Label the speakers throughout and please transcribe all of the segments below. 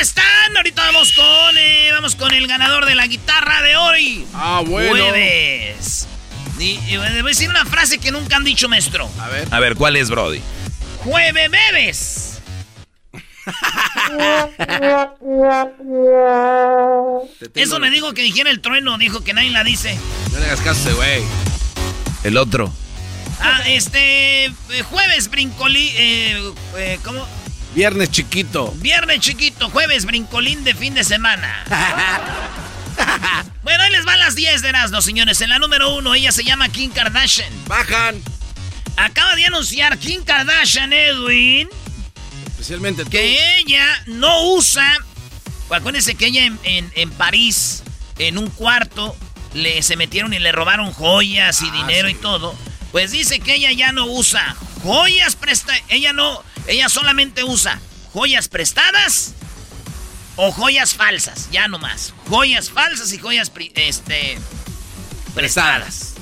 Speaker 1: ¿cómo están? Ahorita vamos con, eh, vamos con el ganador de la guitarra de hoy.
Speaker 2: Ah, bueno.
Speaker 1: Jueves. Y, y voy a decir una frase que nunca han dicho, maestro.
Speaker 2: A ver.
Speaker 3: A ver, ¿cuál es, Brody?
Speaker 1: Jueve bebes. Eso me dijo que dijera el trueno, dijo que nadie la dice.
Speaker 2: No le hagas caso güey.
Speaker 3: El otro.
Speaker 1: Ah, este, eh, jueves brincolín, eh, eh, ¿cómo?
Speaker 2: Viernes chiquito.
Speaker 1: Viernes chiquito, jueves brincolín de fin de semana. bueno, ahí les van las 10 de Erasmo, señores. En la número uno, ella se llama Kim Kardashian.
Speaker 2: Bajan.
Speaker 1: Acaba de anunciar Kim Kardashian, Edwin,
Speaker 2: Especialmente tú.
Speaker 1: que ella no usa. Acuérdense que ella en, en- en París, en un cuarto, le se metieron y le robaron joyas y
Speaker 2: Ah,
Speaker 1: dinero
Speaker 2: sí.
Speaker 1: y todo. Pues dice que ella ya no usa joyas prestadas. Ella no, ella solamente usa joyas prestadas o joyas falsas, ya no más. Joyas falsas y joyas este prestadas.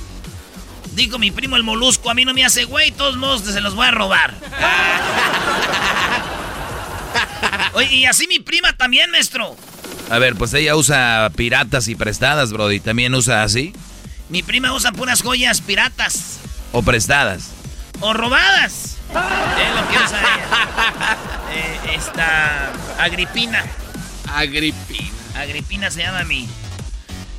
Speaker 1: Dijo mi primo el molusco, a mí no me hace güey, todos modos se los voy a robar. Oye, y así mi prima también, maestro.
Speaker 3: A ver, pues ella usa piratas y prestadas, Brody. ¿También usa así?
Speaker 1: Mi prima usa puras joyas piratas
Speaker 3: ¿O prestadas?
Speaker 1: o robadas. Es lo que usa. Eh, esta Agripina.
Speaker 2: Agripina.
Speaker 1: Agripina se llama a mí.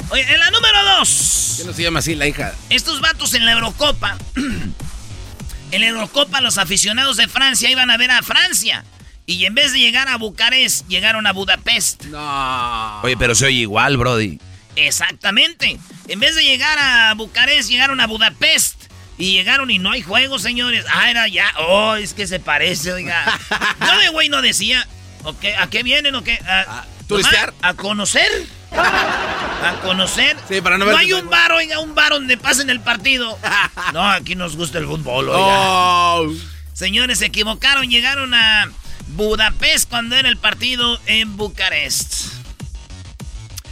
Speaker 1: Oye, en la número dos.
Speaker 2: ¿Qué no se llama así la hija?
Speaker 1: Estos vatos en la Eurocopa. en la Eurocopa, los aficionados de Francia iban a ver a Francia. Y en vez de llegar a Bucarest, llegaron a Budapest.
Speaker 2: No.
Speaker 3: Oye, pero se oye igual, Brody.
Speaker 1: Exactamente. En vez de llegar a Bucarest, llegaron a Budapest. Y llegaron y no hay juego, señores. Ah, era ya. Oh, es que se parece, oiga. Yo de güey no decía. ¿ok? ¿A qué vienen o qué? ¿A,
Speaker 2: ¿A turistear?
Speaker 1: nomás ¿A conocer? ¿A conocer?
Speaker 2: Sí, para no
Speaker 1: hay un bar, oiga, un bar donde pasen el partido. No, aquí nos gusta el fútbol, oiga.
Speaker 2: Oh.
Speaker 1: Señores, se equivocaron. Llegaron a Budapest cuando era el partido en Bucarest.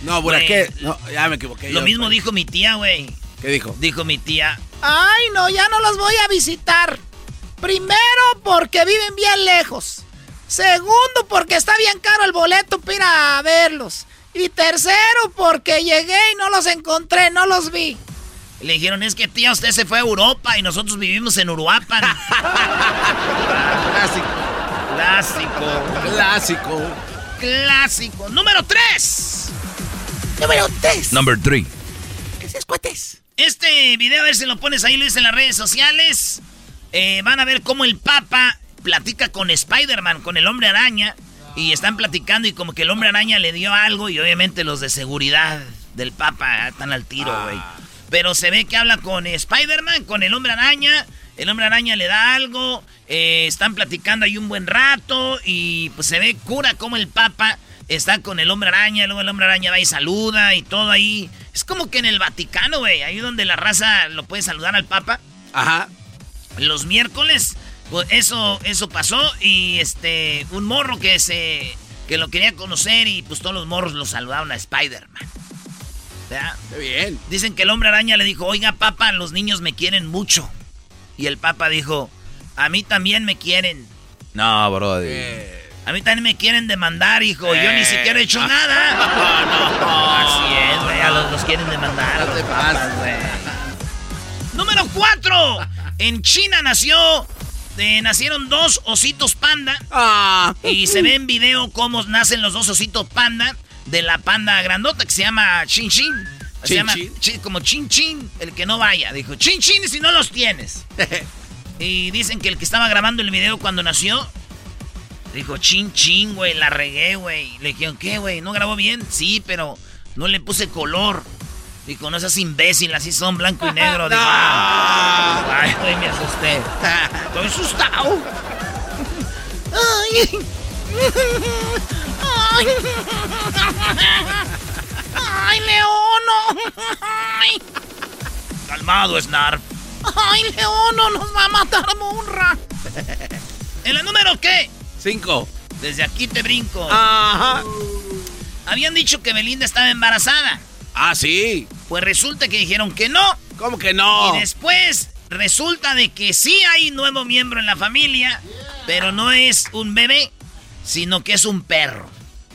Speaker 2: No, ¿por
Speaker 1: Güey,
Speaker 2: qué? No, ya me equivoqué.
Speaker 1: Lo
Speaker 2: yo,
Speaker 1: mismo dijo mi tía, güey.
Speaker 2: ¿Qué dijo?
Speaker 1: Dijo mi tía.
Speaker 4: Ay, no, ya no los voy a visitar. Primero, porque viven bien lejos. Segundo, porque está bien caro el boleto para ir a verlos. Y tercero, porque llegué y no los encontré, no los vi.
Speaker 1: Le dijeron, es que tía, usted se fue a Europa y nosotros vivimos en Uruapan.
Speaker 2: Clásico.
Speaker 1: Clásico.
Speaker 2: Clásico.
Speaker 1: Clásico. Número 3.
Speaker 4: Número 3.
Speaker 3: Number three.
Speaker 4: Ese es cuates.
Speaker 1: Este video, a ver si lo pones ahí, Luis, en las redes sociales. Eh, van a ver cómo el Papa platica con Spider-Man, con el hombre araña. Y están platicando y como que el hombre araña le dio algo y obviamente los de seguridad del Papa están al tiro, güey. Pero se ve que habla con Spider-Man, con el hombre araña. El hombre araña le da algo. eh, están platicando ahí un buen rato. Y pues se ve cura como el Papa está con el hombre araña, luego el hombre araña va y saluda y todo ahí. Es como que en el Vaticano, güey, ahí donde la raza lo puede saludar al Papa.
Speaker 5: Ajá.
Speaker 1: Los miércoles, pues eso, eso pasó y este, un morro que se, que lo quería conocer y pues todos los morros lo saludaron a Spider-Man. ¿Verdad?
Speaker 5: Qué bien.
Speaker 1: Dicen que el hombre araña le dijo, oiga, Papa, los niños me quieren mucho. Y el Papa dijo, a mí también me quieren.
Speaker 3: No, brody.
Speaker 5: Eh,
Speaker 1: A mí también me quieren demandar, hijo. Yo ni siquiera he hecho nada. Así es, güey. A los, los quieren demandar.
Speaker 5: No te
Speaker 1: papas, güey. Número 4. En China nació. eh, nacieron dos ositos panda.
Speaker 5: Ah.
Speaker 1: Y se ve en video cómo nacen los dos ositos panda de la panda grandota que se llama Chin Chin. Se
Speaker 5: Chin
Speaker 1: llama
Speaker 5: Chin.
Speaker 1: chi- como Chin Chin, el que no vaya. Dijo, Chin Chin si no los tienes. y dicen que el que estaba grabando el video cuando nació, dijo, Chin Chin, güey, la regué, güey. Le dijeron, ¿qué, güey? ¿No grabó bien? Sí, pero no le puse color. Dijo, no seas imbécil, así son blanco y negro. Dijo, "Ah". Ay, güey, me asusté. Estoy asustado. Ay. Ay. Ay, Leono. Ay. Calmado, Snarf. Ay, Leono, nos va a matar Munra. ¿En la número qué?
Speaker 5: Cinco.
Speaker 1: Desde aquí te brinco.
Speaker 5: Ajá.
Speaker 1: Habían dicho que Belinda estaba embarazada.
Speaker 5: Ah, sí.
Speaker 1: Pues resulta que dijeron que no.
Speaker 5: ¿Cómo que no?
Speaker 1: Y después resulta de que sí hay nuevo miembro en la familia, pero no es un bebé, sino que es un perro.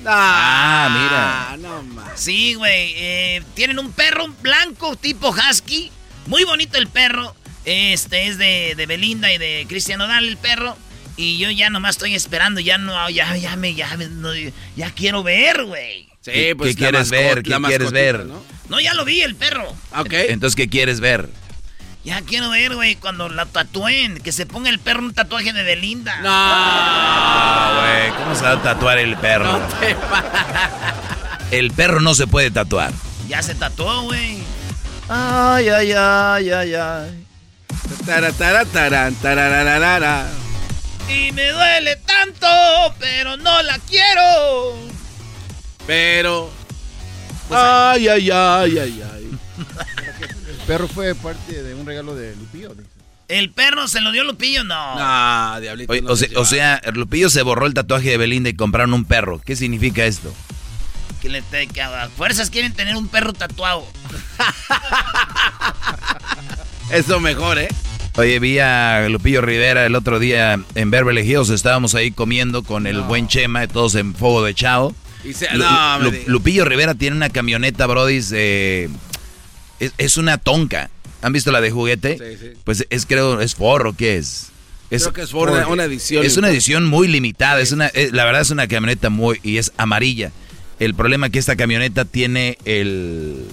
Speaker 5: Ah, mira. No más.
Speaker 1: Sí, güey. eh, tienen un perro blanco tipo husky. Muy bonito el perro. Este es de, de Belinda y de Cristiano Dal el perro. Y yo ya nomás estoy esperando. Ya no, ya, ya me, ya, me- no, ya quiero ver, güey.
Speaker 5: Sí,
Speaker 3: ¿Qué-
Speaker 5: pues
Speaker 3: qué quieres
Speaker 5: mascota-
Speaker 3: ver? ¿Qué quieres ver?
Speaker 5: ¿no?
Speaker 1: No, ya lo vi el perro.
Speaker 5: Ok.
Speaker 3: Entonces, ¿qué quieres ver?
Speaker 1: Ya quiero ver, güey, cuando la tatúen. Que se ponga el perro un tatuaje de Belinda.
Speaker 5: No.
Speaker 3: Ah, güey, ¿cómo se va a tatuar el perro?
Speaker 5: No te
Speaker 3: El perro no se puede tatuar.
Speaker 1: Ya se tatuó, güey.
Speaker 4: Ay, ay, ay, ay, ay.
Speaker 5: Tara, tara, taran, tarararara.
Speaker 1: Y me duele tanto, pero no la quiero.
Speaker 5: Pero.
Speaker 1: Pues,
Speaker 5: ay, ay, ay, ay, ay.
Speaker 6: El perro fue parte de un regalo de Lupillo. dice.
Speaker 1: ¿El perro se lo dio Lupillo? No.
Speaker 5: No, diablito.
Speaker 3: Oye,
Speaker 5: no
Speaker 3: o, sea,
Speaker 5: se
Speaker 3: o sea, Lupillo se borró el tatuaje de Belinda y compraron un perro. ¿Qué significa esto?
Speaker 1: Que, le te- que a fuerzas quieren tener un perro tatuado.
Speaker 5: Eso mejor, ¿eh?
Speaker 3: Oye, vi a Lupillo Rivera el otro día en Beverly Hills. Estábamos ahí comiendo con el buen Chema, todos en fuego de chao.
Speaker 5: Y se-
Speaker 3: Lu-
Speaker 5: no,
Speaker 3: Lu- Lupillo Rivera tiene una camioneta, Brody. eh, es, es una tonka. ¿Han visto la de juguete?
Speaker 5: Sí, sí.
Speaker 3: Pues es, creo, es forro, ¿qué es?
Speaker 5: Creo que es por una, una edición.
Speaker 3: Es una edición muy limitada. Es una, eh, la verdad es una camioneta muy y es amarilla. El problema es que esta camioneta tiene el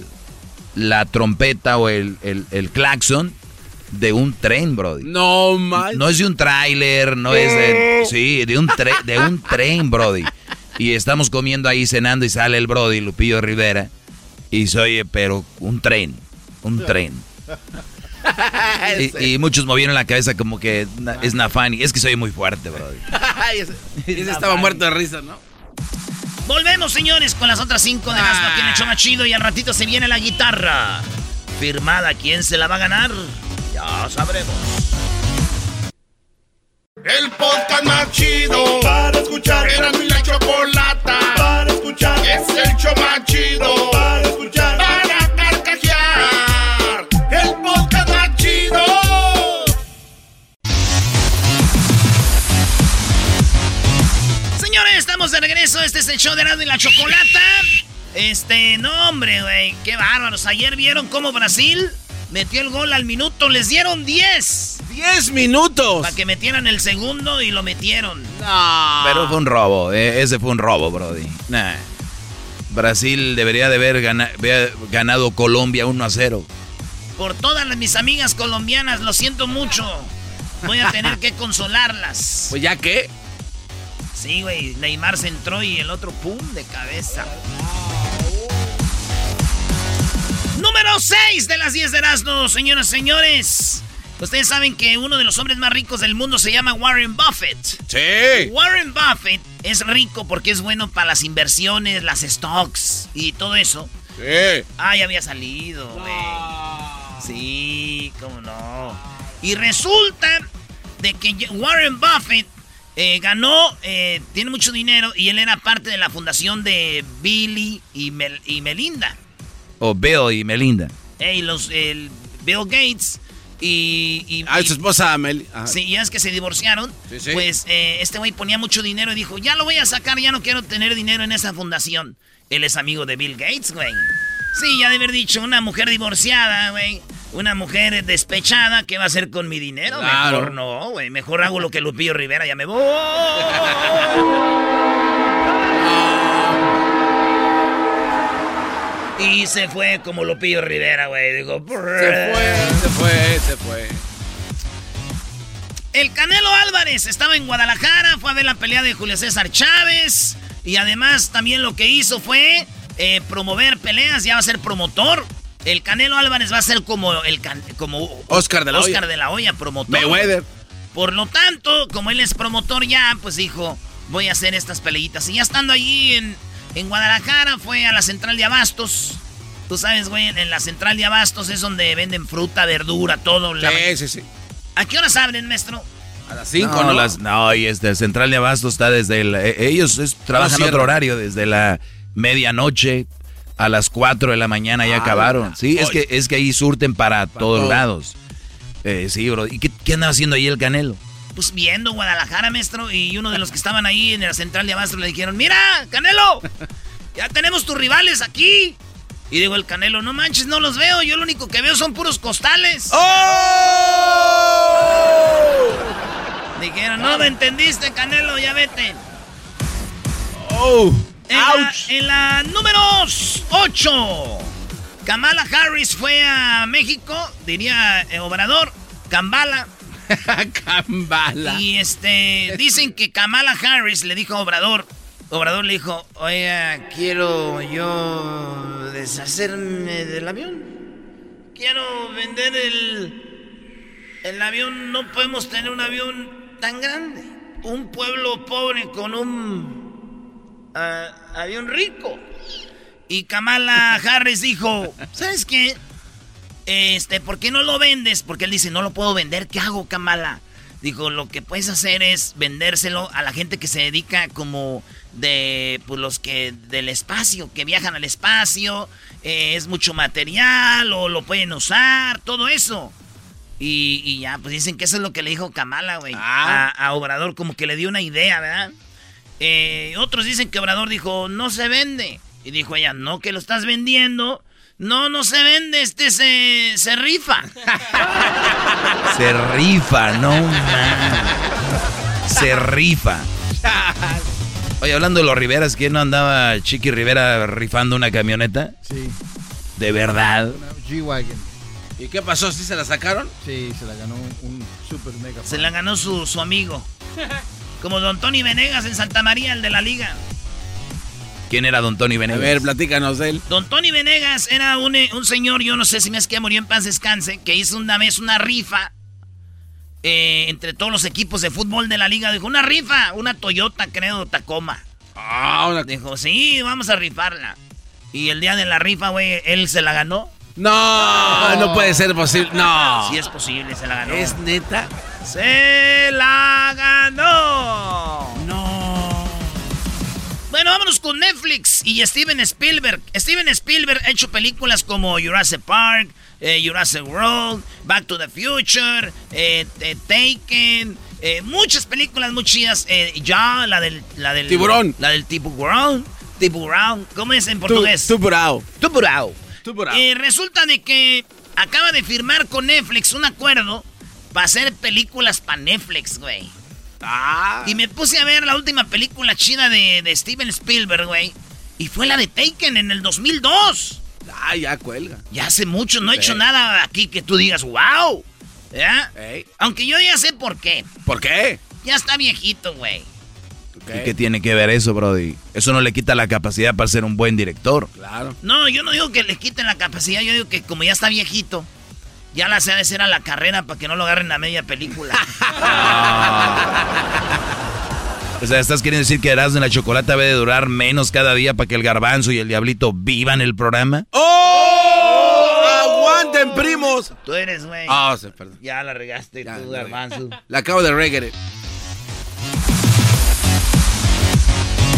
Speaker 3: la trompeta o el, el, el claxon de un tren, Brody.
Speaker 5: No, más.
Speaker 3: No es de un tráiler, no es de sí, de un tre- de un tren, Brody. Y estamos comiendo ahí cenando y sale el Brody Lupillo Rivera y se oye, pero un tren, un tren. Y, y muchos movieron la cabeza como que na- es Nafani. Es que soy muy fuerte, Brody.
Speaker 5: Ese, ese estaba muerto de risa, ¿no?
Speaker 1: Volvemos, señores, con las otras cinco de aquí en el show más chido y al ratito se viene la guitarra. Firmada, ¿quién se la va a ganar? Ya sabremos.
Speaker 7: El podcast más chido para escuchar. Era mi la chocolata para escuchar. Es el show más chido para escuchar. Para carcajear. El podcast más chido.
Speaker 1: Señores, estamos de regreso. Este es el show de Erasmo y la Chocolata. Este, no, hombre, güey. Qué bárbaros. Ayer vieron cómo Brasil metió el gol al minuto. Les dieron 10
Speaker 5: ¡Diez minutos!
Speaker 1: para que metieran el segundo y lo metieron.
Speaker 5: No.
Speaker 3: Pero fue un robo, eh, ese fue un robo, Brody. Nah. Brasil debería de haber gana- haber ganado Colombia 1 a 0.
Speaker 1: Por todas las- mis amigas colombianas, lo siento mucho. Voy a tener que consolarlas.
Speaker 5: Pues ya que.
Speaker 1: Sí, güey. Neymar se entró y el otro pum de cabeza. Número 6 de las 10 de Erasmo, señoras y señores. Ustedes saben que uno de los hombres más ricos del mundo se llama Warren Buffett.
Speaker 5: Sí.
Speaker 1: Warren Buffett es rico porque es bueno para las inversiones, las stocks y todo eso.
Speaker 5: Sí.
Speaker 1: Ah, ya había salido, güey. Sí, cómo no. Y resulta de que Warren Buffett eh, ganó, eh, tiene mucho dinero y él era parte de la fundación de Billy y, Mel- y Melinda.
Speaker 3: O Bill y Melinda.
Speaker 1: Eh, y los, el Bill Gates y... y-
Speaker 5: Ah,
Speaker 1: y-
Speaker 5: su esposa Mel. ah.
Speaker 1: Sí, ya es que se divorciaron.
Speaker 5: Sí, sí.
Speaker 1: Pues eh, este güey ponía mucho dinero y dijo, ya lo voy a sacar, ya no quiero tener dinero en esa fundación. Él es amigo de Bill Gates, güey. Sí, ya de haber dicho, una mujer divorciada, güey. Una mujer despechada, ¿qué va a hacer con mi dinero?
Speaker 5: Claro.
Speaker 1: Mejor no, güey. Mejor hago lo que Lupillo Rivera, ya me voy. Y se fue como Lupillo Rivera, güey. Digo,
Speaker 5: Se fue, se fue, se fue.
Speaker 1: El Canelo Álvarez estaba en Guadalajara, fue a ver la pelea de Julio César Chávez y además también lo que hizo fue eh, promover peleas, ya va a ser promotor. El Canelo Álvarez va a ser como el can- como
Speaker 5: Oscar de la
Speaker 1: Oscar
Speaker 5: Hoya.
Speaker 1: de la Hoya, promotor.
Speaker 5: Mayweather.
Speaker 1: Por lo tanto, como él es promotor ya, pues dijo, voy a hacer estas peleitas. Y ya estando allí en, en Guadalajara, fue a la central de Abastos. Tú sabes, güey, en la central de Abastos es donde venden fruta, verdura, todo. La-
Speaker 5: Sí, sí, sí.
Speaker 1: ¿A qué horas abren, maestro?
Speaker 5: A las 5,
Speaker 3: no,
Speaker 5: ¿no?
Speaker 3: las- no, y este Central de Abasto está desde el, eh, ellos es- trabajan
Speaker 5: cierran.
Speaker 3: otro horario, desde la medianoche a las 4 de la mañana ya
Speaker 5: Ah,
Speaker 3: acabaron. Sí, es que es que ahí surten para, todos
Speaker 5: todo.
Speaker 3: lados. Eh, sí, bro. ¿Y qué, qué andaba haciendo ahí el Canelo?
Speaker 1: Pues viendo Guadalajara, maestro, y uno de los que estaban ahí en la central de Abastos le dijeron, mira, Canelo, ya tenemos tus rivales aquí. Y digo el Canelo, no manches, no los veo, yo lo único que veo son puros costales. Dijeron, no me entendiste, Canelo, ya vete.
Speaker 5: Oh.
Speaker 1: En la, en la número 8, Kamala Harris fue a México, diría eh, Obrador, Kambala. Y este, dicen que Kamala Harris le dijo a Obrador, Obrador le dijo, oiga, quiero yo deshacerme del avión. Quiero vender el, el avión, no podemos tener un avión tan grande. Un pueblo pobre con un ah, avión rico. Y Kamala Harris dijo, ¿sabes qué? Este, ¿por qué no lo vendes? Porque él dice, no lo puedo vender. ¿Qué hago, Kamala? Dijo, lo que puedes hacer es vendérselo a la gente que se dedica como de, pues los que del espacio, que viajan al espacio, eh, es mucho material o lo pueden usar, todo eso. Y, y ya, pues dicen que eso es lo que le dijo Kamala, güey,
Speaker 5: Ah.
Speaker 1: a, a Obrador, como que le dio una idea, ¿verdad? Eh, otros dicen que Obrador dijo, no se vende. Y dijo ella, no, que lo estás vendiendo. No, no se vende, este se, se rifa.
Speaker 3: Se rifa, no man. Se rifa. Oye, hablando de los Riveras, ¿quién no andaba Chiqui Rivera rifando una camioneta?
Speaker 6: Sí,
Speaker 3: ¿De verdad?
Speaker 6: G-Wagon.
Speaker 5: ¿Y qué pasó? ¿Sí se la sacaron?
Speaker 6: Sí, se la ganó un, un super mega.
Speaker 1: Se la ganó su, su amigo. Como Don Tony Venegas en Santa María, el de la liga.
Speaker 3: ¿Quién era Don Tony
Speaker 5: A
Speaker 3: Venegas?
Speaker 5: ver, platícanos de él.
Speaker 1: Don Tony Venegas era un, eh, un señor, yo no sé si me es que murió en paz descanse, que hizo una vez una rifa eh, entre todos los equipos de fútbol de la liga. Dijo, una rifa, una Toyota, creo, Tacoma.
Speaker 5: Ah, una...
Speaker 1: Dijo, sí, vamos a rifarla. Y el día de la rifa, güey, él se la ganó.
Speaker 5: No, no puede ser posible. No.
Speaker 1: Sí es posible, se la ganó.
Speaker 5: ¿Es neta?
Speaker 1: ¡Se la ganó! No. Bueno, vámonos con Netflix y Steven Spielberg. Steven Spielberg ha hecho películas como Jurassic Park, eh, Jurassic World, Back to the Future, eh, eh, Taken, eh, muchas películas muy chidas. Eh, ya, la del, la del...
Speaker 5: Tiburón.
Speaker 1: La del tiburón. Tiburón. ¿Cómo es en portugués?
Speaker 5: Tu bravo.
Speaker 1: Eh, resulta de que acaba de firmar con Netflix un acuerdo para hacer películas para Netflix, güey.
Speaker 5: Ah.
Speaker 1: Y me puse a ver la última película china de, de Steven Spielberg, güey. Y fue la de Taken en el 2002.
Speaker 5: Ah, ya cuelga.
Speaker 1: Ya hace mucho, no he
Speaker 5: Sí.
Speaker 1: hecho nada aquí que tú digas, wow. ¿Ya?
Speaker 5: Ey,
Speaker 1: Aunque yo ya sé por qué.
Speaker 5: ¿Por qué?
Speaker 1: Ya está viejito, güey.
Speaker 3: ¿Y qué tiene que ver eso, Brody? Eso no le quita la capacidad para ser un buen director.
Speaker 5: Claro.
Speaker 1: No, yo no digo que le quiten la capacidad, yo digo que como ya está viejito, Ya la se ha de hacer a la carrera para que no lo agarren a media película.
Speaker 3: O sea, ¿estás queriendo decir que Erasmo en la chocolate debe de durar menos cada día para que el garbanzo y el diablito vivan el programa?
Speaker 2: ¡Oh! ¡Aguanten, primos!
Speaker 1: Tú eres, güey.
Speaker 2: Ah, sí, perdón.
Speaker 1: Ya la regaste
Speaker 2: Ya,
Speaker 1: tú, garbanzo.
Speaker 2: La acabo de regar.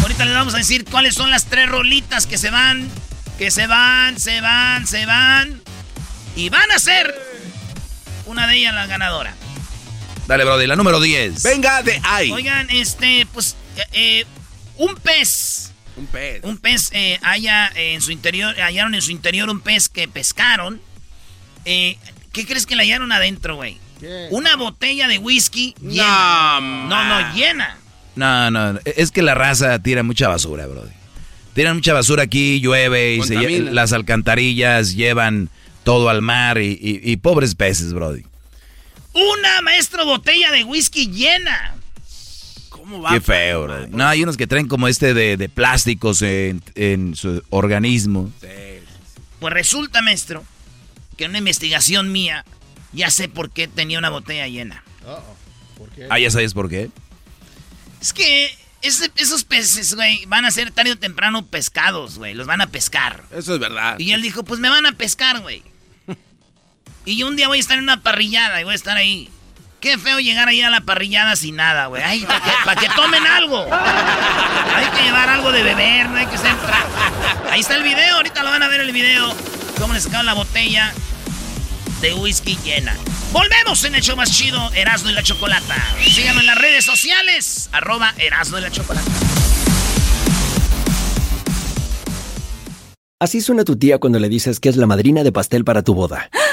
Speaker 1: Ahorita les vamos a decir cuáles son las tres rolitas que se van, que se van, se van, se van. Y van a ser una de ellas la ganadora.
Speaker 3: Dale, Brody, la número 10.
Speaker 2: Venga de ahí.
Speaker 1: Oigan, este, pues, eh, eh, un pez.
Speaker 2: Un pez.
Speaker 1: Un pez eh, haya en su interior, hallaron en su interior un pez que pescaron. Eh, ¿Qué crees que le hallaron adentro, güey? Una botella de whisky llena.
Speaker 2: No,
Speaker 1: No, no, llena.
Speaker 3: No, no, es que la raza tira mucha basura, Brody. Tiran mucha basura aquí, llueve y se las alcantarillas llevan todo al mar y, y- y pobres peces, Brody.
Speaker 1: Una maestro botella de whisky llena.
Speaker 2: ¿Cómo va?
Speaker 3: Qué feo, Brody. No, hay unos que traen como este de, de plásticos en, en su organismo.
Speaker 1: Pues resulta, maestro, que en una investigación mía ya sé por qué tenía una botella llena.
Speaker 6: Uh-oh. ¿Por qué?
Speaker 3: Ah, ya sabes por qué.
Speaker 1: Es que ese- esos peces, güey, van a ser tarde o temprano pescados, güey. Los van a pescar.
Speaker 2: Eso es verdad.
Speaker 1: Y él dijo, pues me van a pescar, güey. Y yo un día voy a estar en una parrillada y voy a estar ahí. Qué feo llegar ahí a la parrillada sin nada, güey. Ay, para que, pa' que tomen algo. Hay que llevar algo de beber, no hay que ser... Ahí está el video, ahorita lo van a ver el video. Cómo le sacaron la botella de whisky llena. Volvemos en el show más chido, Erasmo y la Chocolata. Síganme en las redes sociales, arroba Erasmo y la Chocolata.
Speaker 8: Así suena tu tía cuando le dices que es la madrina de pastel para tu boda.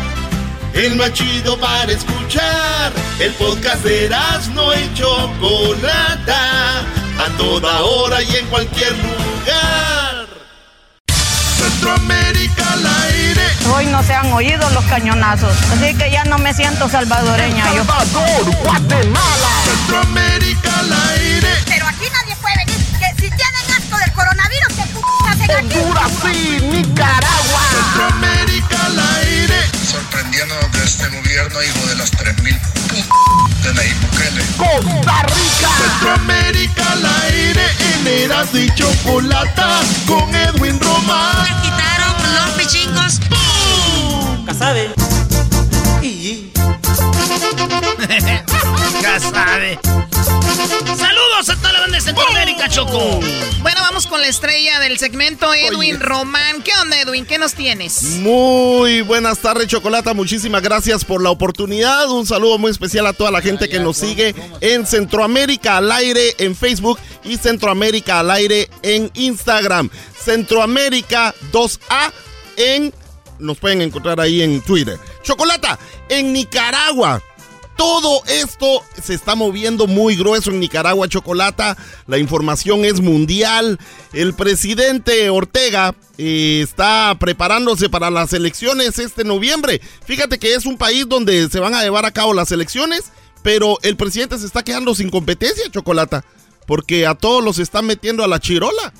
Speaker 9: El más chido para escuchar. El podcast de no y Chocolata. A toda hora y en cualquier lugar. Centroamérica al aire.
Speaker 10: Hoy no se han oído los cañonazos, así que ya no me siento salvadoreña. yo.
Speaker 9: Salvador, Guatemala. Centroamérica al aire.
Speaker 11: Pero aquí
Speaker 9: Honduras y Nicaragua. Centroamérica al aire.
Speaker 12: sorprendiéndonos de este gobierno, hijo de las 3000 p de Nayib Bukele.
Speaker 9: Costa Rica. Centroamérica al aire. En Eras y Chocolata. Con Edwin Román.
Speaker 11: quitaron los pichingos.
Speaker 9: Casabe.
Speaker 1: Ya sabe. Saludos a toda la banda de Centroamérica, Choco.
Speaker 13: Bueno, vamos con la estrella del segmento, Edwin
Speaker 9: Oye.
Speaker 13: Román. ¿Qué onda, Edwin? ¿Qué nos tienes?
Speaker 9: Muy buenas tardes, Chocolata. Muchísimas gracias por la oportunidad. Un saludo muy especial a toda la gente que nos sigue en Centroamérica al aire en Facebook y Centroamérica al aire en Instagram. Centroamérica 2A en... Nos pueden encontrar ahí en Twitter. Chocolata, en Nicaragua. Todo esto se está moviendo muy grueso en Nicaragua, Chocolata. La información es mundial. El presidente Ortega eh, está preparándose para las elecciones este noviembre. Fíjate que es un país donde se van a llevar a cabo las elecciones, pero el presidente se está quedando sin competencia, Chocolata, porque a todos los están metiendo a la chirola.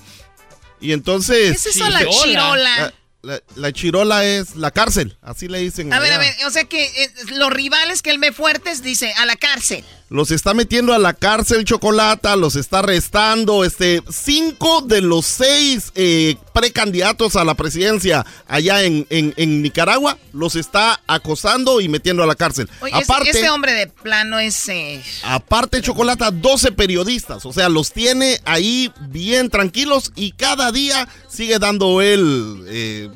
Speaker 9: Y entonces...
Speaker 4: ¿Qué es eso, la chirola?
Speaker 9: La, la chirola es la cárcel, así le dicen.
Speaker 4: A ver, a ver, o sea que eh, los rivales que él ve fuertes, dice, a la cárcel.
Speaker 9: Los está metiendo a la cárcel Chocolata, los está arrestando. Este, cinco de los seis eh, precandidatos a la presidencia allá en, en- en Nicaragua los está acosando y metiendo a la cárcel.
Speaker 4: Oye, ese-
Speaker 9: aparte,
Speaker 4: ese, hombre de plano es... eh,
Speaker 9: aparte Chocolata, 12 periodistas. O sea, los tiene ahí bien tranquilos y cada día sigue dando él. eh,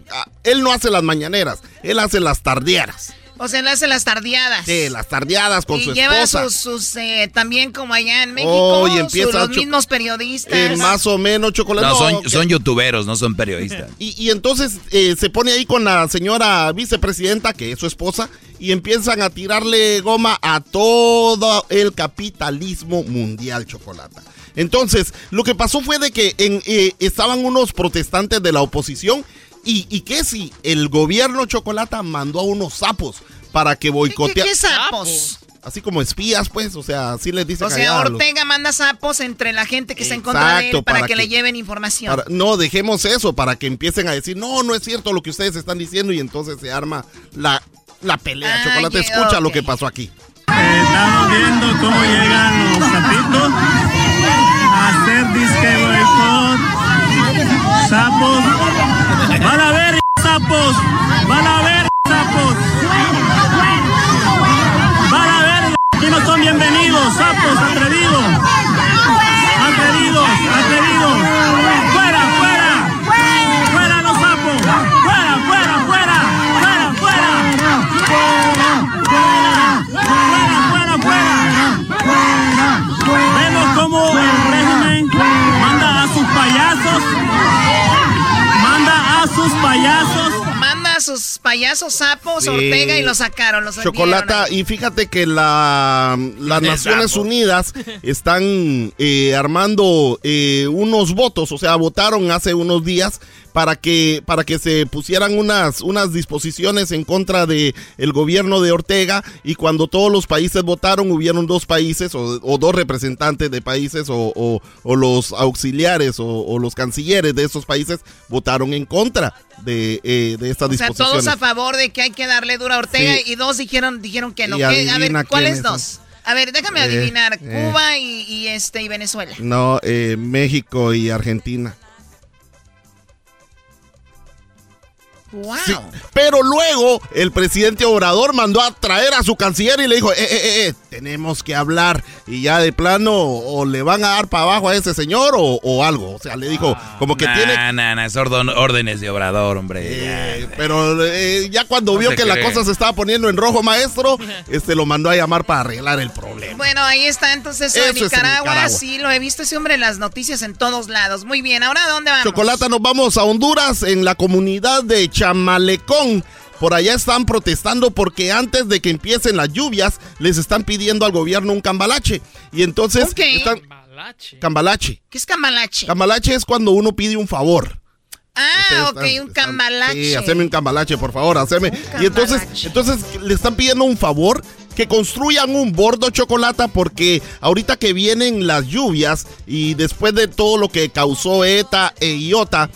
Speaker 9: él no hace las mañaneras, él hace las tardieras.
Speaker 4: o sea, le hace las tardeadas.
Speaker 9: Sí, las tardeadas con
Speaker 4: y
Speaker 9: su
Speaker 4: lleva
Speaker 9: esposa.
Speaker 4: sus, sus, eh, también como allá en México,
Speaker 9: Oh, y
Speaker 4: sus-
Speaker 9: empieza
Speaker 4: los mismos periodistas.
Speaker 9: Eh, más o menos chocolate.
Speaker 3: No, son, son youtuberos, no son periodistas.
Speaker 9: Y, y entonces eh, se pone ahí con la señora vicepresidenta, que es su esposa, y empiezan a tirarle goma a todo el capitalismo mundial, chocolate. Entonces, lo que pasó fue de que en, eh, estaban unos protestantes de la oposición y, y que si el gobierno chocolate mandó a unos sapos para que
Speaker 4: ¿Qué,
Speaker 9: boicotearan.
Speaker 4: qué sapos?
Speaker 9: Así como espías, pues, o sea, así les dicen
Speaker 4: O sea,
Speaker 9: los-
Speaker 4: Ortega manda sapos entre la gente que está en contra de él
Speaker 9: Exacto,
Speaker 4: para,
Speaker 9: para
Speaker 4: que,
Speaker 9: que-
Speaker 4: le lleven información.
Speaker 9: Para- no, dejemos eso para que empiecen a decir, no, no es cierto lo que ustedes están diciendo y entonces se arma la, la pelea.
Speaker 4: Ah,
Speaker 9: Chocolate, escucha lo que pasó aquí.
Speaker 14: Estamos viendo cómo llegan los sapitos boicot. Sapos. Van a ver, sapos. Van a ver, sapos. Van a ver, aquí no son bienvenidos, sapos. Atrevidos, sus payasos. Manda a sus payasos
Speaker 4: sapos
Speaker 9: Sí.
Speaker 4: Ortega y los sacaron, los
Speaker 9: Chocolata, y fíjate que la, las Naciones
Speaker 4: Sapo.
Speaker 9: Unidas están eh, armando eh, unos votos, o sea, votaron hace unos días para que, para que se pusieran unas, unas disposiciones en contra de el gobierno de Ortega y cuando todos los países votaron, hubieron dos países o, o dos representantes de países o, o- o los auxiliares o, los cancilleres de esos países votaron en contra de, eh, de estas
Speaker 4: O sea,
Speaker 9: disposiciones.
Speaker 4: todos a favor de que hay que darle duro a Ortega
Speaker 9: Sí.
Speaker 4: y dos dijeron, dijeron que no. A ver, ¿cuáles dos? A ver, déjame
Speaker 9: Eh,
Speaker 4: adivinar.
Speaker 9: eh.
Speaker 4: Cuba y, y este y Venezuela.
Speaker 9: No, eh, México y Argentina.
Speaker 4: Wow.
Speaker 9: Sí, pero luego el presidente Obrador mandó a traer a su canciller y le dijo, eh, eh, eh, tenemos que hablar. Y ya de plano o le van a dar para abajo a ese señor o, o algo. O sea, le dijo como que
Speaker 3: nah,
Speaker 9: tiene...
Speaker 3: nah, nah, es órdenes de obrador, hombre.
Speaker 9: Eh, pero eh, ya cuando
Speaker 3: No
Speaker 9: vio que la
Speaker 3: cree.
Speaker 9: cosa se estaba poniendo en rojo, maestro, este lo mandó a llamar para arreglar el problema.
Speaker 4: Bueno, ahí está entonces
Speaker 9: Eso
Speaker 4: en
Speaker 9: es en
Speaker 4: Nicaragua.
Speaker 9: Nicaragua.
Speaker 4: Sí, lo he visto ese hombre en las noticias en todos lados. Muy bien, ¿ahora dónde vamos?
Speaker 9: Chocolata, nos vamos a Honduras, en la comunidad de Chamalecón. Por allá están protestando porque antes de que empiecen las lluvias, les están pidiendo al gobierno un cambalache. Y entonces
Speaker 4: qué?
Speaker 9: están... Cambalache.
Speaker 4: ¿Qué es cambalache?
Speaker 9: Cambalache es cuando uno pide un favor.
Speaker 4: Ah, ok, un
Speaker 9: están-
Speaker 4: cambalache.
Speaker 9: Sí, haceme un cambalache, por favor, haceme. Y entonces, entonces le están pidiendo un favor que construyan un bordo chocolate porque ahorita que vienen las lluvias y después de todo lo que causó ETA e IOTA,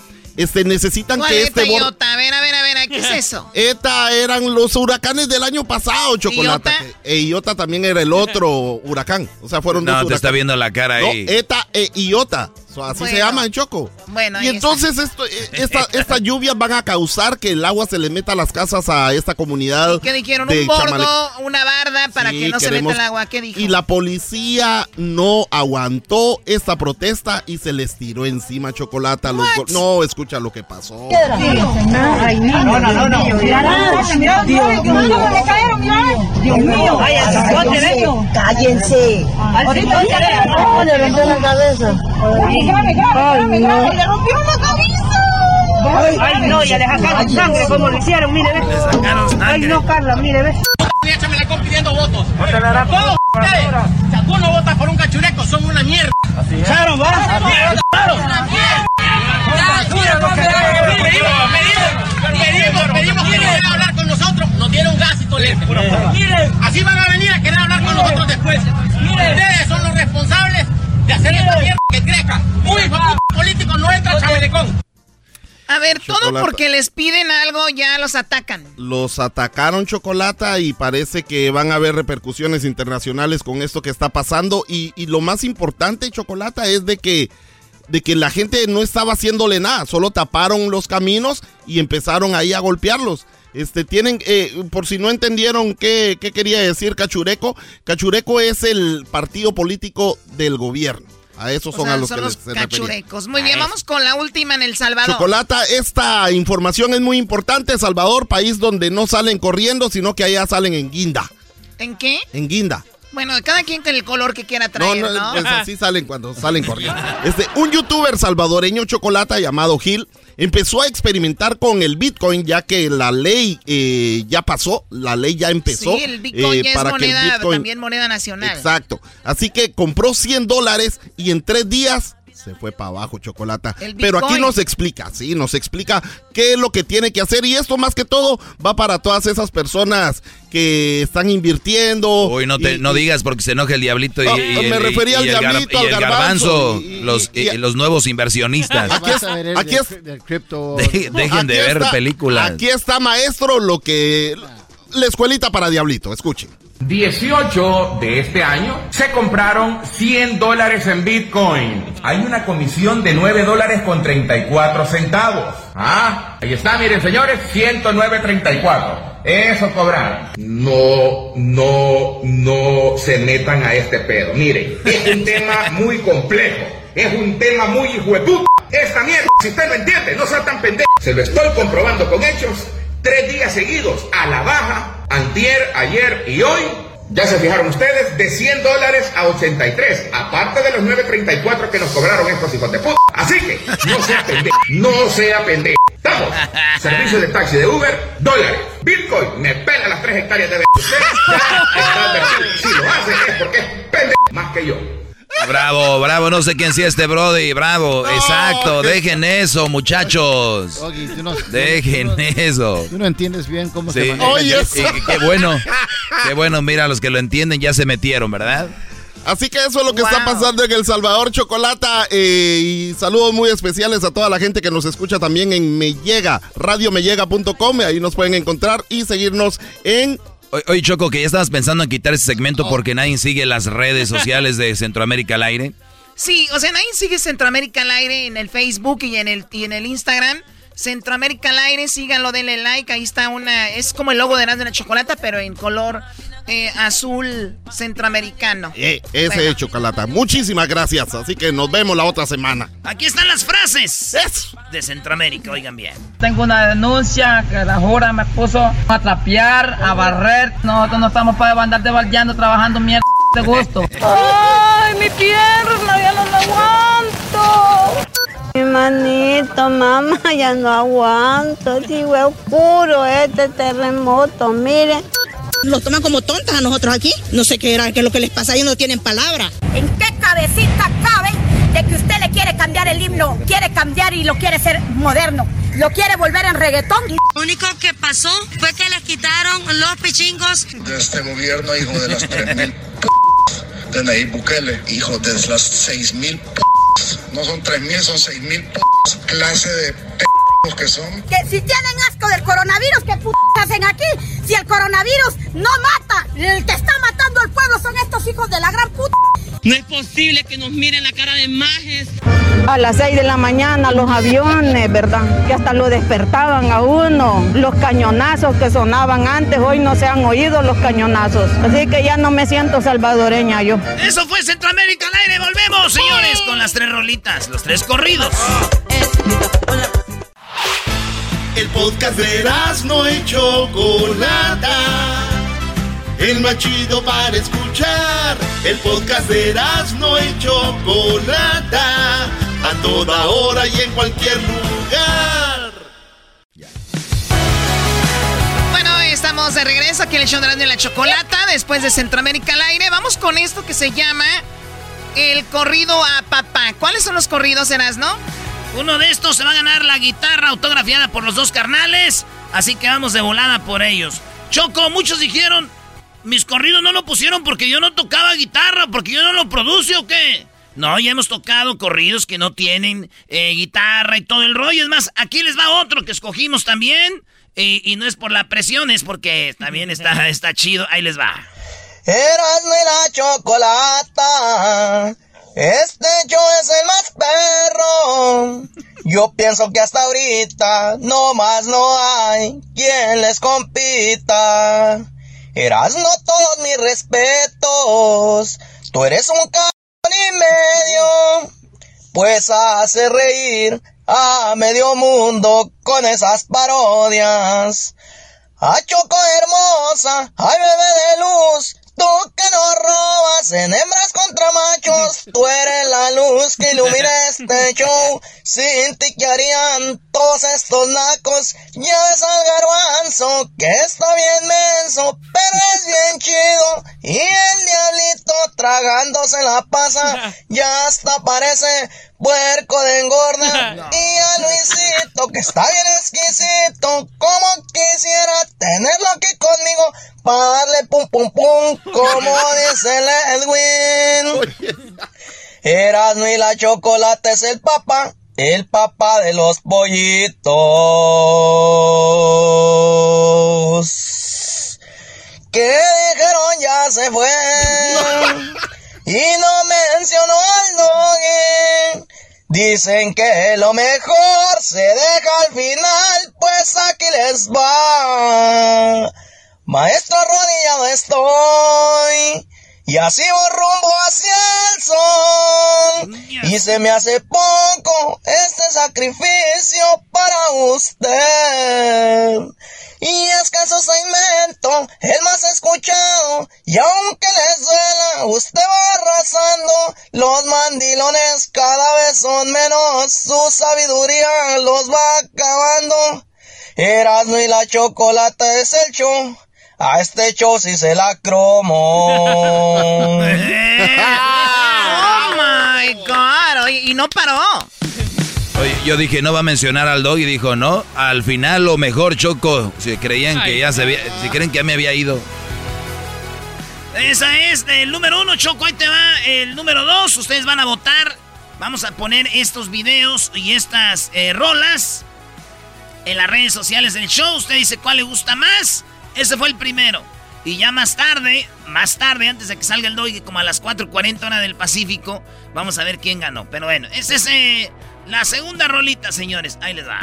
Speaker 9: este necesitan
Speaker 4: ¿Cuál
Speaker 9: que
Speaker 4: es
Speaker 9: este
Speaker 4: Iota? A ver, a ver, a ver, ¿qué es eso?
Speaker 9: ETA eran los huracanes del año pasado, chocolate.
Speaker 4: ¿Iota?
Speaker 9: E IOTA también era el otro huracán. O sea, fueron dos
Speaker 3: No, te
Speaker 9: huracanes.
Speaker 3: está viendo la cara
Speaker 9: No,
Speaker 3: ahí.
Speaker 9: ETA e IOTA. So, así
Speaker 4: Bueno.
Speaker 9: se llama Choco.
Speaker 4: Bueno,
Speaker 9: y entonces esto, eh, esta- estas lluvias van a causar que el agua se le meta a las casas a esta comunidad.
Speaker 4: ¿Qué dijeron?
Speaker 9: de
Speaker 4: Un bordo,
Speaker 9: Chamale-
Speaker 4: una barda para
Speaker 9: Sí,
Speaker 4: que no se meta el agua. ¿Qué dijo?
Speaker 9: Y la policía no aguantó esta protesta y se les tiró encima chocolate a los No, escucha lo que pasó.
Speaker 15: No, no, no, no. Dios mío. Cállense. Ahorita la cabeza. Ay, grave, grave, grave, le rompieron la cabeza. Ay, no, ya le sacaron sangre como lo hicieron, mire, ¿ves? Ay, no, Carla, mire, ¿ves?
Speaker 16: Échame la copa pidiendo votos. Todos ustedes. Si alguno vota por un cachureco, son una mierda. ¿Echaron, va? ¡Claro! Pedimos, pedimos que a hablar con nosotros. Gas y todo Miren, así van a venir a querer hablar con nosotros después de hacer esta mierda que crezca. Un hijo político no entra
Speaker 13: a chamelecón. A ver, todo porque les piden algo ya los atacan.
Speaker 9: Los atacaron Chocolata y parece que van a haber repercusiones internacionales con esto que está pasando. Y, y lo más importante, Chocolata, es de que, de que la gente no estaba haciéndole nada, solo taparon los caminos y empezaron ahí a golpearlos. Este, tienen, eh, por si no entendieron qué, qué quería decir Cachureco, Cachureco es el partido político del gobierno. A esos
Speaker 13: O
Speaker 9: son
Speaker 13: sea,
Speaker 9: a los
Speaker 13: son
Speaker 9: que
Speaker 13: los
Speaker 9: refería.
Speaker 13: cachurecos. Muy bien, vamos con la última en El Salvador.
Speaker 9: Chocolata, esta información es muy importante. Salvador, país donde no salen corriendo, sino que allá salen en guinda.
Speaker 13: ¿En qué?
Speaker 9: En guinda.
Speaker 13: Bueno, cada quien con el color que quiera traer,
Speaker 9: no,
Speaker 13: ¿no?
Speaker 9: no, pues así salen cuando salen corriendo. Este, un youtuber salvadoreño Chocolata llamado Gil empezó a experimentar con el Bitcoin ya que la ley eh, ya pasó, la ley ya empezó.
Speaker 13: Sí, el Bitcoin
Speaker 9: eh,
Speaker 13: ya es
Speaker 9: para el
Speaker 13: moneda,
Speaker 9: Bitcoin-
Speaker 13: también moneda nacional.
Speaker 9: Exacto. Así que compró 100 dólares y en tres días se fue para abajo, Chocolata. Pero aquí nos explica, sí, nos explica qué es lo que tiene que hacer. Y esto más que todo va para todas esas personas que están invirtiendo.
Speaker 3: Uy, no, te,
Speaker 9: y-
Speaker 3: no digas porque se enoja el diablito y, y
Speaker 9: me
Speaker 3: el,
Speaker 9: refería
Speaker 3: y
Speaker 9: al diablito,
Speaker 3: y
Speaker 9: al garbanzo,
Speaker 3: garbanzo, los,
Speaker 9: y-
Speaker 3: y- los nuevos inversionistas.
Speaker 9: Aquí es- aquí es-
Speaker 6: del cripto.
Speaker 3: De- dejen de ver
Speaker 9: está-
Speaker 3: películas.
Speaker 9: Aquí está, maestro, lo que... La escuelita para diablito, escuchen.
Speaker 17: 18 de este año se compraron 100 dólares en Bitcoin. Hay una comisión de 9 dólares con 34 centavos. Ah, ahí está, miren señores, 109.34. Eso cobraron. No, no, no se metan a este pedo. Miren, es un tema muy complejo. Es un tema muy hijo. Esta mierda, si usted lo entiende, no sea tan pendejo. Se lo estoy comprobando con hechos. Tres días seguidos a la baja, antier, ayer y hoy. Ya se fijaron ustedes, de 100 dólares a 83, aparte de los 9.34 que nos cobraron estos hijos de puta. Así que, no sea pendejo, no sea pendejo. Estamos, servicio de taxi de Uber, dólares. Bitcoin, me pela las 3 hectáreas de. Usted ya está. Si lo hace es porque es pendejo más que yo.
Speaker 3: Bravo, bravo, no sé quién sea este Brody, bravo, exacto, dejen eso, muchachos.
Speaker 6: Ogi, tú no,
Speaker 3: Dejen eso.
Speaker 6: tú no entiendes bien cómo
Speaker 3: Sí,
Speaker 6: se maneja.
Speaker 3: y- y- qué bueno, qué bueno, mira, los que lo entienden ya se metieron, ¿verdad?
Speaker 9: Así que eso es lo que está pasando en El Salvador, Chocolata. eh, y saludos muy especiales a toda la gente que nos escucha también en Me Llega, radiomellega.com. Ahí nos pueden encontrar y seguirnos en
Speaker 3: Oye, Choco, que ya estabas pensando en quitar ese segmento porque nadie sigue las redes sociales de Centroamérica al aire.
Speaker 13: Sí, o sea, nadie sigue Centroamérica al aire en el Facebook y en el, y en el Instagram. Centroamérica al aire, síganlo, denle like. Ahí está una. Es como el logo de Erasmo de la Chocolata, pero en color eh, azul centroamericano.
Speaker 9: eh, ese es Chocolata. Muchísimas gracias. Así que nos vemos la otra semana.
Speaker 18: Aquí están las frases de Centroamérica, oigan bien.
Speaker 15: Tengo una denuncia que la jura me puso a trapear, a barrer. Nosotros no estamos para andar de baldeando trabajando mierda de gusto.
Speaker 19: ¡Ay, mi pierna! ¡Ya no la aguanto! Mi manito, mamá, ya no aguanto. Digo, es puro este terremoto, mire.
Speaker 20: Nos toman como tontas a nosotros aquí. No sé qué era, qué es lo que les pasa, ellos no tienen palabra.
Speaker 11: ¿En qué cabecita cabe de que usted le quiere cambiar el himno? Quiere cambiar y lo quiere ser moderno. Lo quiere volver en reggaetón.
Speaker 21: Lo único que pasó fue que les quitaron los pichingos.
Speaker 12: de este gobierno, hijo de las 3.000 de Nayib Bukele, hijo de las 6.000 no son 3.000, son 6.000 clase de que son.
Speaker 11: Que si tienen asco del coronavirus, ¿qué p hacen aquí? Si el coronavirus no mata, el que está matando al pueblo son estos hijos de la gran puta.
Speaker 20: No es posible que nos miren la cara de majes.
Speaker 10: A las 6 de la mañana los aviones, ¿verdad? Que hasta lo despertaban a uno. Los cañonazos que sonaban antes, hoy no se han oído los cañonazos. Así que ya no me siento salvadoreña yo.
Speaker 18: Eso fue Centroamérica al aire. Volvemos, señores, con las tres rolitas, los tres corridos.
Speaker 22: El podcast de no y Chocolata. El más chido para escuchar. El podcast de no y Chocolata. A toda hora y en cualquier lugar.
Speaker 13: Bueno, estamos de regreso aquí en el show de la Chocolata, después de Centroamérica al aire. Vamos con esto que se llama el corrido a papá. ¿Cuáles son los corridos, Erasno?
Speaker 18: Uno de estos se va a ganar la guitarra autografiada por los dos carnales. Así que vamos de volada por ellos. Choco, muchos dijeron, mis corridos no lo pusieron porque yo no tocaba guitarra, porque yo no lo produce o qué.
Speaker 1: No, ya hemos tocado corridos que no tienen eh, guitarra y todo el rollo. Es más, aquí les va otro que escogimos también. eh, y no es por la presión, es porque también está, está chido. Ahí les va.
Speaker 23: Eras la chocolata. Este yo es el más perro. Yo pienso que hasta ahorita no más no hay quien les compita. Eras no todos mis respetos. Tú eres un cabrón y medio. Pues hace reír a medio mundo con esas parodias. A Choco hermosa, ay bebé de luz, tú que no robas en hembras contra machos, tú eres la luz que ilumina este show, sin ti que harían todos estos nacos, ya ves al garbanzo, que está bien menso, pero es bien chido, y el diablito tragándose la pasa, ya hasta parece puerco de engorda, y a Luisito, que está bien exquisito, como quisiera tenerlo aquí conmigo, para darle pum pum pum, como dice el Edwin. Erasmo y la chocolate es el papá, el papá de los pollitos. Que dijeron ya se fue. Y no mencionó al doggy. Dicen que lo mejor se deja al final, pues aquí les va. Maestro arrodillado estoy. Y así voy rumbo hacia el sol. Y se me hace poco este sacrificio para usted. Y es que su segmento, el más escuchado. Y aunque les duela, usted va arrasando. Los mandilones cada vez son menos. Su sabiduría los va acabando. Erasmo y la chocolate es el show. A este show sí se la cromo.
Speaker 4: Oh my God. Oye, y no paró.
Speaker 3: Oye, yo dije, no va a mencionar al dog y dijo, no, al final lo mejor, Choco. Si creían que ya se había, si creen que ya me había ido.
Speaker 1: Esa es el número uno, Choco. Ahí te va el número dos. Ustedes van a votar. Vamos a poner estos videos y estas eh, rolas en las redes sociales del show. Usted dice cuál le gusta más. Ese fue el primero. Y ya más tarde, más tarde, antes de que salga el doggy, como a las 4.40 hora del Pacífico, vamos a ver quién ganó. Pero bueno, esa es la segunda rolita, señores. Ahí les va.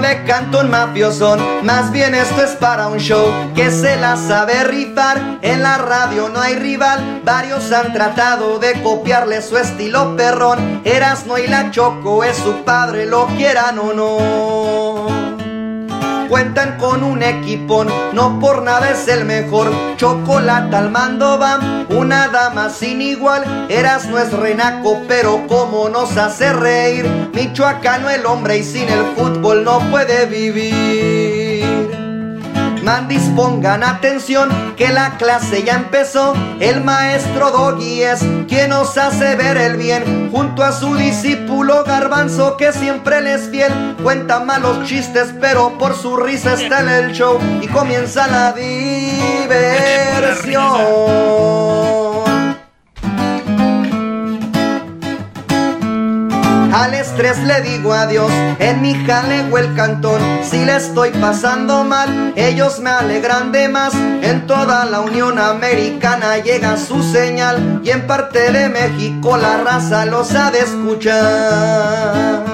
Speaker 23: Le canto un mafiosón, más bien esto es para un show que se la sabe rifar. En la radio no hay rival, varios han tratado de copiarle su estilo perrón. Erasmo y la Choco es su padre, lo quieran o no. Cuentan con un equipón, no por nada es el mejor. Chocolate al mando va, una dama sin igual. Eras no es renaco, pero como nos hace reír. Michoacano el hombre y sin el fútbol no puede vivir. Mandis pongan atención que la clase ya empezó. El maestro Doggy es quien nos hace ver el bien. Junto a su discípulo Garbanzo que siempre le es fiel. Cuenta malos chistes pero por su risa está en el show. Y comienza la diversión. Al estrés le digo adiós, en mi jaleo el cantón. Si le estoy pasando mal, ellos me alegran de más. En toda la Unión Americana llega su señal. Y en parte de México la raza los ha de escuchar.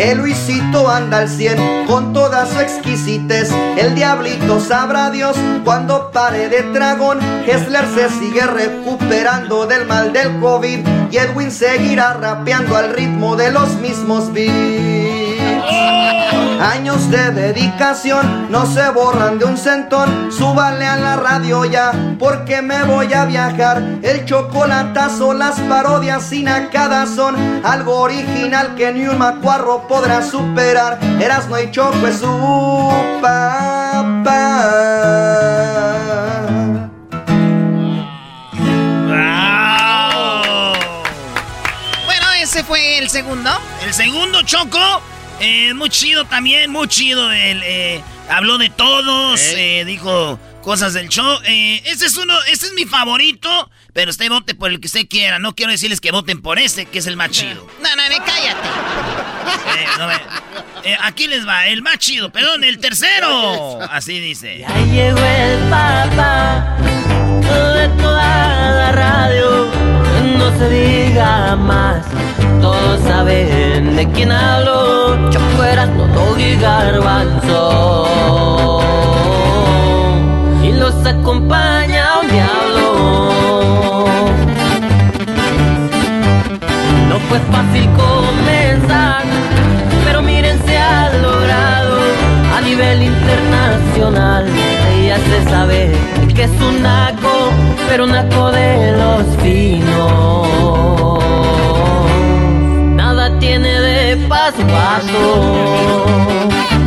Speaker 23: El Luisito anda al 100 con toda su exquisitez. El diablito sabrá Dios cuando pare de tragón. Hessler se sigue recuperando del mal del COVID. Y Edwin seguirá rapeando al ritmo de los mismos beats. Años de dedicación no se borran de un centón. Súbale a la radio ya, porque me voy a viajar. El chocolatazo, las parodias sin acá son algo original que ni un macuarro podrá superar. Erasmo y Choco es su papá.
Speaker 4: Bueno, ese fue el segundo.
Speaker 1: El segundo, Choco.
Speaker 24: Eh, muy chido también, muy chido. El, eh, habló de todos, eh, dijo cosas del show. Eh, este es uno, este es mi favorito, pero usted vote por el que usted quiera. No quiero decirles que voten por este, que es el más chido.
Speaker 13: No, no, no, cállate.
Speaker 24: Eh, no me- eh, aquí les va, el más chido, perdón, el tercero. Así dice.
Speaker 25: Ahí llegó el papá de toda la radio. No se diga más, todos saben de quién hablo. Yo fuera no Doggy Garbanzo. Y los acompaña un diablo. No fue fácil comenzar, pero miren se ha logrado a nivel internacional. Ya se sabe que es un naco, pero un naco de los finos. De paso a paso.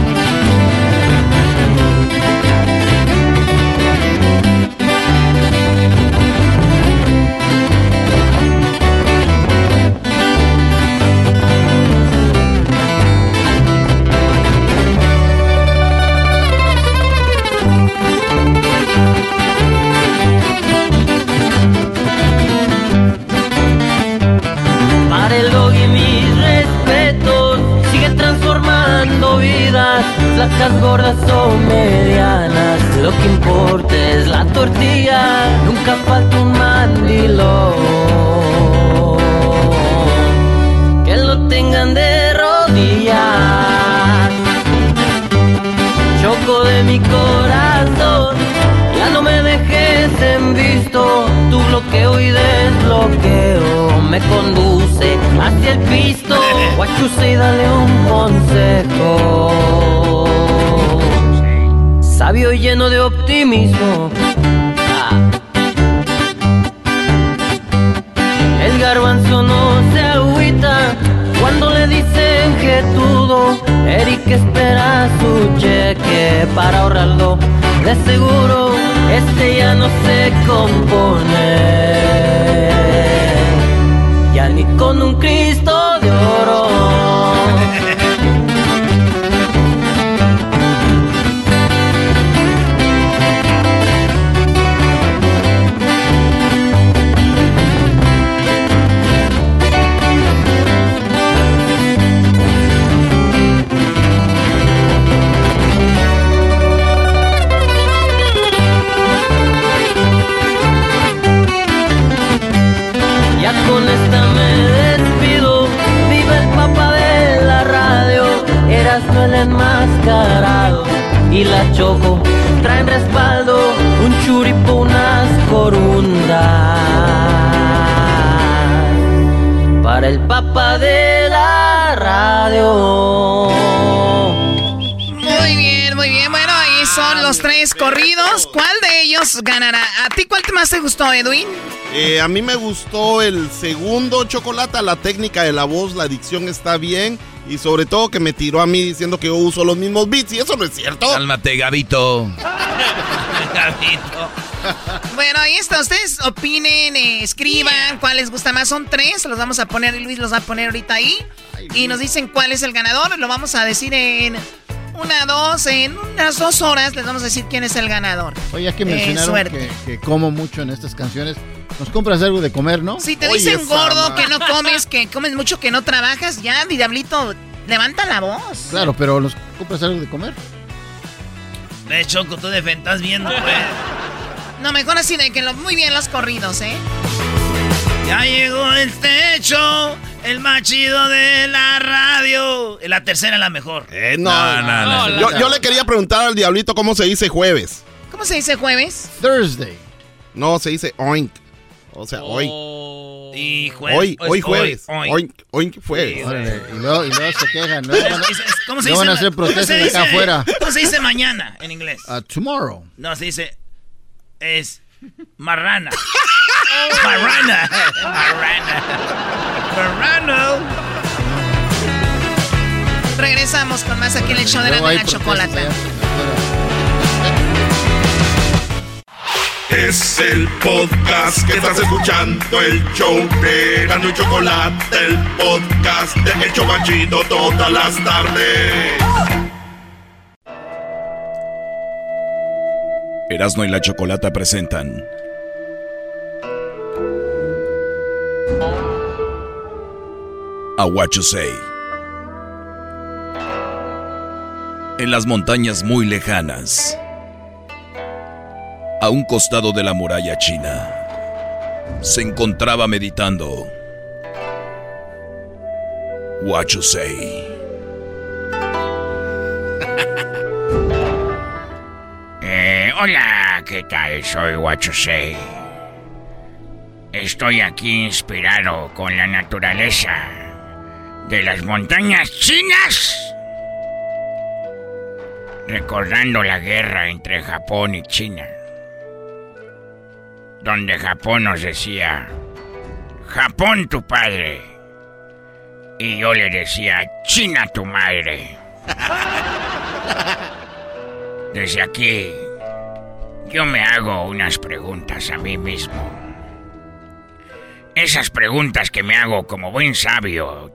Speaker 25: Transformando vidas, flacas, gordas o medianas. Lo que importa es la tortilla, nunca falta un mandilón. Que lo tengan de rodillas. Choco de mi corazón, Tu bloqueo y desbloqueo me conduce hacia el pisto. Guachuse y dale un consejo. Sabio y lleno de optimismo. Ah. El garbanzo no se agüita le dicen que todo. Eric espera su cheque para ahorrarlo. De seguro este ya no se compone. Ya ni con un Cristo de oro.
Speaker 13: Corridos. ¿Cuál de ellos ganará? ¿A ti cuál más te gustó, Edwin?
Speaker 9: Eh, a mí me gustó el segundo chocolate, la técnica de la voz, la dicción está bien. Y sobre todo que me tiró a mí diciendo que yo uso los mismos beats y eso no es cierto.
Speaker 3: Cálmate, Gabito.
Speaker 24: Gabito.
Speaker 13: Bueno, ahí está. Ustedes opinen, eh, escriban cuál les gusta más. Son tres. Los vamos a poner, Luis los va a poner ahorita ahí. Y nos dicen cuál es el ganador. Lo vamos a decir en una, dos, en unas dos horas. Les vamos a decir quién es el ganador.
Speaker 6: Oye, ya que
Speaker 13: Eh,
Speaker 6: mencionaron que, que como mucho en estas canciones, nos compras algo de comer, ¿no?
Speaker 13: Si te dicen gordo, que no comes, que comes mucho, que no trabajas, ya, mi diablito, levanta la voz.
Speaker 6: Claro, pero nos compras algo de comer.
Speaker 24: Ve, Choco, tú defentas viendo, pues.
Speaker 13: No, mejor así de que lo, muy bien los corridos, ¿eh?
Speaker 24: Ya llegó el techo, el más chido de la radio. La tercera es la mejor.
Speaker 9: Eh, no, no, no. Yo, yo le quería preguntar al diablito cómo se dice jueves.
Speaker 13: ¿Cómo se dice jueves?
Speaker 6: Thursday.
Speaker 9: No, se dice oink. O sea, hoy.
Speaker 24: Y jueves.
Speaker 9: Hoy, hoy jueves.
Speaker 24: Hoy,
Speaker 9: Oink, oink jueves.
Speaker 6: Órale, y, luego, y luego se quejan, ¿no? Van a-
Speaker 24: ¿Cómo se
Speaker 6: no
Speaker 24: dice?
Speaker 6: van a hacer
Speaker 24: ¿Cómo se
Speaker 6: protestas acá afuera.
Speaker 24: ¿Cómo se dice mañana en inglés?
Speaker 6: Uh, tomorrow.
Speaker 24: No, se dice. Es. Marrana. Marrana. Marrana. Marrano.
Speaker 13: Regresamos con más aquí en el show de la, de la chocolata.
Speaker 9: Es el podcast que estás escuchando, el show de Gano y Chocolate, el podcast de El Chocachito todas las tardes.
Speaker 3: Erasmo y la Chocolata presentan. A What. En las montañas muy lejanas, a un costado de la muralla china, se encontraba meditando. What You Say.
Speaker 26: Hola, ¿qué tal? Soy Say. Estoy aquí inspirado con la naturaleza de las montañas chinas. Recordando la guerra entre Japón y China. Donde Japón nos decía, Japón tu padre. Y yo le decía, China tu madre. Desde aquí, yo me hago unas preguntas a mí mismo. Esas preguntas que me hago como buen sabio,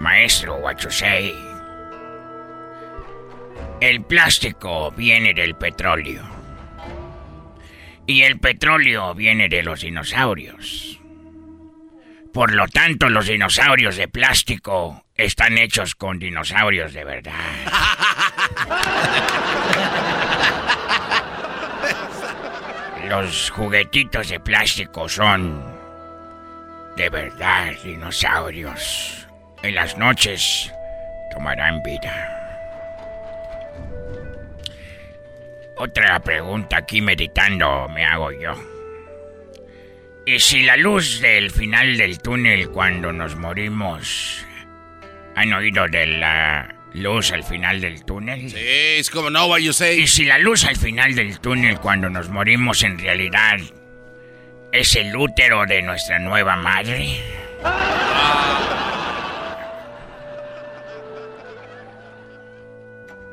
Speaker 26: maestro Wachusei. El plástico viene del petróleo. Y el petróleo viene de los dinosaurios. Por lo tanto, los dinosaurios de plástico están hechos con dinosaurios de verdad. Los juguetitos de plástico son de verdad dinosaurios. En las noches tomarán vida. Otra pregunta aquí meditando me hago yo. ¿Y si la luz del final del túnel cuando nos morimos han oído de la luz al final del túnel?
Speaker 2: Sí, es como no, what you say.
Speaker 26: ¿Y si la luz al final del túnel cuando nos morimos en realidad es el útero de nuestra nueva madre?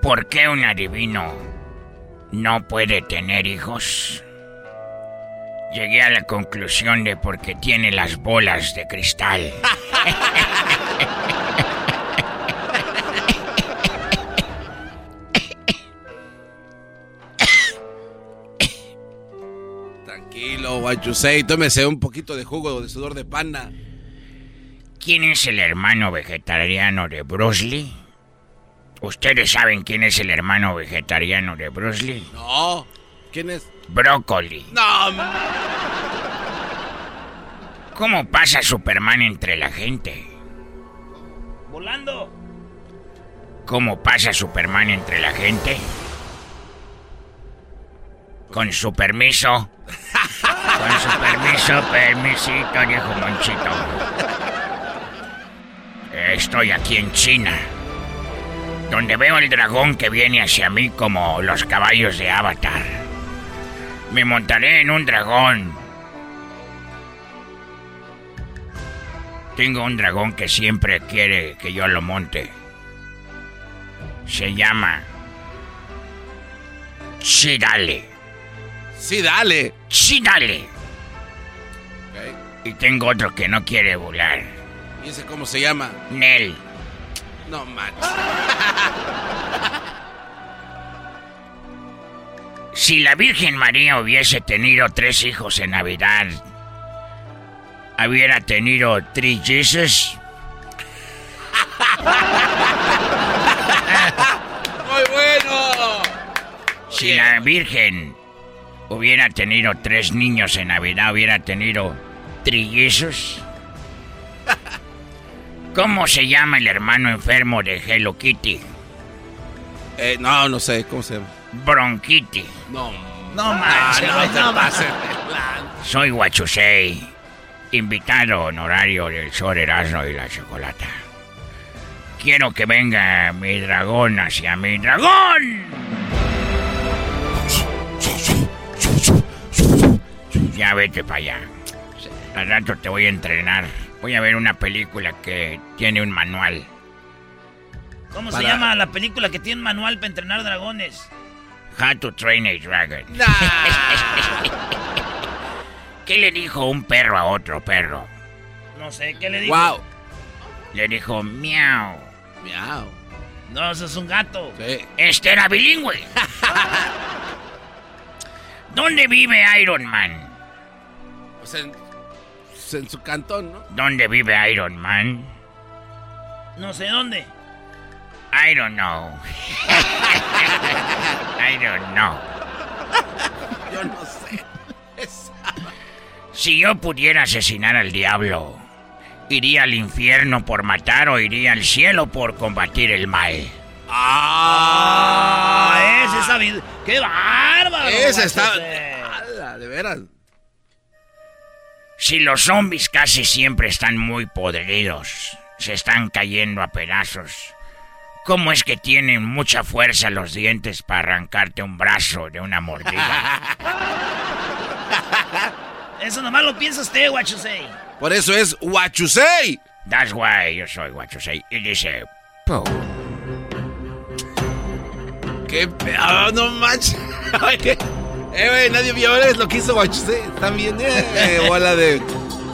Speaker 26: ¿Por qué un adivino no puede tener hijos? Llegué a la conclusión de porque tiene las bolas de cristal.
Speaker 2: Say. Tómese un poquito de jugo de sudor de pana.
Speaker 26: ¿Quién es el hermano vegetariano de Bruce Lee? ¿Ustedes saben quién es el hermano vegetariano de Bruce Lee?
Speaker 2: No. ¿Quién es?
Speaker 26: Brócoli.
Speaker 2: No.
Speaker 26: ¿Cómo pasa Superman entre la gente?
Speaker 24: Volando.
Speaker 26: ¿Cómo pasa Superman entre la gente? Con su permiso. Con su permiso, permisito, viejo Monchito. Estoy aquí en China, donde veo el dragón que viene hacia mí como los caballos de Avatar. Me montaré en un dragón. Tengo un dragón que siempre quiere que yo lo monte. Se llama Chidale.
Speaker 2: Sí, dale.
Speaker 26: Chidale. Y tengo otro que no quiere volar.
Speaker 2: ¿Y ese cómo se llama?
Speaker 26: Nel.
Speaker 2: No manches.
Speaker 26: Si la Virgen María hubiese tenido tres hijos en Navidad, ¿hubiera tenido tres Jesus?
Speaker 2: Muy bueno.
Speaker 26: Si la Virgen hubiera tenido tres niños en Navidad, ¿hubiera tenido trillizos? ¿Cómo se llama el hermano enfermo de Hello Kitty?
Speaker 2: Eh, no, no sé, ¿cómo se llama?
Speaker 26: Bronquiti.
Speaker 2: No.
Speaker 24: No manches,
Speaker 2: no,
Speaker 24: no
Speaker 2: pases.
Speaker 26: Soy Huachusei, invitado honorario del Sol Erasmo y la Chocolata. Quiero que venga mi dragón hacia mi dragón. Ya vete para allá. Al rato te voy a entrenar. Voy a ver una película que tiene un manual.
Speaker 24: ¿Cómo
Speaker 26: Para-
Speaker 24: se llama la película que tiene un manual para entrenar dragones?
Speaker 26: How to Train a Dragon. ¿Qué le dijo un perro a otro perro?
Speaker 24: No sé, ¿qué le dijo?
Speaker 2: Wow.
Speaker 26: Le dijo miau.
Speaker 2: Miau.
Speaker 24: No, eso es un gato.
Speaker 26: Este era bilingüe. ¿Dónde vive Iron Man?
Speaker 2: Pues en, en su cantón, ¿no?
Speaker 26: ¿Dónde vive Iron Man?
Speaker 24: No sé dónde.
Speaker 26: I don't know. I don't know.
Speaker 2: Yo no sé.
Speaker 26: Si yo pudiera asesinar al diablo, ¿iría al infierno por matar o iría al cielo por combatir el mal?
Speaker 24: Ah, ese sabido. ¡Qué bárbaro!
Speaker 2: Ese está. De veras.
Speaker 26: Si los zombies casi siempre están muy podridos, se están cayendo a pedazos, ¿cómo es que tienen mucha fuerza los dientes para arrancarte un brazo de una mordida?
Speaker 24: Eso nomás lo piensa usted, Guachusei.
Speaker 2: Por eso es Huachusei.
Speaker 26: That's why yo soy Huachusei. Y dice, "Pum".
Speaker 2: Qué pedo, no manches. Eh, güey, nadie vio es lo que hizo Huachusei. También, eh, bola de.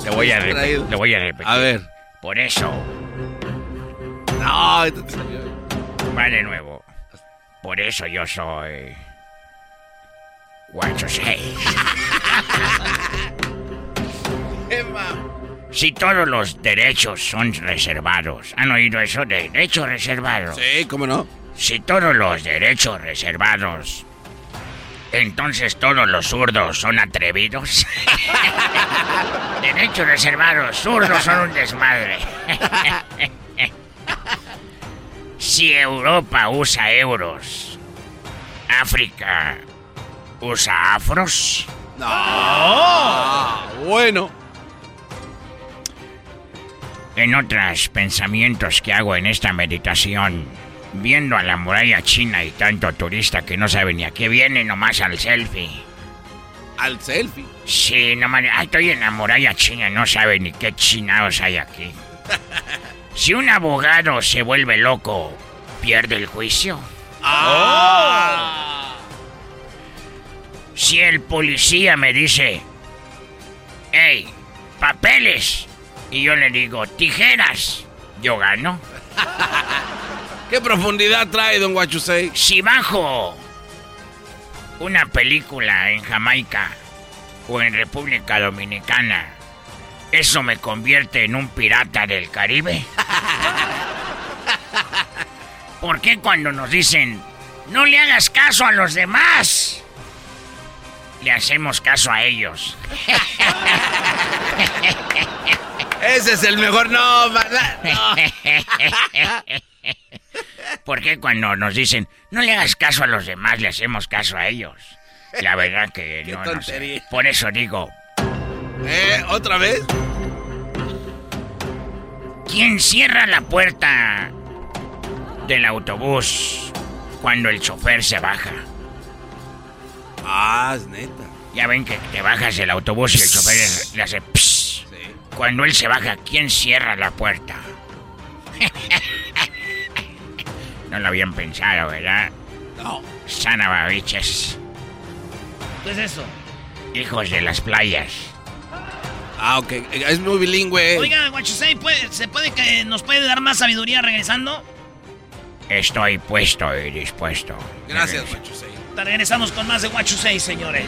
Speaker 26: Le voy a, repe-
Speaker 2: Traído.
Speaker 26: le voy a repetir.
Speaker 2: A ver.
Speaker 26: Por eso,
Speaker 2: No, esto te salió.
Speaker 26: va de nuevo. Por eso yo soy... Huachusei. Si todos los derechos son reservados, ¿han oído eso? Derechos reservados.
Speaker 2: Sí, cómo no.
Speaker 26: Si todos los derechos reservados, entonces todos los zurdos son atrevidos. derechos reservados, zurdos son un desmadre. si Europa usa euros, África usa afros.
Speaker 2: No. Ah, Bueno.
Speaker 26: En otros pensamientos que hago en esta meditación, viendo a la muralla china y tanto turista que no sabe ni a qué viene, nomás al selfie.
Speaker 2: Al selfie.
Speaker 26: Sí, nomás, ay, estoy en la muralla china, no sabe ni qué chinados hay aquí. Si un abogado se vuelve loco, pierde el juicio.
Speaker 2: Ah.
Speaker 26: Si el policía me dice, hey, papeles, y yo le digo, tijeras, yo gano.
Speaker 2: ¿Qué profundidad trae, don Huachusei?
Speaker 26: Si bajo una película en Jamaica o en República Dominicana, ¿eso me convierte en un pirata del Caribe? ¿Por qué cuando nos dicen, no le hagas caso a los demás? Le hacemos caso a ellos.
Speaker 2: Ese es el mejor no, ¿verdad? No.
Speaker 26: ¿Por qué cuando nos dicen, no le hagas caso a los demás, le hacemos caso a ellos? La verdad que no, no sé. Por eso digo,
Speaker 2: ¿Eh? ¿Otra vez?
Speaker 26: ¿quién cierra la puerta del autobús cuando el chofer se baja?
Speaker 2: Ah, es neta.
Speaker 26: Ya ven que te bajas del autobús y el chofer le- le hace pss. Cuando él se baja, ¿quién cierra la puerta? no lo habían pensado, ¿verdad?
Speaker 2: No.
Speaker 26: Sanababiches,
Speaker 24: ¿Qué es eso?
Speaker 26: hijos de las playas.
Speaker 2: Ah, ok. Es muy bilingüe.
Speaker 24: Oiga, Guachusei, ¿puede- ¿se puede que nos puede dar más sabiduría regresando?
Speaker 26: Estoy puesto y dispuesto.
Speaker 2: Gracias, Huachusei.
Speaker 24: Te regresamos con más de Guachusei, señores.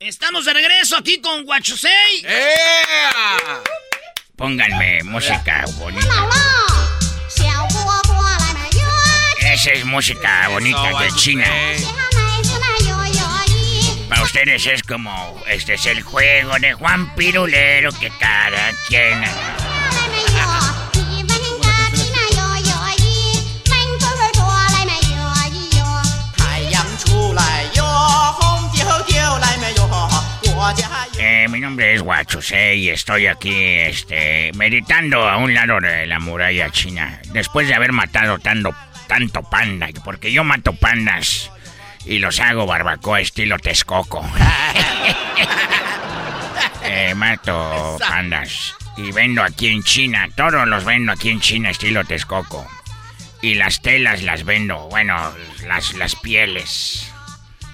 Speaker 24: Estamos de regreso aquí con Guachusei.
Speaker 26: Pónganme música bonita. Esa es música bonita de China. Para ustedes es como, este es el juego de Juan Pirulero que cada quien... Eh, mi nombre es Guachuse y estoy aquí, este, meditando a un lado de la muralla china. Después de haber matado tanto, tanto panda, porque yo mato pandas y los hago barbacoa estilo Texcoco. Eh, mato pandas y vendo aquí en China, todos los vendo aquí en China estilo Texcoco. Y las telas las vendo, bueno, las, las pieles.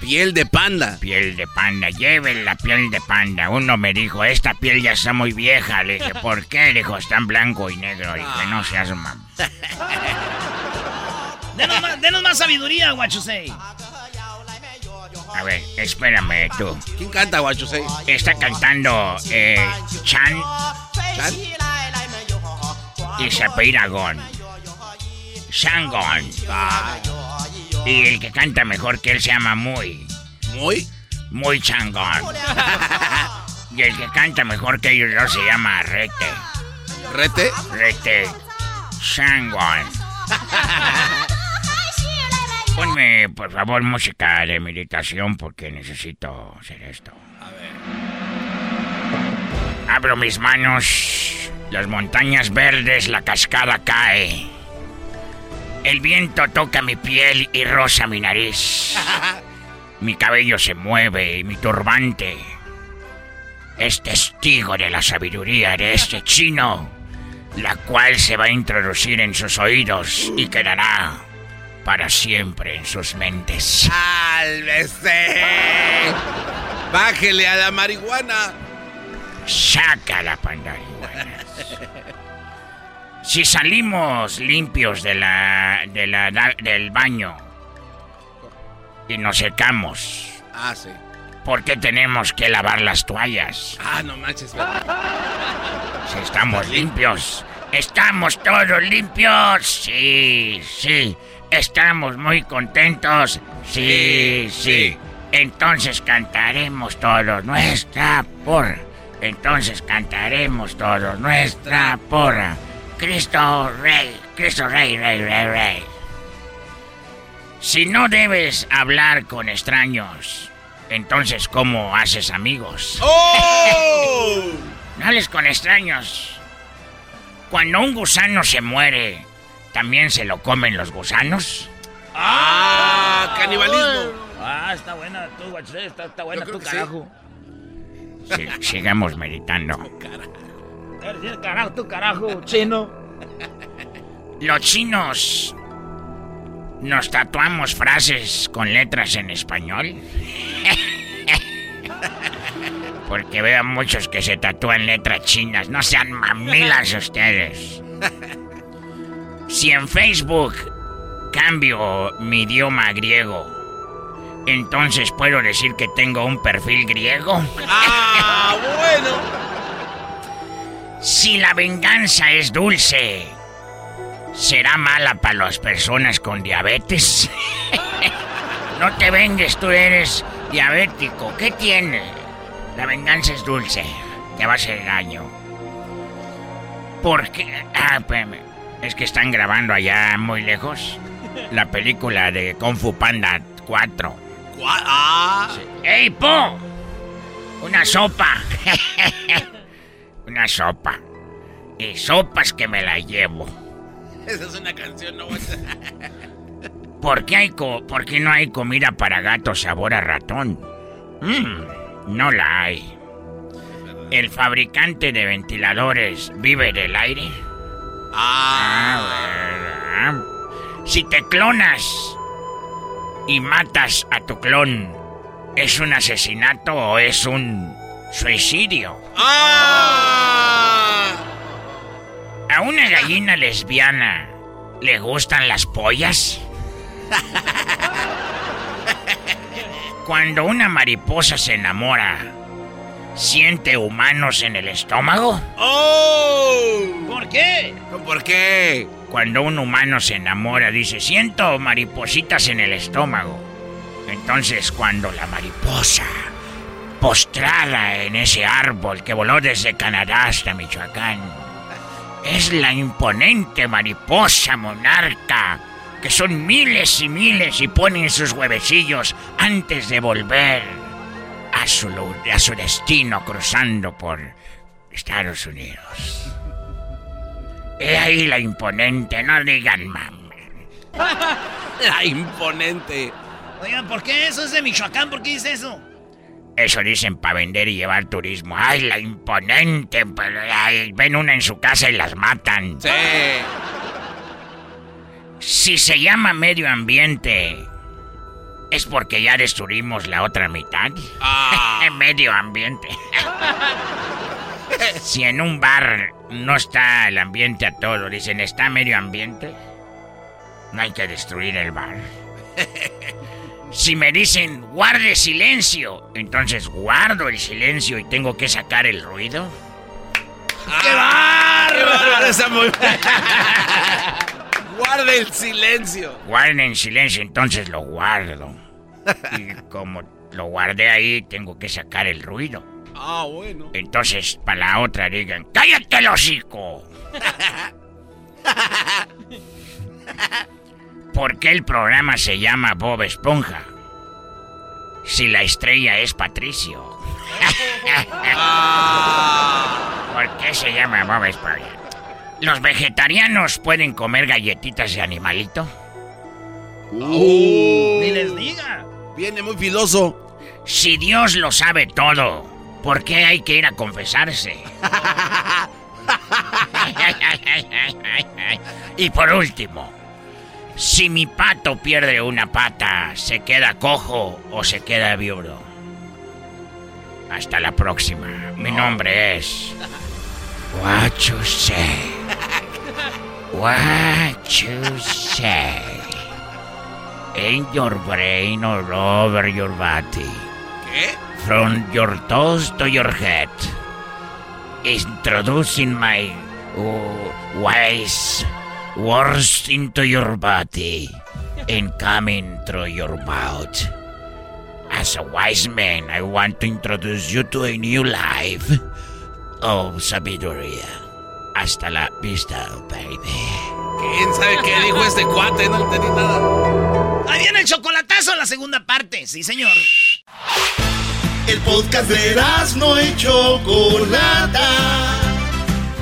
Speaker 2: Piel de panda.
Speaker 26: Piel de panda, lleven la piel de panda. Uno me dijo, esta piel ya está muy vieja. Le dije, ¿por qué? Le dijo, está en blanco y negro. Le dije, no seas mam.
Speaker 24: Denos más, denos más sabiduría, Guachusei.
Speaker 26: A ver, espérame tú.
Speaker 2: ¿Quién canta, Guachusei?
Speaker 26: Está cantando eh, Chan.
Speaker 2: ¿Chan?
Speaker 26: Y se Gon. Shangon. Y el que canta mejor que él se llama Muy.
Speaker 2: ¿Muy?
Speaker 26: Muy Changón. y el que canta mejor que ellos dos se llama Rete.
Speaker 2: ¿Rete?
Speaker 26: Rete. Shangon. Ponme, por favor, música de meditación porque necesito hacer esto.
Speaker 2: A ver.
Speaker 26: Abro mis manos, las montañas verdes, la cascada cae. El viento toca mi piel y roza mi nariz. Mi cabello se mueve y mi turbante es testigo de la sabiduría de este chino, la cual se va a introducir en sus oídos y quedará para siempre en sus mentes.
Speaker 2: ¡Sálvese! ¡Bájele a la marihuana!
Speaker 26: Saca la pandarihuana. Si salimos limpios de la, de la, del baño y nos secamos,
Speaker 2: Ah, sí.
Speaker 26: ¿por qué tenemos que lavar las toallas?
Speaker 2: Ah, no manches.
Speaker 26: Si estamos limpios, estamos todos limpios. Sí, sí. Estamos muy contentos. Sí, sí. Entonces cantaremos todos nuestra porra. Entonces cantaremos todos nuestra porra. Cristo Rey, Cristo Rey, Rey, Rey, Rey. Si no debes hablar con extraños, entonces ¿cómo haces amigos?
Speaker 2: ¡Oh!
Speaker 26: No hables con extraños. Cuando un gusano se muere, ¿también se lo comen los gusanos?
Speaker 2: ¡Ah! ¡Canibalismo!
Speaker 24: Ah, está buena tú. Está, está buena tú, carajo.
Speaker 26: Si- sigamos meditando.
Speaker 24: Carajo, tú, carajo, chino.
Speaker 26: Los chinos nos tatuamos frases con letras en español. Porque veo a muchos que se tatúan letras chinas. No sean mamilas ustedes. Si en Facebook cambio mi idioma griego, entonces puedo decir que tengo un perfil griego.
Speaker 2: ¡Ah, bueno!
Speaker 26: Si la venganza es dulce, ¿será mala para las personas con diabetes? no te vengues, tú eres diabético. ¿Qué tiene? La venganza es dulce, te va a hacer daño. ¿Por qué? Ah. Es que están grabando allá muy lejos la película de Kung Fu Panda 4.
Speaker 2: Ah.
Speaker 26: ¡Ey, Po! Una sopa. Una sopa. Y sopas que me la llevo.
Speaker 2: Esa es una canción, no
Speaker 26: ¿Por qué, hay co- ¿Por qué no hay comida para gato sabor a ratón? Mm, no la hay. ¿El fabricante de ventiladores vive del aire? Ah, ¿verdad? Si te clonas y matas a tu clon, ¿es un asesinato o es un suicidio?
Speaker 2: Ah.
Speaker 26: ¿A una gallina lesbiana le gustan las pollas? Cuando una mariposa se enamora, ¿siente humanos en el estómago?
Speaker 2: ¡Oh!
Speaker 27: ¿Por qué?
Speaker 2: ¿Por qué?
Speaker 26: Cuando un humano se enamora, dice, siento maripositas en el estómago. Entonces, cuando la mariposa, postrada en ese árbol que voló desde Canadá hasta Michoacán, es la imponente mariposa monarca, que son miles y miles y ponen sus huevecillos antes de volver a su, a su destino cruzando por Estados Unidos. He ahí la imponente, no digan mam.
Speaker 2: La imponente.
Speaker 27: Oigan, ¿por qué eso es de Michoacán? ¿Por qué dice eso?
Speaker 26: Eso dicen para vender y llevar turismo. ¡Ay, la imponente! ay, ven una en su casa y las matan.
Speaker 2: Sí.
Speaker 26: Si se llama medio ambiente, ¿es porque ya destruimos la otra mitad? medio ambiente. si en un bar no está el ambiente a todo, dicen, ¿está medio ambiente? No hay que destruir el bar. Si me dicen guarde silencio, entonces guardo el silencio y tengo que sacar el ruido.
Speaker 2: ¡Qué bárbaro! Está muy... Guarde el silencio.
Speaker 26: Guarden silencio, entonces lo guardo. Y como lo guardé ahí, tengo que sacar el ruido.
Speaker 2: Ah, bueno.
Speaker 26: Entonces, para la otra digan, ¡cállate el hocico! ¿Por qué el programa se llama Bob Esponja? Si la estrella es Patricio. ¿Por qué se llama Bob Esponja? ¿Los vegetarianos pueden comer galletitas de animalito?
Speaker 2: Ni
Speaker 27: les diga.
Speaker 2: Viene muy filoso.
Speaker 26: Si Dios lo sabe todo, ¿por qué hay que ir a confesarse? y por último, si mi pato pierde una pata, ¿se queda cojo o se queda viudo? Hasta la próxima. Mi nombre es... What you say? What you say? In your brain all over your body.
Speaker 2: ¿Qué?
Speaker 26: From your toes to your head. Introducing my uh, wise words into your body and coming through your mouth. As a wise man, I want to introduce you to a new life of sabiduría. Hasta la vista, baby.
Speaker 2: ¿Quién sabe qué dijo este cuate? No entendí nada.
Speaker 27: Ahí viene el chocolatazo, la segunda parte. Sí, señor.
Speaker 9: El podcast de no y Chocolata.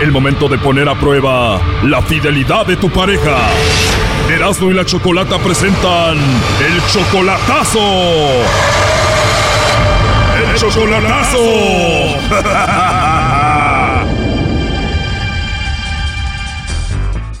Speaker 28: El momento de poner a prueba la fidelidad de tu pareja. Erasmo y la Chocolata presentan el chocolatazo. El chocolatazo.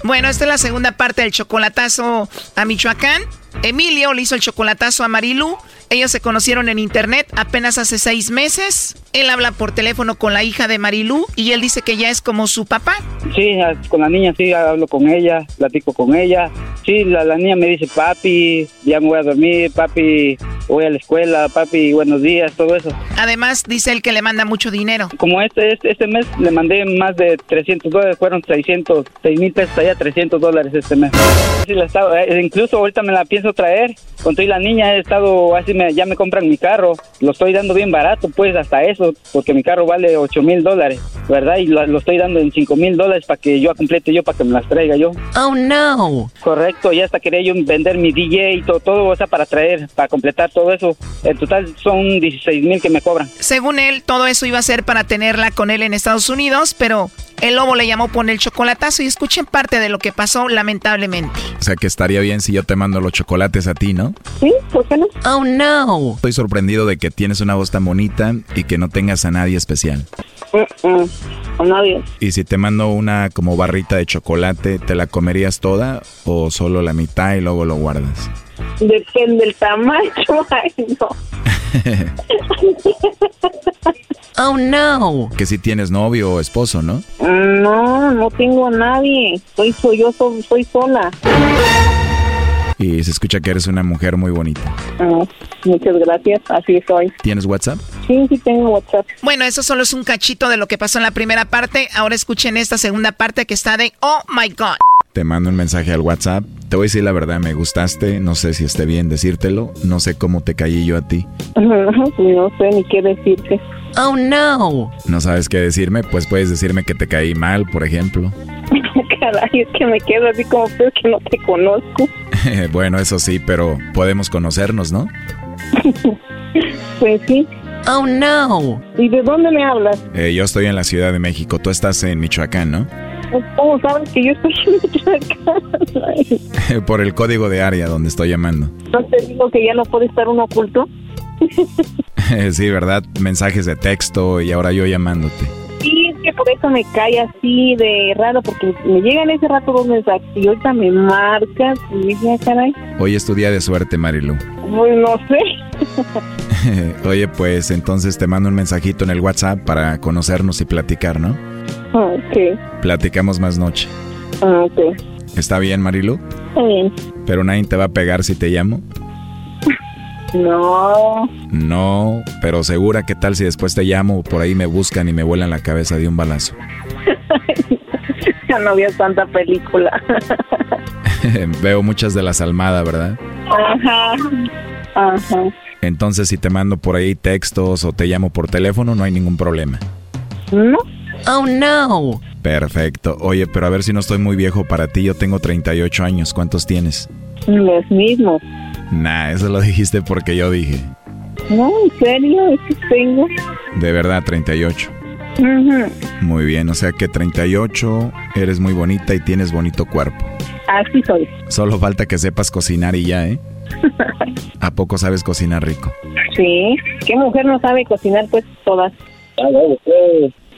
Speaker 13: Bueno, esta es la segunda parte del chocolatazo a Michoacán. Emilio le hizo el chocolatazo a Marilu. Ellos se conocieron en internet apenas hace seis meses. Él habla por teléfono con la hija de Marilu y él dice que ya es como su papá.
Speaker 29: Sí, con la niña sí, hablo con ella, platico con ella. Sí, la, la niña me dice, papi, ya me voy a dormir, papi, voy a la escuela, papi, buenos días, todo eso.
Speaker 13: Además, dice él que le manda mucho dinero.
Speaker 29: Como este, este, este mes le mandé más de 300 dólares, fueron 600, 6 mil pesos allá, 300 dólares este mes. Sí, la estaba- eh, incluso ahorita me la pienso traer. Con toda la niña he estado, así me, ya me compran mi carro. Lo estoy dando bien barato, pues hasta eso, porque mi carro vale 8 mil dólares, ¿verdad? Y lo, lo estoy dando en 5 mil dólares para que yo complete yo, para que me las traiga yo.
Speaker 13: Oh, no.
Speaker 29: Correcto, y hasta quería yo vender mi DJ y todo, todo, o sea, para traer, para completar todo eso. En total son 16 mil que me cobran.
Speaker 13: Según él, todo eso iba a ser para tenerla con él en Estados Unidos, pero el lobo le llamó por el chocolatazo y escuchen parte de lo que pasó lamentablemente.
Speaker 3: O sea que estaría bien si yo te mando los chocolates a ti, ¿no?
Speaker 30: Sí, ¿por qué no?
Speaker 13: Oh, no.
Speaker 3: Estoy sorprendido de que tienes una voz tan bonita y que no tengas a nadie especial.
Speaker 30: A nadie.
Speaker 3: Y si te mando una como barrita de chocolate, ¿te la comerías toda o solo la mitad y luego lo guardas?
Speaker 30: Depende del tamaño. Ay, no.
Speaker 13: Oh, no.
Speaker 3: que si tienes novio o esposo, ¿no?
Speaker 30: No, no tengo a nadie. Soy, soy yo, soy, soy sola.
Speaker 3: Y se escucha que eres una mujer muy bonita.
Speaker 30: Ah, muchas gracias, así soy.
Speaker 3: ¿Tienes WhatsApp?
Speaker 30: Sí, sí tengo WhatsApp.
Speaker 13: Bueno, eso solo es un cachito de lo que pasó en la primera parte. Ahora escuchen esta segunda parte que está de Oh my God.
Speaker 3: Te mando un mensaje al WhatsApp. Te voy a decir la verdad, me gustaste. No sé si esté bien decírtelo. No sé cómo te caí yo a ti.
Speaker 30: No sé ni qué decirte.
Speaker 13: Oh no.
Speaker 3: ¿No sabes qué decirme? Pues puedes decirme que te caí mal, por ejemplo.
Speaker 30: Caray, es que me quedo así como pues que no te conozco.
Speaker 3: bueno, eso sí, pero podemos conocernos, ¿no?
Speaker 30: Pues sí.
Speaker 13: Oh no.
Speaker 30: ¿Y de dónde me hablas?
Speaker 3: Eh, yo estoy en la Ciudad de México. Tú estás en Michoacán, ¿no?
Speaker 30: ¿Cómo sabes que yo estoy en Michoacán?
Speaker 3: por el código de área donde estoy llamando.
Speaker 30: ¿No te digo que ya no puede estar uno oculto?
Speaker 3: sí, ¿verdad? Mensajes de texto y ahora yo llamándote.
Speaker 30: Sí, es que por eso me cae así de raro, porque me llegan ese rato dos mensajes y ahorita me marcas y dije, "Ah, caray,
Speaker 3: Hoy es tu día de suerte, Marilu.
Speaker 30: pues no sé.
Speaker 3: Oye, pues entonces te mando un mensajito en el WhatsApp para conocernos y platicar, ¿no?
Speaker 30: ok,
Speaker 3: Platicamos más noche.
Speaker 30: ah, ok,
Speaker 3: ¿Está bien, Marilu?
Speaker 30: está bien.
Speaker 3: Pero nadie te va a pegar si te llamo.
Speaker 30: No,
Speaker 3: No, pero segura, ¿qué tal si después te llamo? Por ahí me buscan y me vuelan la cabeza de un balazo.
Speaker 30: ya no había tanta película.
Speaker 3: Veo muchas de las Almada, ¿verdad?
Speaker 30: Ajá, ajá.
Speaker 3: Entonces, si te mando por ahí textos o te llamo por teléfono, no hay ningún problema.
Speaker 30: ¿No?
Speaker 13: Oh no.
Speaker 3: Perfecto. Oye, pero a ver si no estoy muy viejo para ti. Yo tengo 38 años. ¿Cuántos tienes?
Speaker 30: Los mismos.
Speaker 3: Nah, eso lo dijiste porque yo dije.
Speaker 30: No, en serio, es que tengo.
Speaker 3: De verdad, 38.
Speaker 30: Ujú.
Speaker 3: Muy bien, o sea que 38, eres muy bonita y tienes bonito cuerpo.
Speaker 30: Así soy.
Speaker 3: Solo falta que sepas cocinar y ya, ¿eh? ¿A poco sabes cocinar rico?
Speaker 30: Sí, ¿qué mujer no sabe cocinar? Pues todas.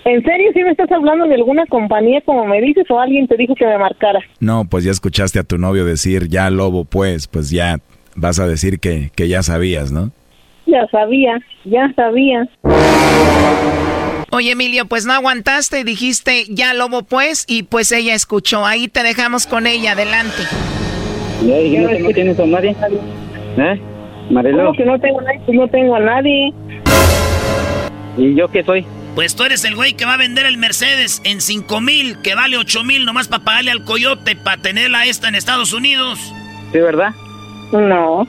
Speaker 30: ¿En serio si me estás hablando de alguna compañía como me dices o alguien te dijo que me marcara?
Speaker 3: No, pues ya escuchaste a tu novio decir, ya lobo, pues, pues ya vas a decir que, que ya sabías, ¿no?
Speaker 30: Ya sabía, ya sabía.
Speaker 13: Oye, Emilio, pues no aguantaste y dijiste ya lobo pues y pues ella escuchó. Ahí te dejamos con ella, adelante.
Speaker 29: Que no tienes a nadie. ¿Eh? Marilu,
Speaker 30: ¿Cómo que no tengo a nadie? Pues no tengo a nadie.
Speaker 29: ¿y yo qué soy?
Speaker 1: Pues tú eres el güey que va a vender el Mercedes en 5 mil, que vale 8 mil nomás para pagarle al coyote para tenerla esta en Estados Unidos.
Speaker 29: ¿Sí, verdad?
Speaker 30: No.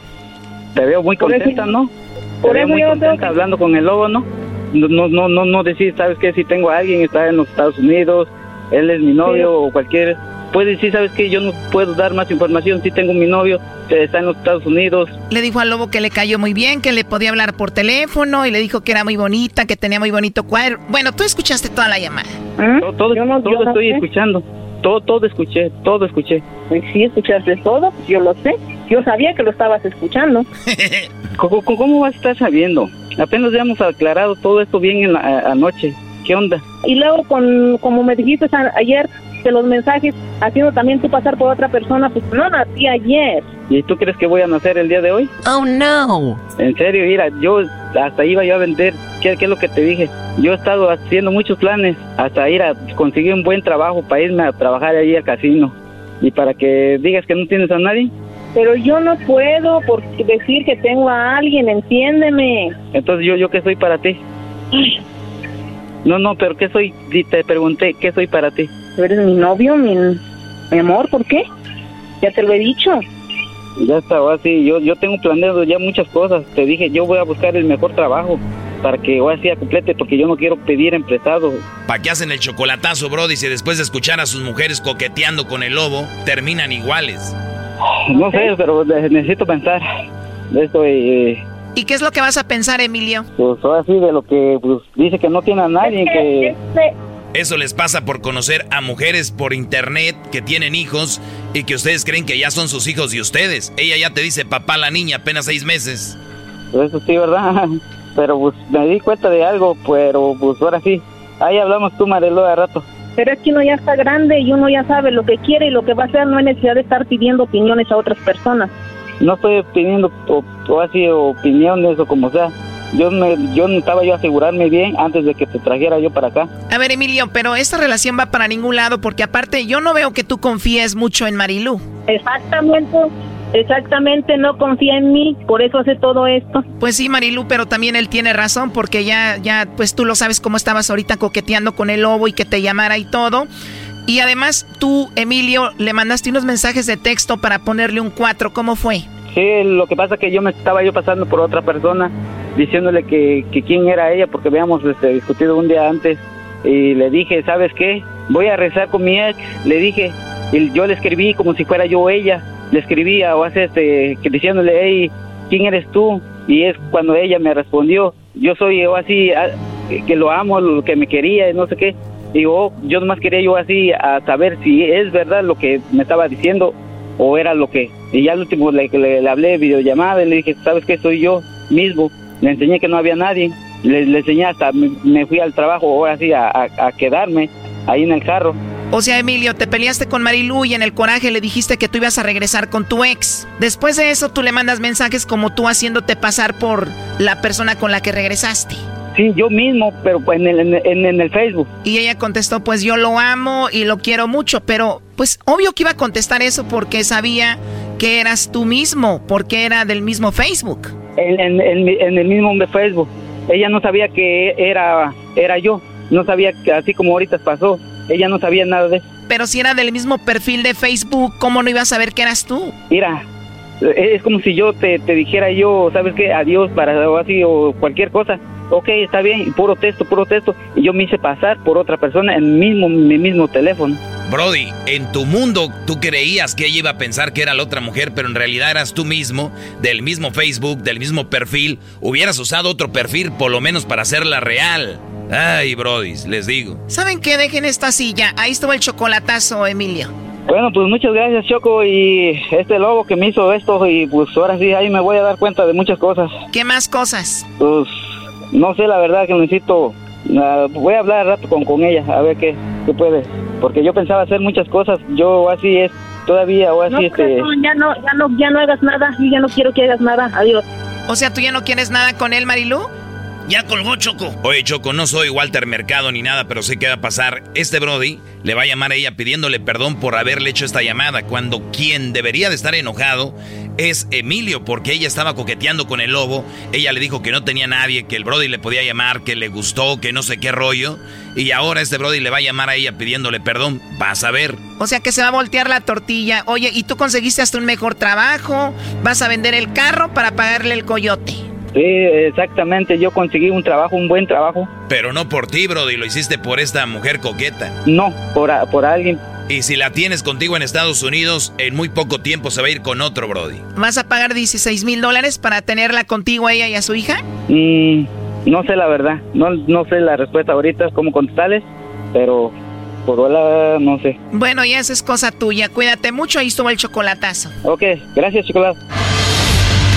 Speaker 29: Te veo muy
Speaker 30: Por eso-
Speaker 29: contenta, ¿no? Te
Speaker 30: por
Speaker 29: veo
Speaker 30: eso
Speaker 29: muy
Speaker 30: yo
Speaker 29: contenta
Speaker 30: que-
Speaker 29: hablando con el lobo, ¿no? No, no, no, no, no decir, ¿sabes qué? Si tengo a alguien, está en los Estados Unidos, él es mi novio o cualquier... Puedes decir, ¿sabes qué? Yo no puedo dar más información. Si tengo mi novio, está en los Estados Unidos.
Speaker 13: Le dijo al lobo que le cayó muy bien, que le podía hablar por teléfono y le dijo que era muy bonita, que tenía muy bonito cuadro. Bueno, tú escuchaste toda la llamada.
Speaker 29: Todo, todo,
Speaker 30: ¿Mm? no-
Speaker 29: todo
Speaker 30: yo no
Speaker 29: estoy
Speaker 30: sé.
Speaker 29: escuchando. Todo, todo escuché, todo escuché.
Speaker 30: Pues sí, escuchaste todo, pues yo lo sé. Yo sabía que lo estabas escuchando.
Speaker 29: ¿Cómo, cómo- vas a estar sabiendo? Apenas ya hemos aclarado todo esto bien en la anoche. ¿Qué onda?
Speaker 30: Y luego, con, como me dijiste ayer, de los mensajes, haciendo también tú pasar por otra persona, pues no nací ayer.
Speaker 29: ¿Y tú crees que voy a nacer el día de hoy?
Speaker 13: Oh no.
Speaker 29: En serio, mira, yo hasta iba yo a vender, ¿qué, qué es lo que te dije? Yo he estado haciendo muchos planes, hasta ir a conseguir un buen trabajo para irme a trabajar ahí al casino. Y para que digas que no tienes a nadie,
Speaker 30: Pero yo no puedo por decir que tengo a alguien, entiéndeme.
Speaker 29: Entonces, ¿yo, yo qué soy para ti? No, no, pero ¿qué soy? Te pregunté, ¿qué soy para ti?
Speaker 30: Tú eres mi novio, mi, mi amor, ¿por qué? Ya te lo he dicho.
Speaker 29: Ya está, ahora sí, yo, yo tengo planeado ya muchas cosas. Te dije, yo voy a buscar el mejor trabajo para que ahora sí complete, porque yo no quiero pedir emprestado.
Speaker 3: ¿Para qué hacen el chocolatazo, Brody, si después de escuchar a sus mujeres coqueteando con el lobo, terminan iguales?
Speaker 29: No sé, pero necesito pensar de esto y
Speaker 13: ¿Y qué es lo que vas a pensar, Emilio?
Speaker 29: pues ahora sí de lo que pues, dice que no tiene a nadie, que...
Speaker 3: Eso les pasa por conocer a mujeres por internet que tienen hijos y que ustedes creen que ya son sus hijos de ustedes. Ella ya te dice papá la niña, apenas seis meses.
Speaker 29: Pues eso sí, ¿verdad? Pero pues me di cuenta de algo, pero pues ahora sí. Ahí hablamos tú, Marelo, de rato.
Speaker 30: Pero es que uno ya está grande y uno ya sabe lo que quiere y lo que va a hacer. No hay necesidad de estar pidiendo opiniones a otras personas.
Speaker 29: No estoy pidiendo o, o así opiniones o como sea. Yo me, yo necesitaba yo asegurarme bien antes de que te trajera yo para acá.
Speaker 13: A ver, Emilio, pero esta relación va para ningún lado porque aparte yo no veo que tú confíes mucho en Marilú.
Speaker 30: Exactamente, exactamente, no confía en mí, por eso hace todo esto.
Speaker 13: Pues sí, Marilú, pero también él tiene razón porque ya, ya, pues tú lo sabes cómo estabas ahorita coqueteando con el lobo y que te llamara y todo. Y además tú, Emilio, le mandaste unos mensajes de texto para ponerle un 4. ¿Cómo fue?
Speaker 29: Sí, lo que pasa que yo me estaba yo pasando por otra persona diciéndole que, que quién era ella porque habíamos este, discutido un día antes y le dije, ¿sabes qué? Voy a rezar con mi ex, le dije, y yo le escribí como si fuera yo ella, le escribía o hace este, diciéndole, hey, ¿quién eres tú? Y es cuando ella me respondió, yo soy yo así, ah, que lo amo, lo que me quería y no sé qué. Digo, oh, yo nomás quería yo así a saber si es verdad lo que me estaba diciendo o era lo que. Y ya al último le, le, le hablé videollamada y le dije, ¿sabes qué? Soy yo mismo. Le enseñé que no había nadie. Le, enseñé hasta, me, fui al trabajo ahora sí a quedarme ahí en el carro.
Speaker 13: O sea, Emilio, te peleaste con Marilú y en el coraje le dijiste que tú ibas a regresar con tu ex. Después de eso, tú le mandas mensajes como tú haciéndote pasar por la persona con la que regresaste.
Speaker 29: Sí, yo mismo, pero pues en el, en, el- en el Facebook.
Speaker 13: Y ella contestó, pues yo lo amo y lo quiero mucho, pero pues obvio que iba a contestar eso porque sabía que eras tú mismo, porque era del mismo Facebook.
Speaker 29: En, el mismo Facebook. Ella no sabía que era, era yo. No sabía que así como ahorita pasó. Ella no sabía nada de eso.
Speaker 13: Pero si era del mismo perfil de Facebook, ¿cómo no iba a saber que eras tú?
Speaker 29: Mira, es como si yo te, te dijera yo, ¿sabes qué? Adiós para o así o cualquier cosa. Ok, está bien, puro texto, puro texto. Y yo me hice pasar por otra persona en mismo, mi mismo teléfono.
Speaker 3: Brody, en tu mundo tú creías que ella iba a pensar que era la otra mujer, pero en realidad eras tú mismo, del mismo Facebook, del mismo perfil. Hubieras usado otro perfil por lo menos para hacerla real. Ay, Brody, les digo.
Speaker 13: ¿Saben qué? Dejen esta silla. Ahí estuvo el chocolatazo, Emilio.
Speaker 29: Bueno, pues muchas gracias, Choco, y este lobo que me hizo esto, y pues ahora sí, ahí me voy a dar cuenta de muchas cosas.
Speaker 13: ¿Qué más cosas?
Speaker 29: Pues no sé, la verdad que necesito. Ah, voy a hablar al rato con, con ella, a ver qué, qué puede. Porque yo pensaba hacer muchas cosas, yo así es, todavía, o así
Speaker 30: No,
Speaker 29: este.
Speaker 30: corazón, ya no, ya no, ya no hagas nada. Yo ya no quiero que hagas nada. Adiós.
Speaker 13: O sea, ¿tú ya no quieres nada con él, Marilú?
Speaker 1: Ya colgó Choco.
Speaker 3: Oye, Choco, no soy Walter Mercado ni nada, pero sé qué va a pasar. Este Brody le va a llamar a ella pidiéndole perdón por haberle hecho esta llamada, cuando quien debería de estar enojado es Emilio, porque ella estaba coqueteando con el lobo. Ella le dijo que no tenía nadie, que el Brody le podía llamar, que le gustó, que no sé qué rollo. Y ahora este Brody le va a llamar a ella pidiéndole perdón. Vas a ver.
Speaker 13: O sea que se va a voltear la tortilla. Oye, ¿y tú conseguiste hasta un mejor trabajo? ¿Vas a vender el carro para pagarle el coyote?
Speaker 29: Sí, exactamente, yo conseguí un trabajo, un buen trabajo.
Speaker 3: Pero no por ti, Brody, lo hiciste por esta mujer coqueta.
Speaker 29: No, por, a- por alguien.
Speaker 3: Y si la tienes contigo en Estados Unidos, en muy poco tiempo se va a ir con otro, Brody.
Speaker 13: ¿Vas a pagar 16 mil dólares para tenerla contigo a ella y a su hija?
Speaker 29: Mm, no sé la verdad, no, no sé la respuesta ahorita, cómo contestarles, pero por ahora no sé.
Speaker 13: Bueno, ya esa es cosa tuya. Cuídate mucho. Ahí estuvo el chocolatazo.
Speaker 29: Ok, gracias, chocolate.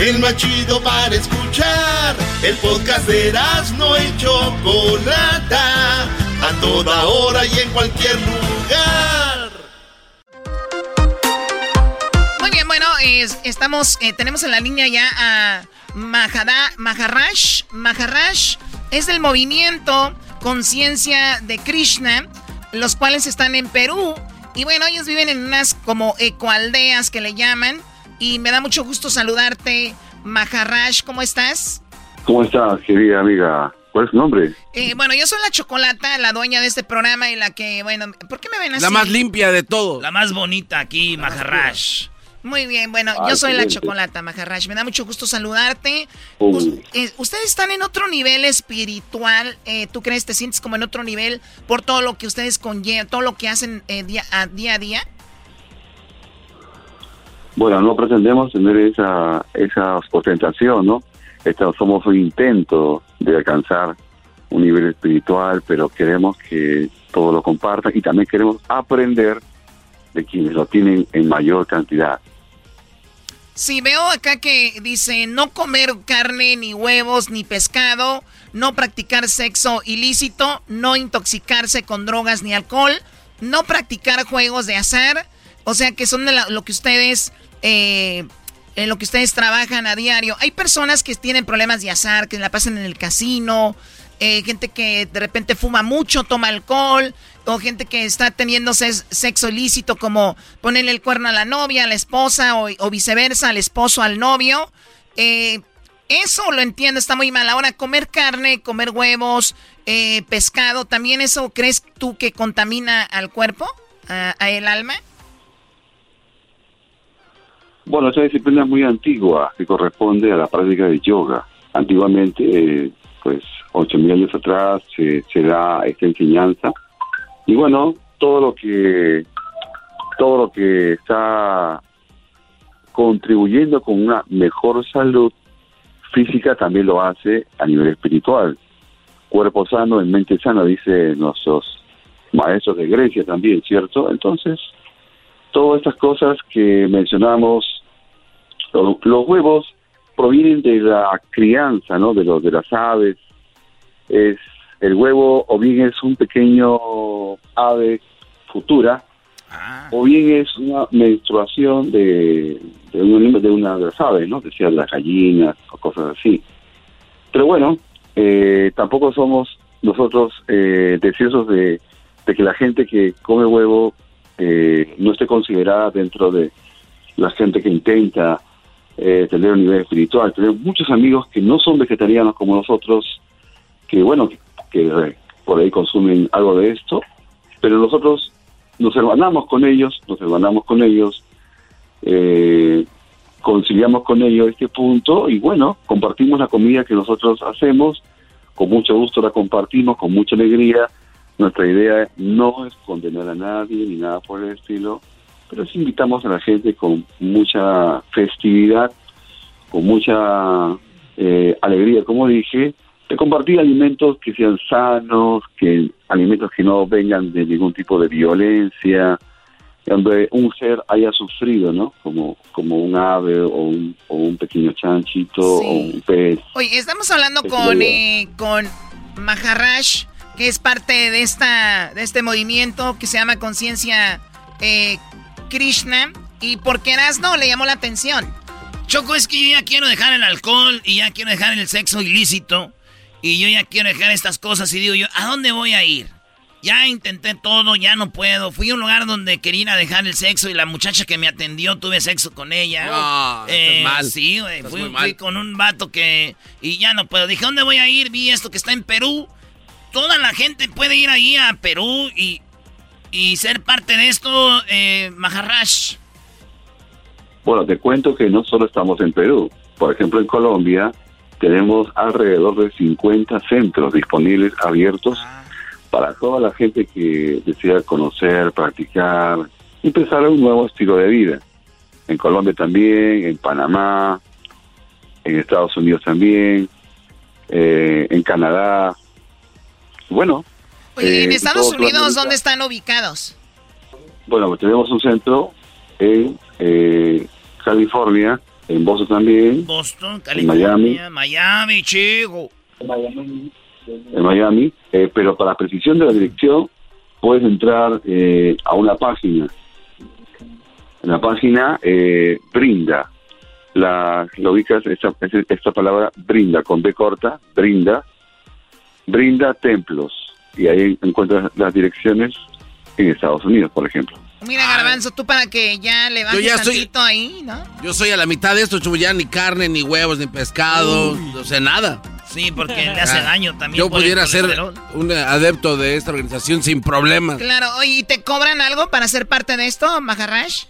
Speaker 31: El más chido para escuchar. El podcast de no y Chocolata. A toda hora y en cualquier lugar.
Speaker 13: Muy bien, bueno, estamos, eh, tenemos en la línea ya a Mahada, Maharash. Maharash es del movimiento Conciencia de Krishna, los cuales están en Perú. Y bueno, ellos viven en unas como ecoaldeas que le llaman. Y me da mucho gusto saludarte, Maharash. ¿Cómo estás?
Speaker 32: ¿Cómo estás, querida amiga? ¿Cuál es tu nombre?
Speaker 13: Eh, bueno, yo soy la Chocolata, la dueña de este programa y la que, bueno, ¿por qué me ven así?
Speaker 33: La más limpia de todo.
Speaker 1: La más bonita aquí, Maharash.
Speaker 13: Muy bien, bueno, yo soy la Chocolata, Maharash. Me da mucho gusto saludarte. Eh, ustedes están en otro nivel espiritual. Eh, ¿Tú crees, te sientes como en otro nivel por todo lo que ustedes conllevan, todo lo que hacen eh, día, a, día a día?
Speaker 32: Bueno, no pretendemos tener esa, esa ostentación, ¿no? somos un intento de alcanzar un nivel espiritual, pero queremos que todo lo compartan y también queremos aprender de quienes lo tienen en mayor cantidad.
Speaker 13: Sí, veo acá que dice no comer carne, ni huevos, ni pescado, no practicar sexo ilícito, no intoxicarse con drogas ni alcohol, no practicar juegos de azar, o sea que son de lo que ustedes, eh, en lo que ustedes trabajan a diario. Hay personas que tienen problemas de azar, que la pasan en el casino, eh, gente que de repente fuma mucho, toma alcohol, o gente que está teniendo sexo ilícito, como ponerle el cuerno a la novia, a la esposa, o, viceversa, al esposo, al novio. Eh, eso lo entiendo, está muy mal. Ahora, comer carne, comer huevos, eh, pescado, ¿también eso crees tú que contamina al cuerpo, a, el alma?
Speaker 32: Bueno, esa disciplina es muy antigua, que corresponde a la práctica de yoga. Antiguamente, pues ocho mil años atrás se, da esta enseñanza. Y bueno todo lo que todo lo que está contribuyendo con una mejor salud física también lo hace a nivel espiritual. Cuerpo sano en mente sana dice nuestros maestros de Grecia también cierto entonces todas estas cosas que mencionamos los huevos provienen de la crianza, ¿no? De los de las aves. Es el huevo o bien es un pequeño ave futura ah. o bien es una menstruación de, de, de una de las aves, ¿no? Decía las gallinas o cosas así. Pero bueno, eh, tampoco somos nosotros eh, deseosos de, de, que la gente que come huevo eh, no esté considerada dentro de la gente que intenta eh, tener un nivel espiritual. Tenemos muchos amigos que no son vegetarianos como nosotros, que bueno, que, eh, por ahí consumen algo de esto, pero nosotros nos hermanamos con ellos, nos hermanamos con ellos, eh, conciliamos con ellos este punto y bueno, compartimos la comida que nosotros hacemos, con mucho gusto la compartimos, con mucha alegría. Nuestra idea no es condenar a nadie ni nada por el estilo, pero sí invitamos a la gente con mucha festividad, con mucha eh, alegría, como dije, de compartir alimentos que sean sanos, que alimentos que no vengan de ningún tipo de violencia, donde un ser haya sufrido, ¿no? Como, como un ave o un, o un pequeño chanchito o un pez.
Speaker 13: Oye, estamos hablando con, eh, con Maharash, que es parte de, esta, de este movimiento que se llama Conciencia eh, Krishna. ¿Y por qué no le llamó la atención?
Speaker 1: Choco, es que yo ya quiero dejar el alcohol y ya quiero dejar el sexo ilícito. Y yo ya quiero dejar estas cosas y digo yo, ¿a dónde voy a ir? Ya intenté todo, ya no puedo. Fui a un lugar donde quería dejar el sexo y la muchacha que me atendió tuve sexo con ella.
Speaker 33: No, eh, mal.
Speaker 1: Sí, güey. Fui, con un vato que... Y ya no puedo. Dije, ¿dónde voy a ir? Vi esto que está en Perú. Toda la gente puede ir ahí a Perú y y ser parte de esto, eh?
Speaker 32: Bueno, te cuento que no solo estamos en Perú. Por ejemplo, en Colombia tenemos alrededor de 50 centros disponibles abiertos para toda la gente que desea conocer, practicar, empezar un nuevo estilo de vida. En Colombia también, en Panamá, en Estados Unidos también, eh, en Canadá. Bueno,
Speaker 13: ¿en eh, Estados Unidos dónde están ubicados?
Speaker 32: bueno, tenemos un centro en eh, California, en Boston también,
Speaker 34: Boston,
Speaker 32: en
Speaker 34: California,
Speaker 32: Miami,
Speaker 34: Miami, chico.
Speaker 32: en Miami, eh, pero para precisión de la dirección puedes entrar eh, a una página. En la página eh, brinda, la, lo ubicas, esta, esta palabra brinda, con B corta, brinda, brinda templos. Y ahí encuentras las direcciones en Estados Unidos, por ejemplo.
Speaker 13: Mira, Garbanzo, tú para que ya le bajes
Speaker 2: ya estoy-
Speaker 13: tantito ahí, ¿no?
Speaker 2: Yo soy a la mitad de esto, chubo, ya ni carne, ni huevos, ni pescado, o sea, nada.
Speaker 34: Sí, porque le hace
Speaker 2: Ah,
Speaker 34: daño también.
Speaker 2: Yo pudiera ser un adepto de esta organización sin problemas.
Speaker 13: Claro, oye, ¿y te cobran algo para ser parte de esto, Maharash?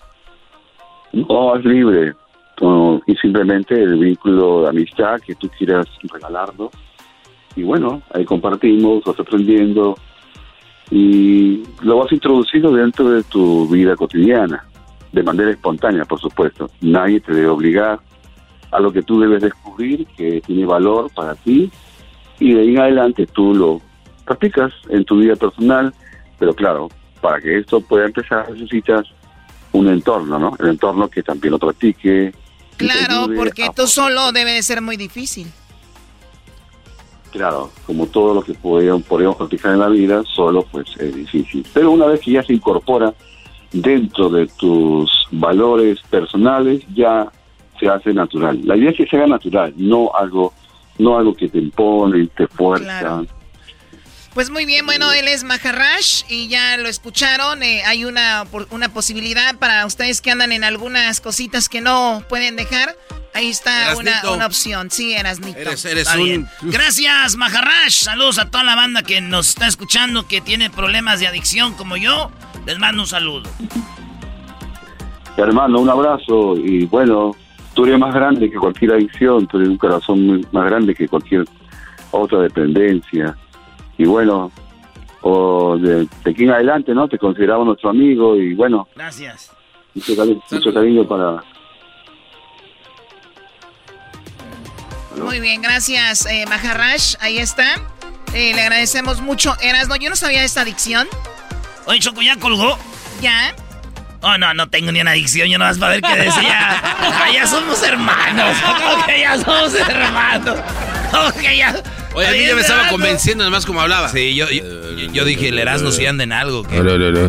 Speaker 32: No, es libre. No, y simplemente el vínculo de amistad que tú quieras regalarnos. Y bueno, ahí compartimos, vas aprendiendo y lo vas introduciendo dentro de tu vida cotidiana, de manera espontánea, por supuesto. Nadie te debe obligar a lo que tú debes descubrir que tiene valor para ti y de ahí en adelante tú lo practicas en tu vida personal, pero claro, para que esto pueda empezar necesitas un entorno, ¿no? El entorno que también lo practique.
Speaker 13: Claro, porque
Speaker 32: a-
Speaker 13: tú solo debe de ser muy difícil.
Speaker 32: Claro, como todo lo que podemos, podemos practicar en la vida, solo pues es difícil. Pero una vez que ya se incorpora dentro de tus valores personales, ya se hace natural. La idea es que se haga natural, no algo, no algo que te impone, te fuerza.
Speaker 13: Claro. Pues muy bien, bueno, él es Maharash y ya lo escucharon. eh, hay una, una posibilidad para ustedes que andan en algunas cositas que no pueden dejar. Ahí está una, opción. Sí, Erasnito.
Speaker 34: Está bien. Gracias, Maharash. Saludos a toda la banda que nos está escuchando, que tiene problemas de adicción como yo. Les mando un saludo.
Speaker 32: Hermano, un abrazo y bueno, tú eres más grande que cualquier adicción, tú eres un corazón muy- más grande que cualquier otra dependencia. Y bueno, o de, de aquí en adelante, ¿no? Te consideramos nuestro amigo y bueno,
Speaker 34: Gracias.
Speaker 32: mucho cariño, mucho cariño para...
Speaker 13: Muy bien, gracias, eh, Maharash. Ahí está. Eh, le agradecemos mucho. Erasno, yo no sabía de esta adicción.
Speaker 34: Oye, Choco, ¿ya colgó?
Speaker 13: ¿Ya?
Speaker 34: Oh, no, no tengo ni una adicción. Yo no vas para ver qué decía. Ah, ya somos hermanos. ¿Cómo que ya somos hermanos? ¿Cómo que ya?
Speaker 2: Oye, a mí ya me estaba convenciendo nomás como hablaba.
Speaker 3: Sí, yo, yo, yo dije, el Erasmo si anda en algo. ¿qué?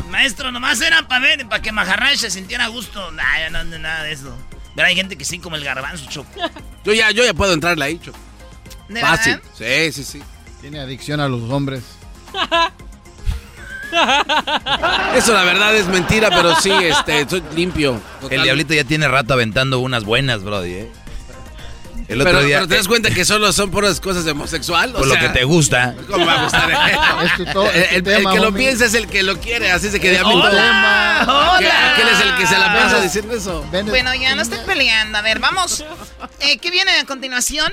Speaker 34: Maestro, nomás era para ver, para que Maharash se sintiera a gusto. Nah, no nada de eso. Pero hay gente que sí, como el garbanzo, Choco.
Speaker 2: Yo ya, yo ya puedo entrarle ahí, Choco.
Speaker 13: ¿De
Speaker 2: Fácil.
Speaker 13: verdad?
Speaker 2: Sí, sí, sí.
Speaker 6: Tiene adicción a los hombres.
Speaker 2: Eso la verdad es mentira, pero sí, este, soy limpio.
Speaker 3: El diablito ya tiene rato aventando unas buenas, brody, ¿eh? El otro
Speaker 2: pero,
Speaker 3: día...
Speaker 2: pero te das cuenta que solo son puras cosas de homosexual.
Speaker 3: Por
Speaker 2: o
Speaker 3: lo que te gusta.
Speaker 2: ¿Cómo va a gustar?
Speaker 6: Es tu to- es tu
Speaker 2: el, el que lo piensa es el que lo quiere, así es de que diablito.
Speaker 13: ¡Hola!
Speaker 2: ¿Qué-
Speaker 13: ¡Hola!
Speaker 2: Aquel es el que se la pasa diciendo eso.
Speaker 13: Bueno, ya no estén peleando. A ver, vamos. Eh, ¿Qué viene a continuación?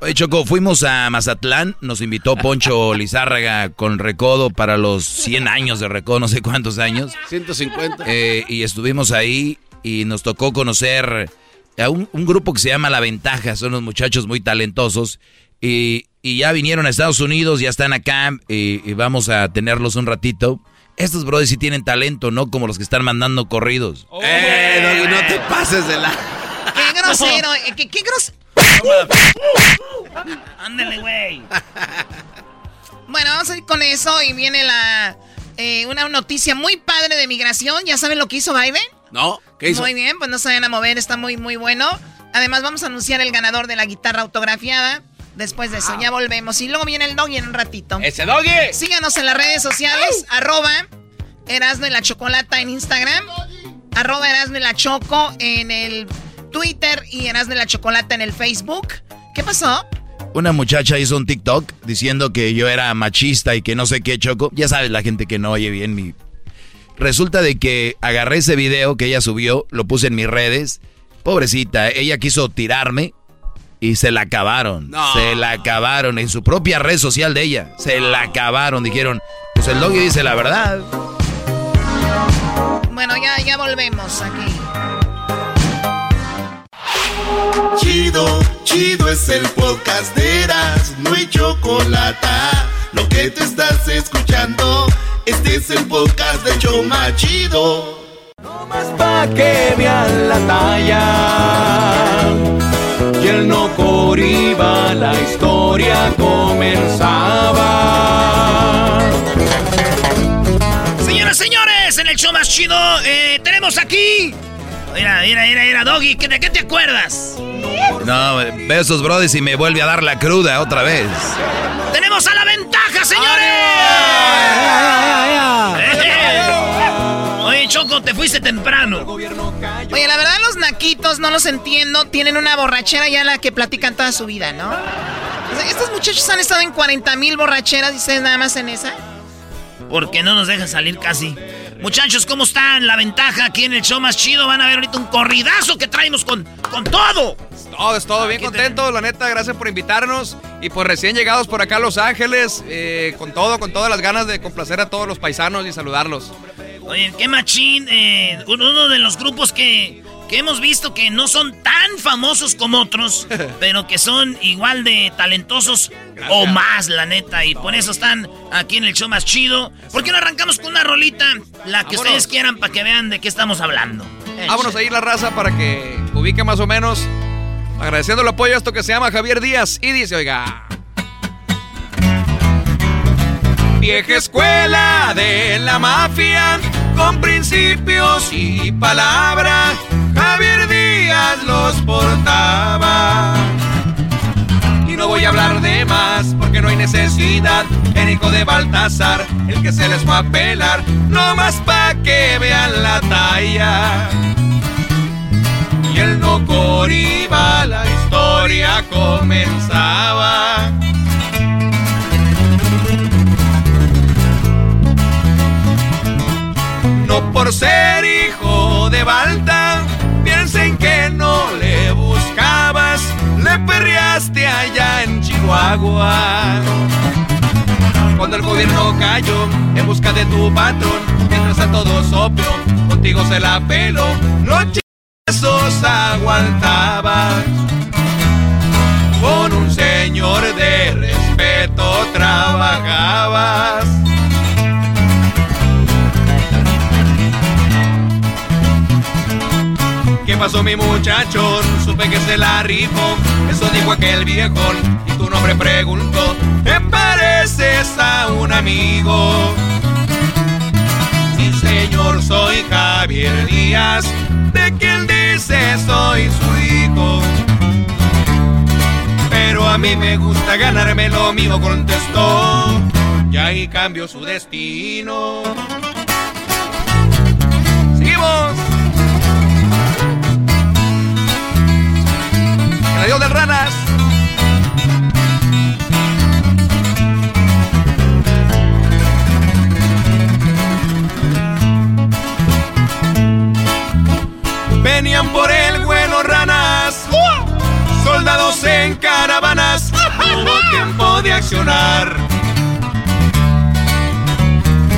Speaker 3: Oye, Choco, fuimos a Mazatlán, nos invitó Poncho Lizárraga con Recodo para los 100 años de Recodo, no sé cuántos años.
Speaker 2: 150.
Speaker 3: Eh, y estuvimos ahí y nos tocó conocer a un, un grupo que se llama La Ventaja, son unos muchachos muy talentosos y, y ya vinieron a Estados Unidos, ya están acá y, y vamos a tenerlos un ratito. Estos brothers sí tienen talento, no como los que están mandando corridos.
Speaker 2: Eh, no, no te pases de la...
Speaker 13: ¡Qué grosero! eh, ¿Qué, qué grosero?
Speaker 34: Ándale, güey.
Speaker 13: Bueno, vamos a ir con eso y viene la eh, una noticia muy padre de migración. ¿Ya saben lo que hizo Biden?
Speaker 2: No, ¿qué hizo?
Speaker 13: Muy bien, pues no se vayan a mover, está muy, muy bueno. Además, vamos a anunciar el ganador de la guitarra autografiada. Después de eso, ya volvemos. Y luego viene el doggy en un ratito.
Speaker 2: ¡Ese doggy!
Speaker 13: Síganos en las redes sociales, arroba Erasno y la Chocolata en Instagram, arroba Erasno y la Choco en el Twitter y Erasno y la Chocolata en el Facebook. ¿Qué pasó?
Speaker 3: Una muchacha hizo un TikTok diciendo que yo era machista y que no sé qué, Choco. Ya sabes, la gente que no oye bien mi... Resulta de que agarré ese video que ella subió, lo puse en mis redes. Pobrecita, ella quiso tirarme y se la acabaron.
Speaker 2: No.
Speaker 3: Se la acabaron en su propia red social de ella. Se la acabaron. Dijeron, pues el doggy dice la verdad.
Speaker 13: Bueno, ya, ya volvemos aquí.
Speaker 9: Chido, chido es el podcast de Eras, no hay chocolate. Lo que te estás escuchando, este es el podcast de Choma Chido.
Speaker 25: Pa' que vean la talla. Y el no iba, la historia comenzaba.
Speaker 1: Señoras, señores, en el show más chido eh, tenemos aquí. Mira, mira, mira, mira, Doggy, ¿de qué te acuerdas?
Speaker 3: No, veo esos brodis y me vuelve a dar la cruda otra vez.
Speaker 1: ¡Tenemos a la ventaja, señores! Oye, Choco, te fuiste temprano.
Speaker 13: Oye, la verdad, los naquitos no los entiendo. Tienen una borrachera ya la que platican toda su vida, ¿no? estos muchachos han estado en 40 mil borracheras y ustedes nada más en esa.
Speaker 1: Porque no nos dejan salir casi. Muchachos, ¿cómo están? La ventaja aquí en el show más chido. Van a ver ahorita un corridazo que traemos con, con todo.
Speaker 35: Todo, es todo bien contento, la neta, gracias por invitarnos. Y pues recién llegados por acá a Los Ángeles, eh, con todo, con todas las ganas de complacer a todos los paisanos y saludarlos.
Speaker 1: Oye, qué machín, eh, uno de los grupos que, que hemos visto que no son tan famosos como otros, pero que son igual de talentosos o más, la neta. Y por eso están aquí en el show más chido. ¿Por qué no arrancamos con una rolita? La que ustedes quieran para que vean de qué estamos hablando.
Speaker 35: Vámonos a ir la raza para que ubique más o menos. Agradeciendo el apoyo a esto que se llama Javier Díaz y dice, oiga. Vieja escuela de la mafia, con principios y palabra, Javier Díaz los portaba. Y no voy a hablar de más, porque no hay necesidad. El hijo de Baltasar, el que se les va a pelar, no más pa' que vean la talla. Y el no iba, la historia comenzaba. No por ser hijo de Balta, piensen que no le buscabas, le perreaste allá en Chihuahua. Cuando el gobierno cayó en busca de tu patrón, mientras a todos opio, contigo se la pelo, los chingazos aguantabas. ¿Qué pasó mi muchachón? Supe que se la rifó, eso dijo aquel viejón y tu nombre preguntó, ¿te pareces a un amigo? Sí señor, soy Javier Díaz, de quien dice soy su hijo. Pero a mí me gusta ganarme lo mío, contestó, y ahí cambió su destino. Adiós Ranas. Venían por el bueno ranas, soldados en caravanas, hubo tiempo de accionar.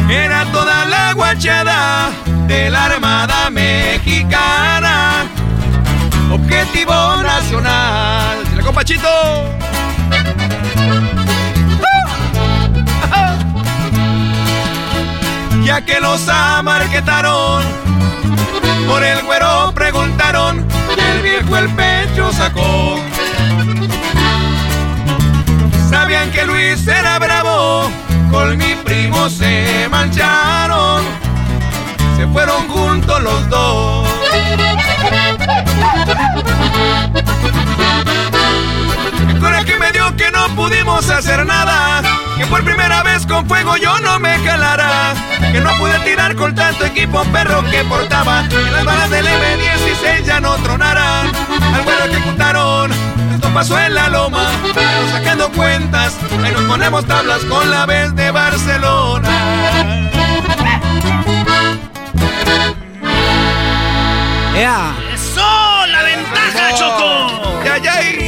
Speaker 35: Era toda la guachada de la Armada Mexicana Objetivo nacional. ¡La compachito! Ya que los amarquetaron, por el güero preguntaron, el viejo el pecho sacó. Sabían que Luis era bravo, con mi primo se mancharon, se fueron juntos los dos. El coraje me dio que no pudimos hacer nada. Que por primera vez con fuego yo no me jalara. Que no pude tirar con tanto equipo perro que portaba. Que las balas del M16 ya no tronaran. Al vuelo ejecutaron. Esto pasó en la loma. Pero sacando cuentas. Ahí nos ponemos tablas con la vez de Barcelona.
Speaker 1: ¡Eso! ¡La ventaja, Choco!
Speaker 35: ¡Ya, ya!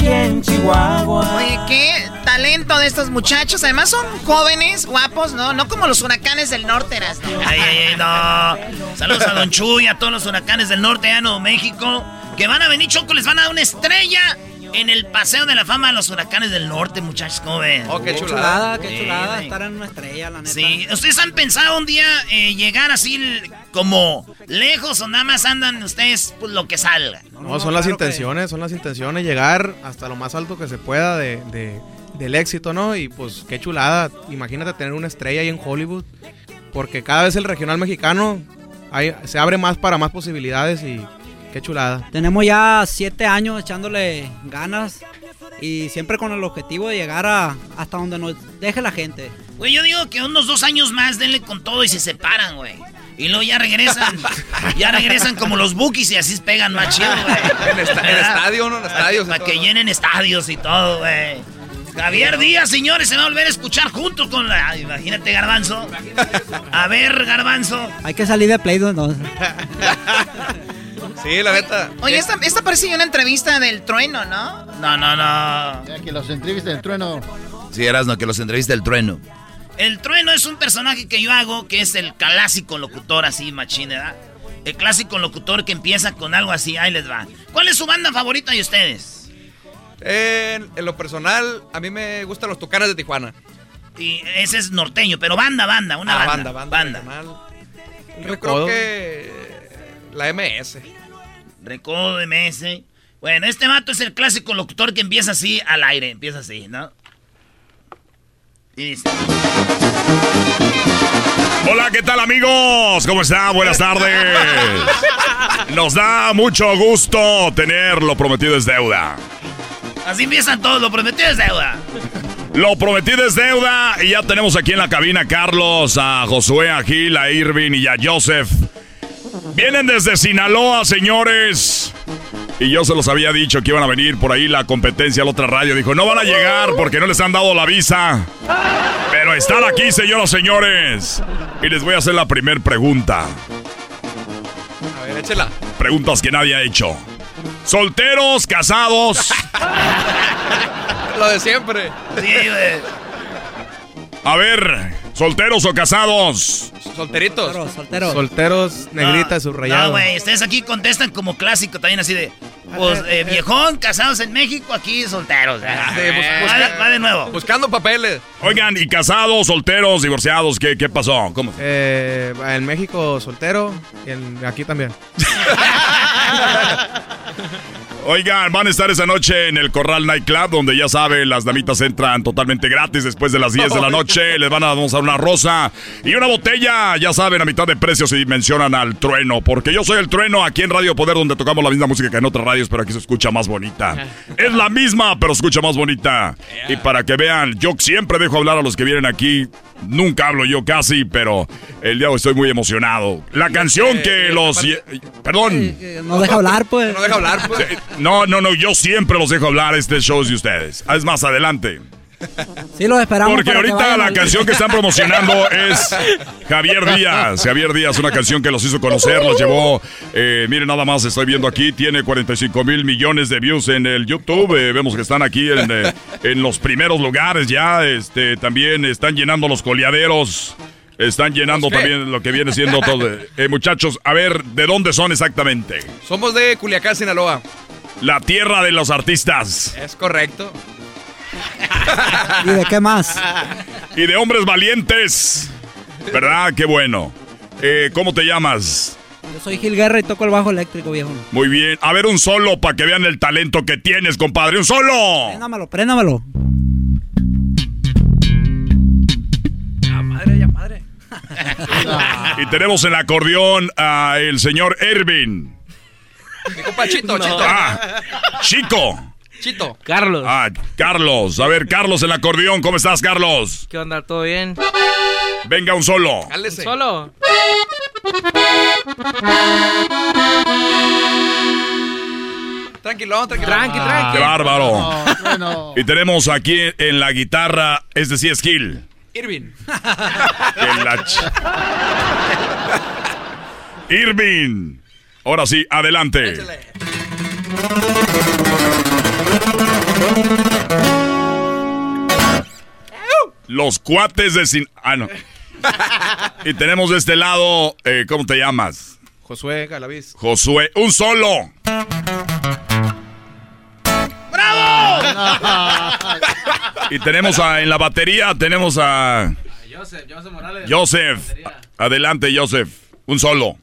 Speaker 25: en Chihuahua.
Speaker 13: Oye, qué talento de estos muchachos. Además son jóvenes, guapos, ¿no? No como los huracanes del norte, eras, ¿no?
Speaker 1: Ay, ay, ay, no. Saludos a Don Chuy, a todos los huracanes del norte, a Nuevo México. Que van a venir, Choco, les van a dar una estrella en el Paseo de la Fama de los Huracanes del Norte, muchachos, ¿cómo ven?
Speaker 36: Oh, qué chulada. qué chulada estar en una estrella, la neta.
Speaker 1: Sí, ¿ustedes han pensado un día eh, llegar así como lejos o nada más andan ustedes pues, lo que salga?
Speaker 33: No, son las intenciones, son las intenciones, llegar hasta lo más alto que se pueda de, de- del éxito, ¿no? Y pues qué chulada, imagínate tener una estrella ahí en Hollywood, porque cada vez el regional mexicano hay- se abre más para más posibilidades y qué chulada.
Speaker 36: Tenemos ya siete años echándole ganas y siempre con el objetivo de llegar a hasta donde nos deje la gente.
Speaker 1: Güey, yo digo que unos dos años más denle con todo y se separan, güey. Y luego ya regresan, ya regresan como los bookies y así pegan más chido, güey.
Speaker 33: En esta- en estadio, ¿no? En estadios
Speaker 1: Para
Speaker 33: todo,
Speaker 1: que
Speaker 33: ¿no?
Speaker 1: llenen estadios y todo, güey. Javier Díaz, señores, se va a volver a escuchar junto con la... Imagínate, Garbanzo. A ver, Garbanzo.
Speaker 36: Hay que salir de Play entonces.
Speaker 33: Sí, la neta.
Speaker 13: Oye, esta, esta parece una entrevista del trueno, ¿no?
Speaker 1: No, no, no.
Speaker 6: Ya que los entrevistas del trueno.
Speaker 3: Sí, Erasno, que los entrevista el trueno.
Speaker 1: El trueno es un personaje que yo hago que es el clásico locutor así, machín, ¿verdad? El clásico locutor que empieza con algo así, ahí les va. ¿Cuál es su banda favorita de ustedes?
Speaker 33: En, en lo personal, a mí me gustan los tucanes de Tijuana.
Speaker 1: Y ese es norteño, pero banda, banda, una
Speaker 33: Ah,
Speaker 1: banda.
Speaker 33: banda, banda, regional. Yo creo que la MS.
Speaker 1: Recodo de MS. Bueno, este vato es el clásico locutor que empieza así al aire, empieza así, ¿no? Y dice...
Speaker 28: Hola, ¿qué tal amigos? ¿Cómo están? Buenas tardes. Nos da mucho gusto tener lo prometido es deuda.
Speaker 1: Así empiezan todos, lo prometido es deuda.
Speaker 28: Lo prometido es deuda y ya tenemos aquí en la cabina a Carlos, a Josué, a Gil, a Irving y a Joseph. Vienen desde Sinaloa, señores. Y yo se los había dicho que iban a venir por ahí la competencia, la otra radio. Dijo, no van a llegar porque no les han dado la visa. Pero están aquí, señoras y señores. Y les voy a hacer la primera pregunta.
Speaker 33: A ver, échela.
Speaker 28: Preguntas que nadie ha hecho. Solteros, casados.
Speaker 33: Lo de siempre.
Speaker 1: Sí, güey.
Speaker 28: A ver, solteros o casados.
Speaker 33: Solteritos.
Speaker 36: solteros.
Speaker 33: Solteros, negrita,
Speaker 1: No,
Speaker 33: subrayado.
Speaker 1: No, güey, ustedes aquí contestan como clásico también así de... Pues, eh, viejón, casados en México, aquí solteros. Ah, va, de, va de nuevo.
Speaker 33: Buscando papeles.
Speaker 28: Oigan, y casados, solteros, divorciados, ¿qué, qué pasó? ¿Cómo?
Speaker 33: Eh, en México soltero y en- aquí también.
Speaker 28: Oigan, van a estar esa noche en el Corral Night Club, donde ya saben, las damitas entran totalmente gratis después de las 10 de la noche. Les van a dar una rosa y una botella, ya saben, a mitad de precio si mencionan al trueno. Porque yo soy el trueno aquí en Radio Poder, donde tocamos la misma música que en otras radios, pero aquí se escucha más bonita. Es la misma, pero se escucha más bonita. Y para que vean, yo siempre dejo hablar a los que vienen aquí. Nunca hablo yo casi, pero el día de hoy estoy muy emocionado. La canción que los... Perdón.
Speaker 36: No deja hablar, pues.
Speaker 33: No deja hablar, pues.
Speaker 28: No, no, no, yo siempre los dejo hablar. Este show es de ustedes. Es más adelante.
Speaker 36: Sí, lo esperamos.
Speaker 28: Porque ahorita la
Speaker 36: al-
Speaker 28: canción que están promocionando es Javier Díaz. Javier Díaz, una canción que los hizo conocer, los llevó. eh, miren, nada más estoy viendo aquí, tiene 45 mil millones de views en el YouTube. eh, vemos que están aquí en, eh, en los primeros lugares ya. Este, también están llenando los coleaderos. Están llenando
Speaker 33: ¿Los qué?
Speaker 28: también lo que viene siendo todo. Eh, muchachos, a ver, ¿de dónde son exactamente?
Speaker 33: Somos de Culiacán, Sinaloa.
Speaker 28: La tierra de los artistas.
Speaker 33: Es correcto.
Speaker 36: ¿Y de qué más?
Speaker 28: Y de hombres valientes. ¿Verdad? Qué bueno. Eh, ¿Cómo te llamas?
Speaker 36: Yo soy Gil Guerra y toco el bajo eléctrico, viejo.
Speaker 28: Muy bien. A ver, un solo para que vean el talento que tienes, compadre. ¡Un solo!
Speaker 36: Préndamelo, préndamelo.
Speaker 28: Y tenemos en el acordeón a el señor Ervin.
Speaker 33: Mi compa Chito, Chito.
Speaker 28: Ah, Chico.
Speaker 33: Chito.
Speaker 37: Carlos.
Speaker 28: Ah, Carlos. A ver, Carlos, el acordeón. ¿Cómo estás, Carlos?
Speaker 37: ¿Qué onda? ¿Todo bien?
Speaker 28: Venga, un solo.
Speaker 33: Cálese.
Speaker 37: Solo.
Speaker 33: Tranquilo, tranquilo.
Speaker 37: Tranqui, tranqui.
Speaker 28: ¡Qué bárbaro!
Speaker 6: No, bueno.
Speaker 28: Y tenemos aquí en la guitarra, este sí es Gil.
Speaker 33: Irving.
Speaker 28: Irving. Ahora sí, adelante. Los cuates de sin... Ah, no. Y tenemos de este lado, eh, ¿cómo te llamas?
Speaker 33: Josué Galaviz.
Speaker 28: Josué. Un solo.
Speaker 1: ¡Bravo!
Speaker 28: y tenemos a, en la batería, tenemos a...
Speaker 35: Joseph, Joseph Morales.
Speaker 28: Joseph. Adelante, Joseph. Un solo.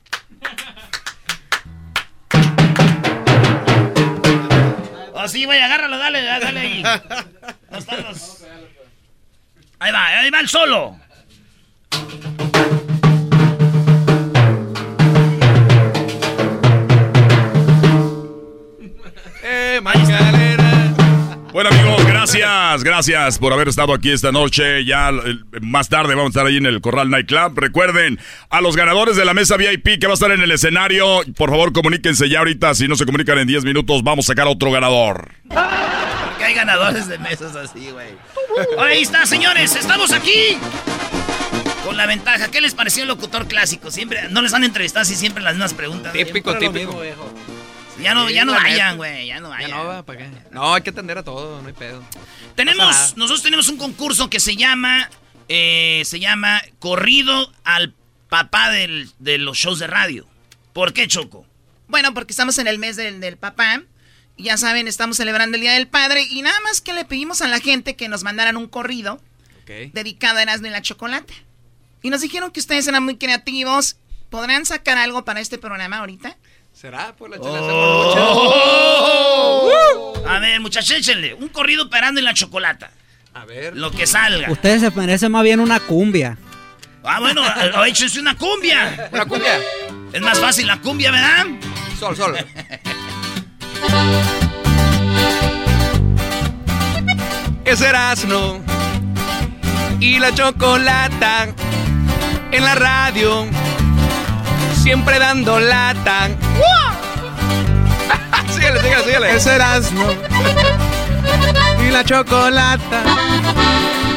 Speaker 38: Oh, sí, güey, agárralo, dale, dale ahí. Los- Ahí va, ahí va el solo.
Speaker 28: Eh, Bueno amigos, gracias, gracias por haber estado aquí esta noche. Ya eh, más tarde vamos a estar ahí en el Corral Nightclub. Recuerden, a los ganadores de la mesa VIP que va a estar en el escenario, por favor comuníquense ya ahorita. Si no se comunican en 10 minutos, vamos a sacar a otro ganador.
Speaker 38: Porque hay ganadores de mesas así, güey. Ahí está, señores, estamos aquí. Con la ventaja, ¿qué les pareció el locutor clásico? Siempre, no les han entrevistado así siempre las mismas preguntas.
Speaker 35: Típico, típico.
Speaker 38: Ya no,
Speaker 35: Sí,
Speaker 38: ya no vayan, güey, ya no vayan.
Speaker 35: Ya no, va, ¿para qué? No, hay que atender a todo, no hay pedo.
Speaker 38: Tenemos, nosotros tenemos un concurso que se llama, eh, se llama Corrido al papá del- de los shows de radio. ¿Por qué, Choco?
Speaker 13: Bueno, porque estamos en el mes del, del papá. Ya saben, estamos celebrando el Día del Padre. Y nada más que le pedimos a la gente que nos mandaran un corrido dedicado a Erasmo y la Chocolata. Y nos dijeron que ustedes eran muy creativos. ¿Podrán sacar algo para este programa ahorita?
Speaker 35: ¿Será? Pues la
Speaker 38: Oh. A ver, muchachos, échenle. Un corrido parando en la chocolata.
Speaker 35: A ver.
Speaker 38: Lo que salga.
Speaker 36: Ustedes se merecen más bien una cumbia.
Speaker 38: Ah, bueno, échense una cumbia.
Speaker 35: Una cumbia.
Speaker 38: Es más fácil la cumbia, ¿verdad?
Speaker 35: Sol, sol. Es Erasmo y la chocolata en la radio, siempre dando lata. síguele, síguele, síguele.
Speaker 33: Es Erasmo y la chocolata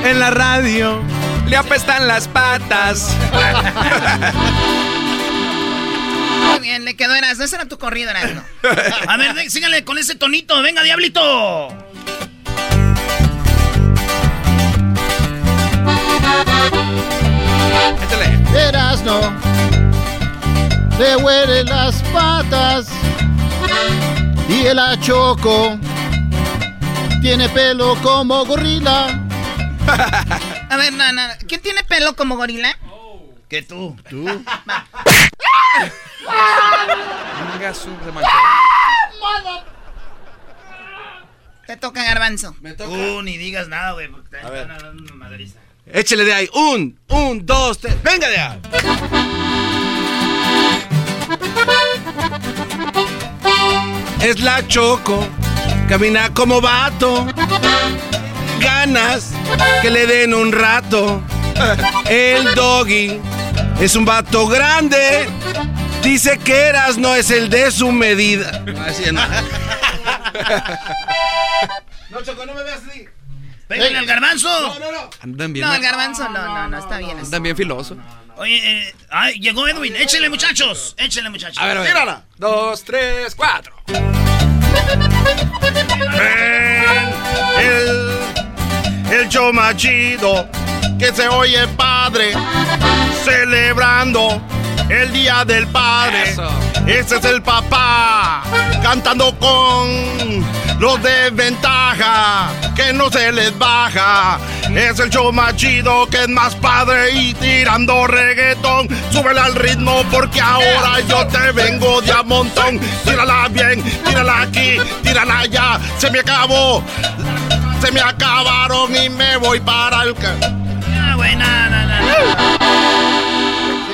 Speaker 33: en la radio.
Speaker 35: Le apestan las patas.
Speaker 13: Muy bien, le quedó Erasmo. Ese era tu corrido, Erasmo.
Speaker 38: A ver, síganle con ese tonito. Venga, diablito.
Speaker 6: Erasno, te huele las patas y el achoco tiene pelo como gorila.
Speaker 13: A ver, no, no. ¿Quién tiene pelo como gorila?
Speaker 38: Que tú.
Speaker 6: Tú.
Speaker 13: Te toca, Garbanzo.
Speaker 38: Tú ni digas nada, güey. porque te
Speaker 2: A ver.
Speaker 38: a dar una madriza.
Speaker 2: Échele de ahí. Un, un, dos, tres. Venga de ahí. Es la choco. Camina como vato. Ganas que le den un rato. El doggy es un vato grande. Dice que eras no es el de su medida. Así es.
Speaker 6: No, Choco, no me veas así.
Speaker 38: Pégale al garbanzo.
Speaker 6: No, no, no.
Speaker 35: Andan bien.
Speaker 13: No, el garbanzo no, no, no, está bien.
Speaker 35: Andan bien filoso.
Speaker 38: Oye, eh, ay, llegó Edwin. Échenle, muchachos. Échenle, muchachos.
Speaker 35: A ver, a ver.
Speaker 6: Tírala.
Speaker 35: Dos, tres, cuatro.
Speaker 9: El, el show más chido que se oye padre celebrando el día del padre.
Speaker 35: Eso.
Speaker 9: Ese es el papá cantando con los de ventaja que no se les baja. Es el show más chido que es más padre y tirando reggaetón. Súbele al ritmo porque ahora yo te vengo de a montón. Tírala bien, tírala aquí, tírala allá. Se me acabó, se me acabaron y me voy para el...
Speaker 38: Ah, no,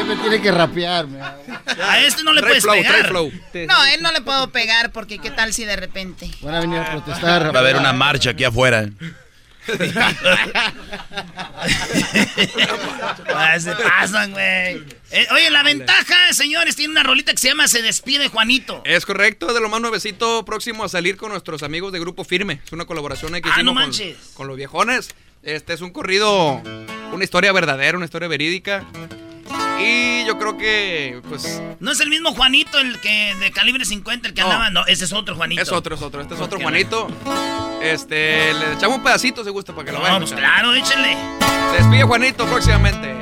Speaker 38: no.
Speaker 6: Siempre tiene que rapearme.
Speaker 38: A este no le
Speaker 35: Trae
Speaker 38: puedes
Speaker 35: flow,
Speaker 38: pegar.
Speaker 35: trae flow.
Speaker 13: No, a él no le puedo pegar porque qué tal si de repente.
Speaker 6: Van a venir a protestar.
Speaker 3: Va a haber una marcha aquí afuera.
Speaker 38: Ah, se pasan, güey. Eh, oye, la ventaja, señores, tiene una rolita que se llama Se despide Juanito.
Speaker 35: Es correcto, de lo más nuevecito, próximo a salir con nuestros amigos de Grupo Firme. Es una colaboración que
Speaker 38: Ah,
Speaker 35: hicimos
Speaker 38: no
Speaker 35: con-
Speaker 38: manches.
Speaker 35: Con, los viejones. Este es un corrido, una historia verdadera, una historia verídica. Y yo creo que, pues,
Speaker 38: No es el mismo Juanito, el que de calibre 50, el que
Speaker 35: No.
Speaker 38: andaba. No, ese es otro Juanito.
Speaker 35: es otro, es otro. Este es otro Juanito. Este, le echamos un pedacito si gusta para que lo
Speaker 38: No,
Speaker 35: vean.
Speaker 38: pues claro, échenle.
Speaker 35: Se despide Juanito próximamente.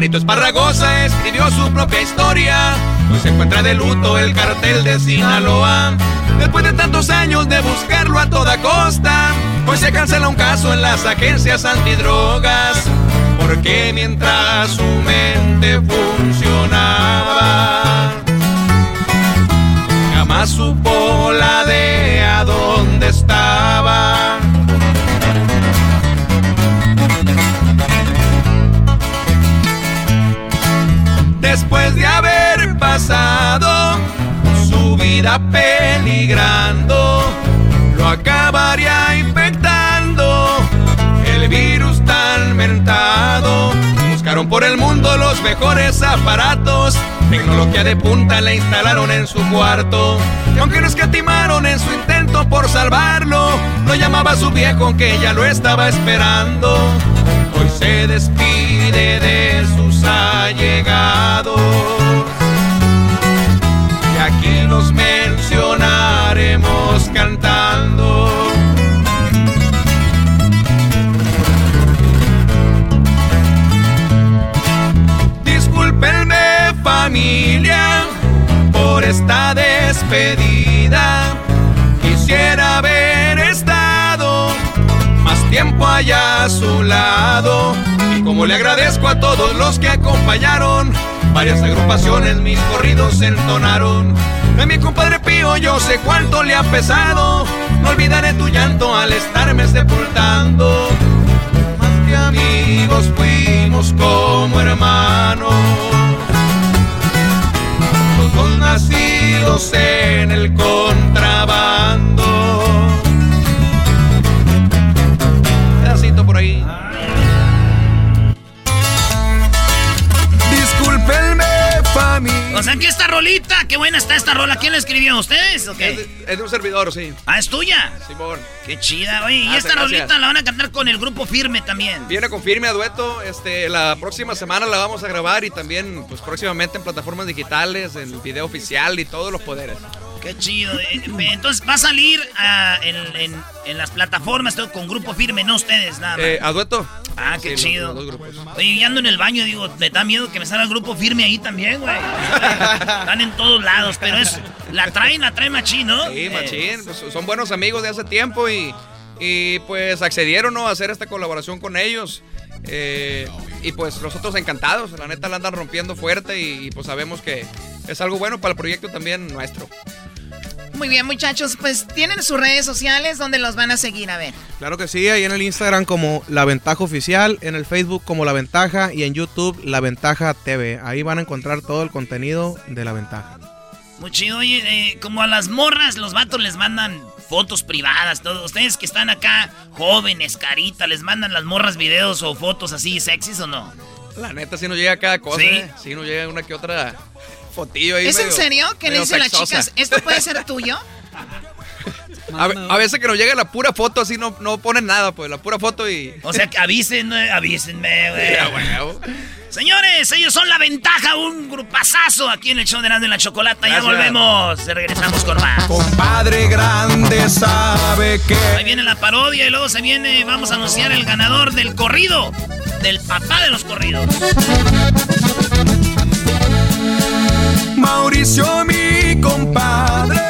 Speaker 35: Juanito Esparragosa escribió su propia historia, pues se encuentra de luto el cartel de Sinaloa. Después de tantos años de buscarlo a toda costa, pues se cancela un caso en las agencias antidrogas, porque mientras su mente funcionaba, jamás supo la de a dónde estaba. Después de haber pasado su vida peligrando, lo acabaría infectando el virus tan mentado. Buscaron por el mundo los mejores aparatos, tecnología de punta la instalaron en su cuarto. Y aunque no escatimaron en su intento por salvarlo, lo llamaba su viejo que ya lo estaba esperando. Se despide de sus allegados. Y aquí los mencionaremos cantando. Discúlpenme familia por esta despedida. Quisiera más tiempo allá a su lado. Y como le agradezco a todos los que acompañaron, varias agrupaciones mis corridos entonaron. De mi compadre Pío yo sé cuánto le ha pesado. No olvidaré tu llanto al estarme sepultando. Más que amigos fuimos como hermanos. Los dos nacidos en el contrabando. Por ahí. Discúlpenme, familia.
Speaker 13: O sea que esta rolita, qué buena está esta rola. ¿Quién la escribió? ¿Ustedes? o qué?
Speaker 39: Es de, es de un servidor, sí.
Speaker 13: Ah, es tuya.
Speaker 39: Simón.
Speaker 13: Qué chida, oye. Y
Speaker 39: Gracias,
Speaker 13: esta
Speaker 39: gracias.
Speaker 13: rolita la van a cantar con el grupo firme también.
Speaker 39: Viene con firme a dueto. Este, la próxima semana la vamos a grabar y también, pues próximamente en plataformas digitales, en video oficial y todos los poderes.
Speaker 13: Qué chido. eh, Entonces va a salir ah, en, en- en las plataformas todo con grupo firme, no ustedes, nada más.
Speaker 39: Eh, a dueto.
Speaker 13: Ah, qué
Speaker 39: Sí,
Speaker 13: chido.
Speaker 39: los- los.
Speaker 13: Oye, y ando en el baño, digo, me da miedo que me salga el grupo firme ahí también, güey. Están en todos lados, pero es. La traen, la traen machín, ¿no?
Speaker 39: Sí,
Speaker 13: Eh,
Speaker 39: machín. pues, son buenos amigos de hace tiempo y, y, pues accedieron ¿no? a hacer esta colaboración con ellos. Eh, y pues nosotros encantados, la neta la andan rompiendo fuerte y, y, pues sabemos que es algo bueno para el proyecto también nuestro.
Speaker 40: Muy bien, muchachos, pues tienen sus redes sociales donde los van a seguir, a ver.
Speaker 33: Claro que sí, ahí en el Instagram como La Ventaja Oficial, en el Facebook como La Ventaja y en YouTube La Ventaja TV. Ahí van a encontrar todo el contenido de La Ventaja.
Speaker 13: Muy chido, oye, eh, como a las morras, los vatos les mandan fotos privadas, todo. Ustedes que están acá, jóvenes, carita, ¿les mandan las morras videos o fotos así sexys o no?
Speaker 39: La neta sí nos llega cada cosa,
Speaker 13: ¿Sí?
Speaker 39: ¿eh? sí nos llega una que otra fotillo ahí.
Speaker 40: ¿Es en serio? ¿Qué le dicen las chicas? ¿Esto puede ser tuyo?
Speaker 39: A, ve- a veces que nos llega la pura foto así no, no ponen nada, pues la pura foto y...
Speaker 13: O sea, que avisen, avísenme, güey. Señores, ellos son la ventaja, un grupazazo aquí en el show de Nando en la Chocolata. Ya volvemos, regresamos con más.
Speaker 35: Padre grande sabe que.
Speaker 13: Ahí viene la parodia y luego se viene, vamos a anunciar el ganador del corrido, del papá de los corridos.
Speaker 35: Mauricio, mi compadre.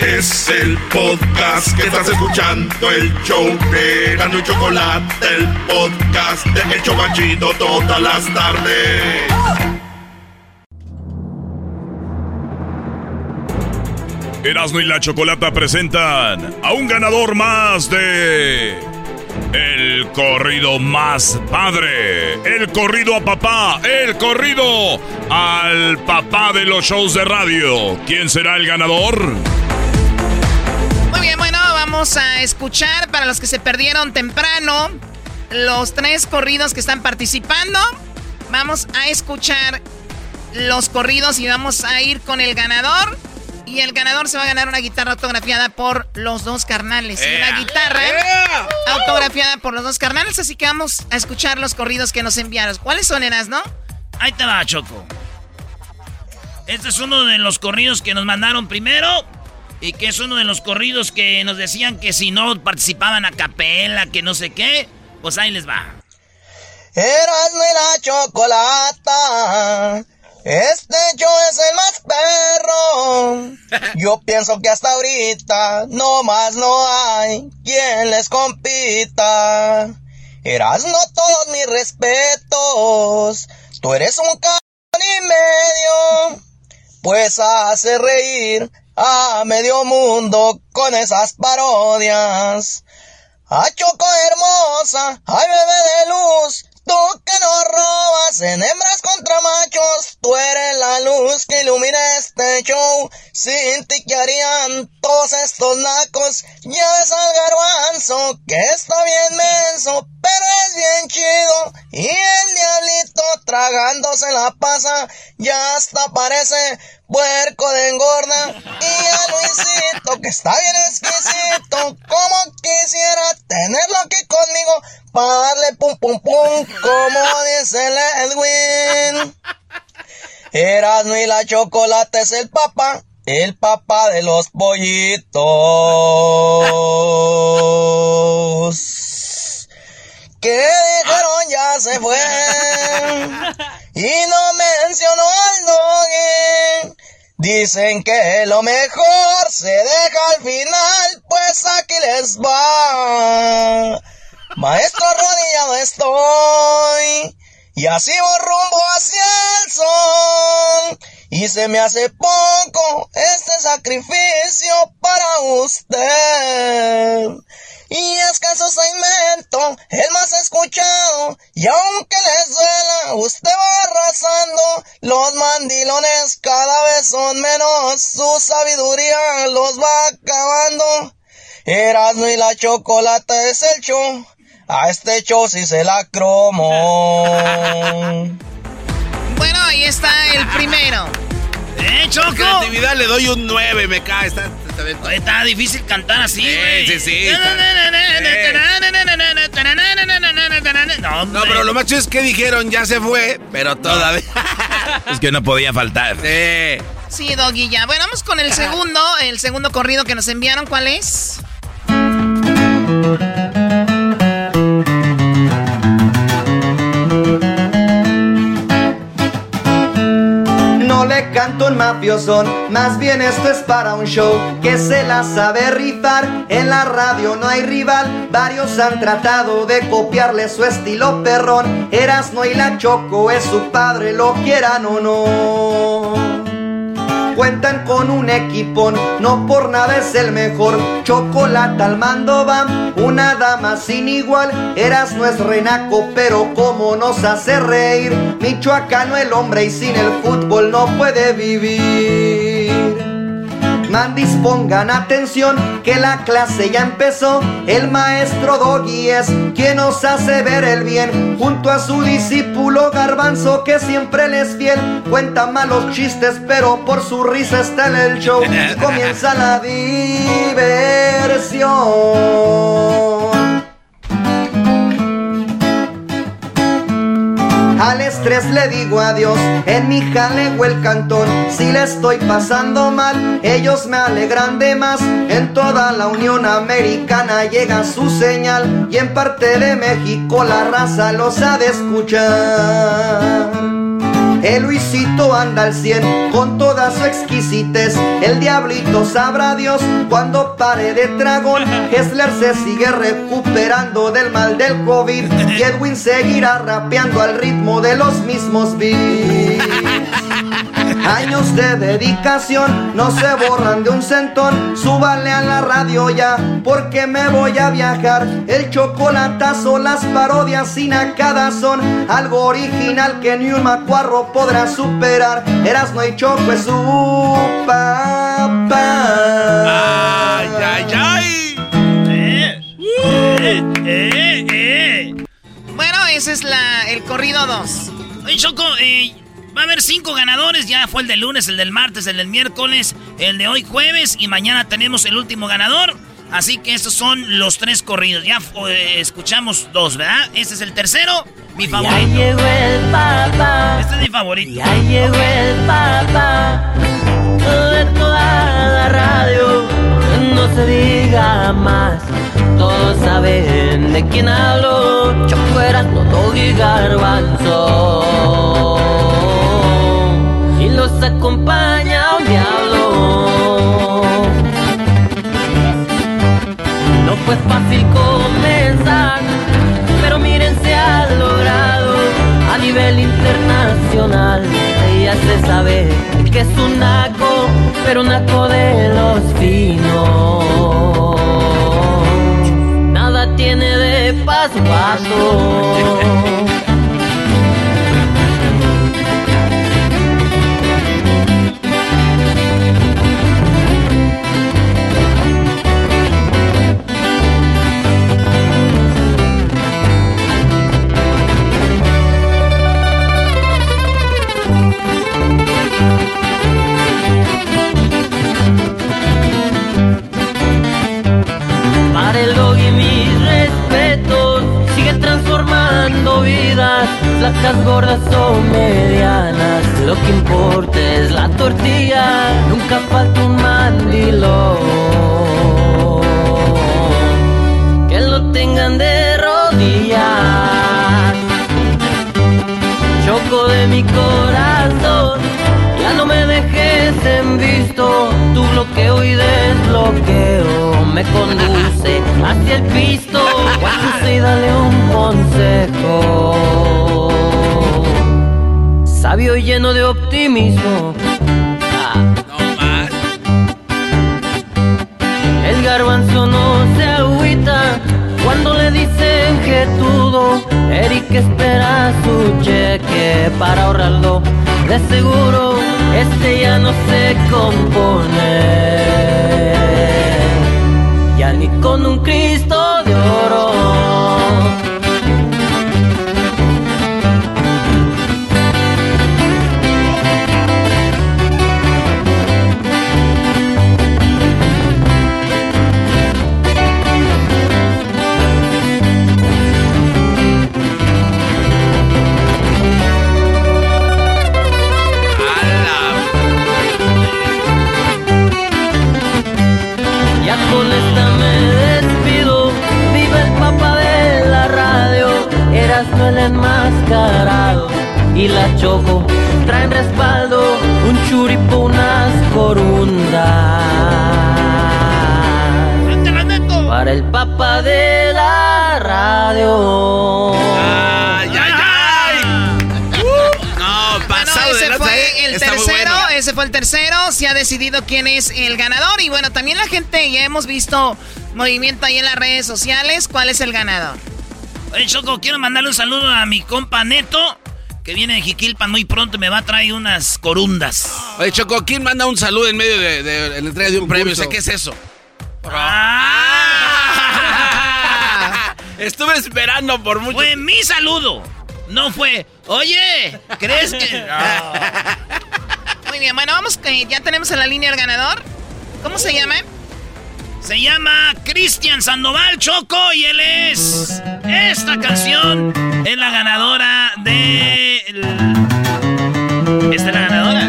Speaker 9: Es el podcast que estás escuchando, el show de Gano y Chocolate, el podcast de El Chocachito todas las tardes.
Speaker 28: Erasmo y la Chocolata presentan a un ganador más de
Speaker 41: el corrido más padre, el corrido a papá, el corrido al papá de los shows de radio. ¿Quién será el ganador?
Speaker 13: Muy bien, bueno, vamos a escuchar para los que se perdieron temprano los tres corridos que están participando. Vamos a escuchar los corridos y vamos a ir con el ganador. Y el ganador se va a ganar una guitarra autografiada por los dos carnales. Una guitarra autografiada por los dos carnales. Así que vamos a escuchar los corridos que nos enviaron. ¿Cuáles son, Eras, no?
Speaker 1: Ahí te va, Choco. Este es uno de los corridos que nos mandaron primero. Y que es uno de los corridos que nos decían que si no participaban a capela, que no sé qué. Pues ahí les va.
Speaker 42: Eras la chocolata este yo es el más perro. Yo pienso que hasta ahorita no más no hay quien les compita. Eras no todos mis respetos. Tú eres un c y medio. Pues hace reír a medio mundo con esas parodias. A Choco hermosa, ay bebé de luz, Tú que no robas en hembras contra machos, tú eres la luz que ilumina este show. Sin ti que harían todos estos nacos, ya ves al garbanzo que está bien menso, pero es bien chido. Y el diablito tragándose la pasa, ya hasta parece puerco de engorda. Y a Luisito que está bien exquisito, como quisiera tenerlo aquí conmigo para darle pum pum pum, como dice el Edwin. Erasmo y la chocolate es el papá, el papá de los pollitos. Que dijeron ya se fue y no mencionó al doggy. Dicen que lo mejor se deja al final, pues aquí les va. Maestro arrodillado estoy y así voy rumbo hacia el sol. Y se me hace poco este sacrificio para usted. Y es que su segmento, el más escuchado, y aunque les duela, usted va arrasando, los mandilones cada vez son menos, su sabiduría los va acabando. Erasmo y la chocolate es el show a este show si se la cromo.
Speaker 13: Bueno, ahí está el primero.
Speaker 1: ¡Eh, Choco!
Speaker 2: creatividad le doy un 9, me cae. Está,
Speaker 1: está, difícil cantar así, güey.
Speaker 2: Sí, sí, sí. No, no, pero lo más chido es que dijeron ya se fue, pero todavía.
Speaker 3: es que no podía faltar.
Speaker 2: Sí.
Speaker 13: Sí, Doggy, ya. Bueno, vamos con el segundo, el segundo corrido que nos enviaron. ¿Cuál es?
Speaker 42: Le canto un mafiosón, más bien esto es para un show que se la sabe rifar. En la radio no hay rival, varios han tratado de copiarle su estilo perrón. Erasno y la Choco es su padre, lo quieran o no cuentan con un equipón, no por nada es el mejor. Chocolate al mando va, una dama sin igual. Eras no es renaco, pero como nos hace reír. Michoacano el hombre y sin el fútbol no puede vivir. Mandis pongan atención que la clase ya empezó. El maestro Doggy es quien nos hace ver el bien. Junto a su discípulo Garbanzo que siempre les fiel. Cuenta malos chistes pero por su risa está en el show. Y comienza la diversión. Al estrés le digo adiós, en mi jaleo el cantón. Si le estoy pasando mal, ellos me alegran de más. En toda la Unión Americana llega su señal y en parte de México la raza los ha de escuchar. El Luisito anda al cien con toda su exquisitez. El diablito sabrá Dios cuando pare de tragón. Hessler se sigue recuperando del mal del COVID. Y Edwin seguirá rapeando al ritmo de los mismos beats.
Speaker 23: Años de dedicación no se borran de un centón. Súbale a la radio ya, porque me voy a viajar. El chocolatazo, las parodias sin acá son algo original que ni un macuarro podrá superar. Eras no hay choco es su papá.
Speaker 43: ¡Ay, ay, ay! Eh, eh, eh, eh.
Speaker 13: Bueno, ese es la, el corrido 2.
Speaker 43: Oye, Choco, eh, va a haber cinco ganadores. Ya fue el del lunes, el del martes, el del miércoles, el de hoy jueves y mañana tenemos el último ganador. Así que estos son los tres corridos. Ya eh, escuchamos dos, ¿verdad? Este es el tercero, mi favorito.
Speaker 25: Ya llegó el papá.
Speaker 43: Este es mi favorito.
Speaker 25: Ya llegó el papá. De toda la radio. No se diga más. Todos saben de quién hablo. Choco no Doggy Garbanzo. Los acompaña un diablo. No fue fácil comenzar, pero miren se ha logrado a nivel internacional. Ya se sabe que es un naco, pero un naco de los finos. Nada tiene de paso vidas, flacas, gordas o medianas. Lo que importa es la tortilla, nunca falta un mandilón. Que lo tengan de rodillas. Choco de mi corazón, no me dejes en visto. Tu bloqueo y desbloqueo me conduce hacia el pisto. Guachusa y dale un consejo. Sabio y lleno de optimismo. Ah. El garbanzo no se agüita dicen que todo. Eric espera su cheque para ahorrarlo. De seguro este ya no se compone. Ya ni con un Cristo de oro. Y la choco traen respaldo. Un churipo, unas corundas. Para el papá de la radio.
Speaker 2: ¡Ay, ay, ay! No, pasado
Speaker 13: ese
Speaker 2: de lanza,
Speaker 13: fue
Speaker 2: ¿eh?
Speaker 13: el
Speaker 2: Está
Speaker 13: tercero,
Speaker 2: bueno.
Speaker 13: ese fue el tercero. Se ha decidido quién es el ganador. Y bueno, también la gente, ya hemos visto movimiento ahí en las redes sociales. ¿Cuál es el ganador?
Speaker 43: Oye, Choco, quiero mandarle un saludo a mi compa Neto, que viene de Jiquilpan muy pronto y me va a traer unas corundas.
Speaker 2: Oye, Choco, ¿quién manda un saludo en medio de, de- de la entrega de un premio? O sea, ¿qué es eso?
Speaker 43: Ah.
Speaker 2: Estuve esperando por mucho
Speaker 43: Fue mi saludo. No fue, oye, ¿crees que...?
Speaker 13: Muy bien, bueno, vamos, que ya tenemos en la línea el ganador. ¿Cómo se llama?
Speaker 43: Se llama Cristian Sandoval Choco y él es... Esta canción es la ganadora de... Esta es la ganadora.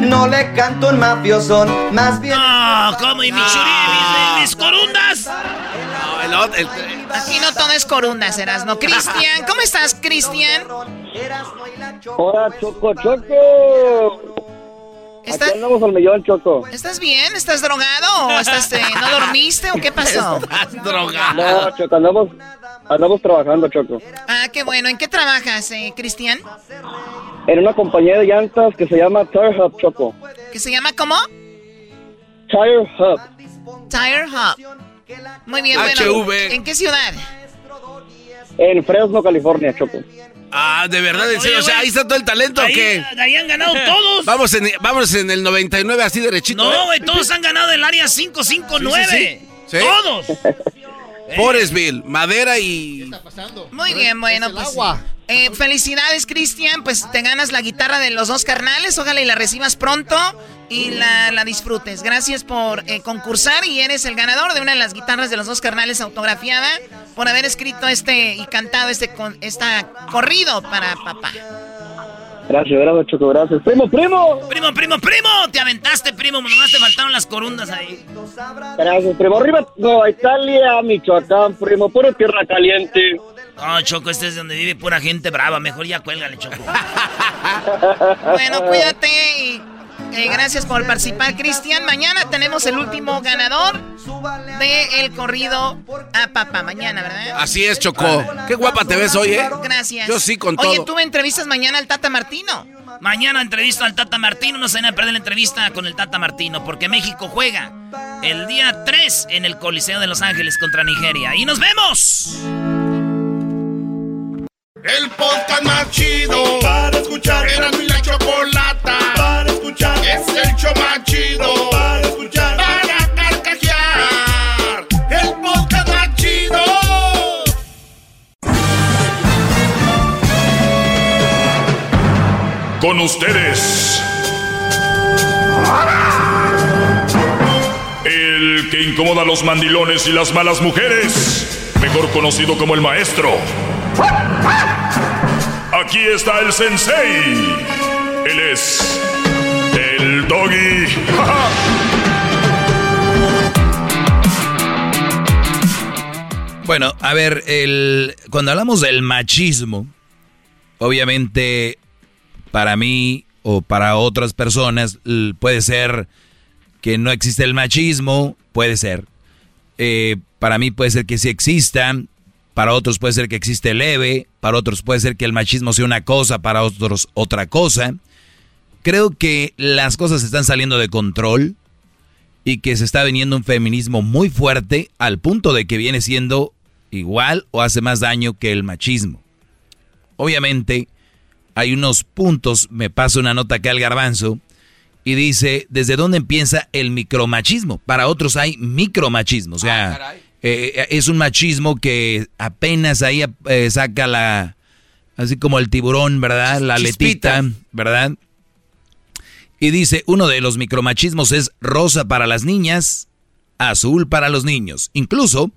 Speaker 23: No le canto un mafiosón, más bien.
Speaker 43: No, como y mi churi, mis, mis corundas.
Speaker 2: No, el otro- el-
Speaker 13: Aquí no todo es corundas, no Cristian, ¿cómo estás, Cristian?
Speaker 44: Hola, Choco, Choco.
Speaker 13: ¿Está-
Speaker 44: Aquí andamos al millón, Choco.
Speaker 13: ¿Estás bien? ¿Estás drogado? ¿O estás, eh, no dormiste o qué pasó?
Speaker 44: No, Choco, andamos, andamos trabajando, Choco.
Speaker 13: Ah, qué bueno. ¿En qué trabajas, eh, Cristian?
Speaker 44: En una compañía de llantas que se llama Tire Hub, Choco.
Speaker 13: ¿Que se llama cómo?
Speaker 44: Tire Hub.
Speaker 13: Tire Hub. Muy bien, bueno.
Speaker 2: HV.
Speaker 13: ¿En qué ciudad?
Speaker 44: En Fresno, California, Choco.
Speaker 2: Ah, de verdad, en serio. O sea, ahí está todo el talento o
Speaker 43: Ahí,
Speaker 2: qué?
Speaker 43: ahí han ganado todos.
Speaker 2: Vamos en, vamos en el 99 así derechito.
Speaker 43: No,
Speaker 2: ¿eh?
Speaker 43: güey, todos han ganado el área 559.
Speaker 2: Sí, sí, sí. Sí.
Speaker 43: Todos.
Speaker 2: Forestville, madera y.
Speaker 13: Muy bien, bueno, pues. eh, felicidades, Cristian. Pues te ganas la guitarra de los dos carnales. Ojalá y la recibas pronto y la, la disfrutes. Gracias por eh, concursar y eres el ganador de una de las guitarras de los dos carnales autografiada por haber escrito este y cantado este con, esta corrido para papá.
Speaker 44: Gracias, gracias, Choco, gracias. Primo, primo.
Speaker 43: Primo, primo, primo. Te aventaste, primo. Nomás te faltaron las corundas ahí.
Speaker 44: Gracias, primo. Arriba, Nueva Italia, Michoacán, primo. Pura tierra caliente.
Speaker 43: No, Choco, este es donde vive pura gente brava. Mejor ya cuélgale, Choco.
Speaker 13: Bueno, cuídate y eh, gracias por participar, Cristian. Mañana tenemos el último ganador de el corrido a papá. Mañana, ¿verdad?
Speaker 2: Así es, Chocó. Qué guapa te ves hoy, ¿eh?
Speaker 13: Gracias.
Speaker 2: Yo sí, con
Speaker 13: Oye,
Speaker 2: todo.
Speaker 13: tú me entrevistas mañana al Tata Martino.
Speaker 43: Mañana entrevisto al Tata Martino. No se vayan a perder la entrevista con el Tata Martino. Porque México juega el día 3 en el Coliseo de Los Ángeles contra Nigeria. ¡Y nos vemos!
Speaker 9: El podcast más chido para escuchar. Era mi la chocolata. Es el show más chido para escuchar. Para carcajear. El podcast más chido.
Speaker 28: Con ustedes. El que incomoda a los mandilones y las malas mujeres. Mejor conocido como el maestro. Aquí está el sensei. Él es el doggy.
Speaker 3: Bueno, a ver, el, cuando hablamos del machismo, obviamente para mí o para otras personas puede ser que no existe el machismo, puede ser. Eh, para mí puede ser que sí exista, para otros puede ser que existe leve, para otros puede ser que el machismo sea una cosa, para otros otra cosa. Creo que las cosas están saliendo de control y que se está viniendo un feminismo muy fuerte al punto de que viene siendo igual o hace más daño que el machismo. Obviamente, hay unos puntos, me pasa una nota acá al garbanzo, y dice, ¿desde dónde empieza el micromachismo? Para otros hay micromachismo, o sea, eh, es un machismo que apenas ahí eh, saca la, así como el tiburón, ¿verdad? La
Speaker 2: Chispita.
Speaker 3: letita, ¿verdad? Y dice, uno de los micromachismos es rosa para las niñas, azul para los niños. Incluso,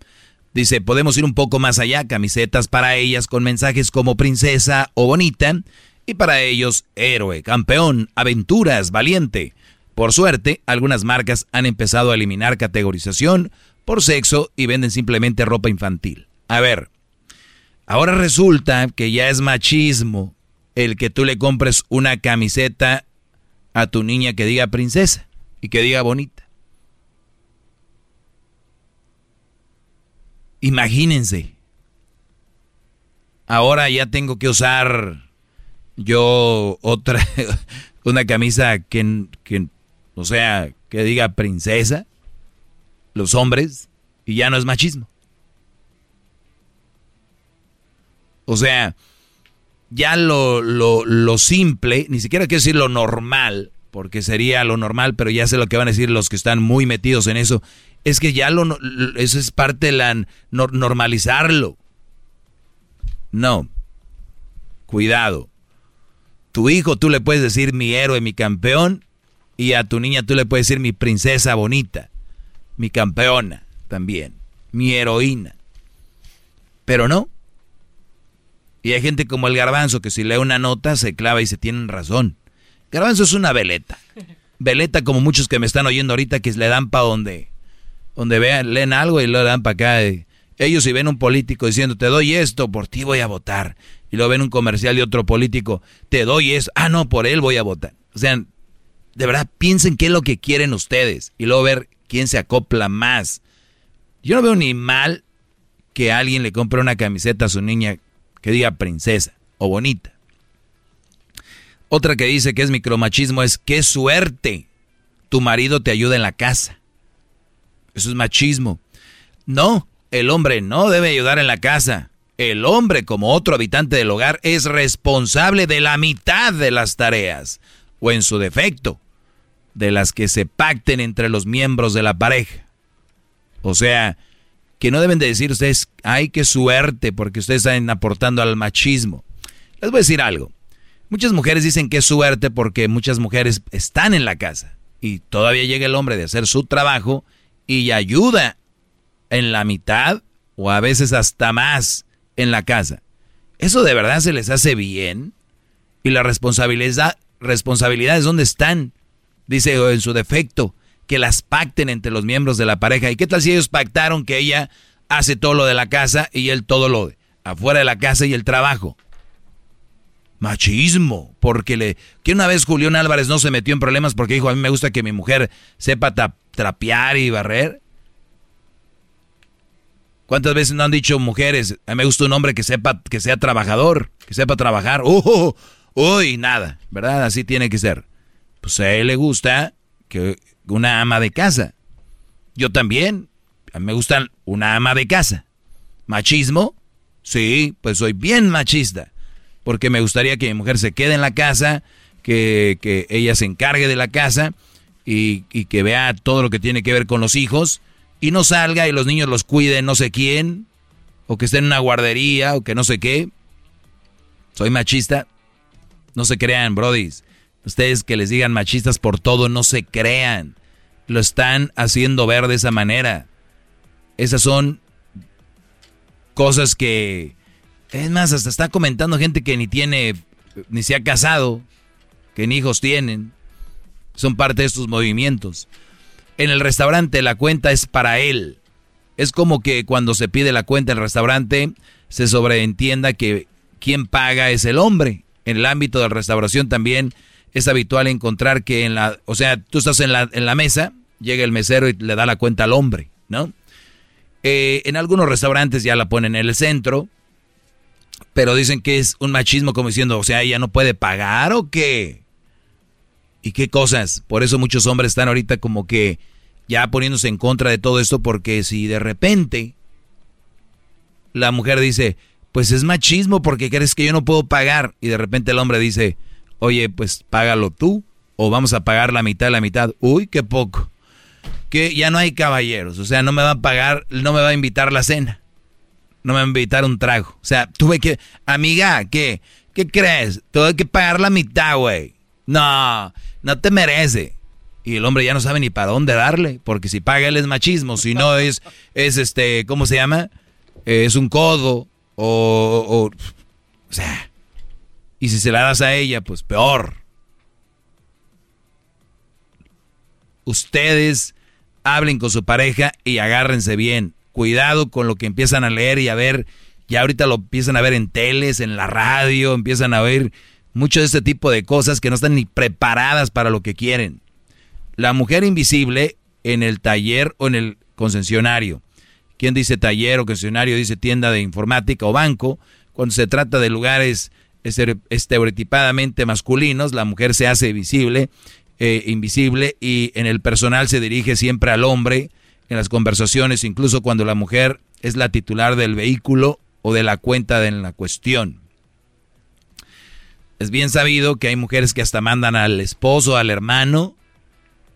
Speaker 3: dice, podemos ir un poco más allá, camisetas para ellas con mensajes como princesa o bonita, y para ellos, héroe, campeón, aventuras, valiente. Por suerte, algunas marcas han empezado a eliminar categorización por sexo y venden simplemente ropa infantil. A ver, ahora resulta que ya es machismo el que tú le compres una camiseta a tu niña que diga princesa y que diga bonita. Imagínense. Ahora ya tengo que usar yo otra, una camisa que, que, o sea, que diga princesa, los hombres, y ya no es machismo. O sea, ya lo, lo, lo simple, ni siquiera quiero decir lo normal, porque sería lo normal, pero ya sé lo que van a decir los que están muy metidos en eso, es que ya lo, eso es parte de la nor- normalizarlo. No, cuidado. Tu hijo tú le puedes decir mi héroe, mi campeón, y a tu niña tú le puedes decir mi princesa bonita, mi campeona también, mi heroína. Pero no. Y hay gente como el garbanzo que si lee una nota se clava y se tienen razón. Garbanzo es una veleta. Veleta como muchos que me están oyendo ahorita que le dan para donde, donde vean, leen algo y lo dan para acá. Ellos si ven un político diciendo te doy esto, por ti voy a votar. Y luego ven un comercial de otro político, te doy eso, ah no, por él voy a votar. O sea, de verdad piensen qué es lo que quieren ustedes y luego ver quién se acopla más. Yo no veo ni mal que alguien le compre una camiseta a su niña que diga princesa o bonita. Otra que dice que es micromachismo es qué suerte. Tu marido te ayuda en la casa. Eso es machismo. No, el hombre no debe ayudar en la casa. El hombre, como otro habitante del hogar, es responsable de la mitad de las tareas, o en su defecto, de las que se pacten entre los miembros de la pareja. O sea, que no deben de decir ustedes, ay, qué suerte, porque ustedes están aportando al machismo. Les voy a decir algo. Muchas mujeres dicen que es suerte porque muchas mujeres están en la casa y todavía llega el hombre de hacer su trabajo y ayuda en la mitad o a veces hasta más en la casa. ¿Eso de verdad se les hace bien? ¿Y la responsabilidad, responsabilidades dónde están? Dice en su defecto, que las pacten entre los miembros de la pareja. ¿Y qué tal si ellos pactaron que ella hace todo lo de la casa y él todo lo de afuera de la casa y el trabajo? Machismo, porque le que una vez Julián Álvarez no se metió en problemas porque dijo, a mí me gusta que mi mujer sepa trapear y barrer. ¿Cuántas veces no han dicho mujeres, a mí me gusta un hombre que sepa que sea trabajador, que sepa trabajar? ¡Uh! ¡Uy! Nada, ¿verdad? Así tiene que ser. Pues a él le gusta que una ama de casa. Yo también. A mí me gusta una ama de casa. ¿Machismo? Sí, pues soy bien machista porque me gustaría que mi mujer se quede en la casa, que, ella se encargue de la casa y, que vea todo lo que tiene que ver con los hijos y no salga y los niños los cuiden no sé quién, o que esté en una guardería, o que no sé qué. Soy machista. No se crean, brodis. Ustedes que les digan machistas por todo, no se crean. Lo están haciendo ver de esa manera. Esas son cosas que es más, hasta está comentando gente que ni tiene, ni se ha casado, que ni hijos tienen. Son parte de estos movimientos. En el restaurante la cuenta es para él. Es como que cuando se pide la cuenta en el restaurante se sobreentienda que quien paga es el hombre. En el ámbito de la restauración también es habitual encontrar que en la, o sea, tú estás en la, en la mesa, llega el mesero y le da la cuenta al hombre, ¿no? Eh, en algunos restaurantes ya la ponen en el centro, pero dicen que es un machismo como diciendo, o sea, ella no puede pagar o qué. ¿Y qué cosas? Por eso muchos hombres están ahorita como que ya poniéndose en contra de todo esto porque si de repente la mujer dice, pues es machismo porque crees que yo no puedo pagar y de repente el hombre dice, oye, pues págalo tú o vamos a pagar la mitad la mitad. Uy, qué poco. Que ya no hay caballeros, o sea, no me va a pagar, no me va a invitar la cena no me va a invitar un trago. O sea, tuve que, amiga, ¿qué? ¿Qué crees? Tuve que pagar la mitad, güey. No, no te merece. Y el hombre ya no sabe ni para dónde darle, porque si paga él es machismo, si no es, es este, ¿cómo se llama? es un codo, o, o, o sea, y si se la das a ella, pues peor. Ustedes hablen con su pareja y agárrense bien cuidado con lo que empiezan a leer y a ver. Ya ahorita lo empiezan a ver en teles, en la radio, empiezan a ver mucho de este tipo de cosas que no están ni preparadas para lo que quieren. La mujer invisible en el taller o en el concesionario. ¿Quién dice taller o concesionario? Dice tienda de informática o banco. Cuando se trata de lugares estereotipadamente masculinos, la mujer se hace visible, eh, invisible y en el personal se dirige siempre al hombre en las conversaciones, incluso cuando la mujer es la titular del vehículo o de la cuenta de la cuestión. Es bien sabido que hay mujeres que hasta mandan al esposo, al hermano,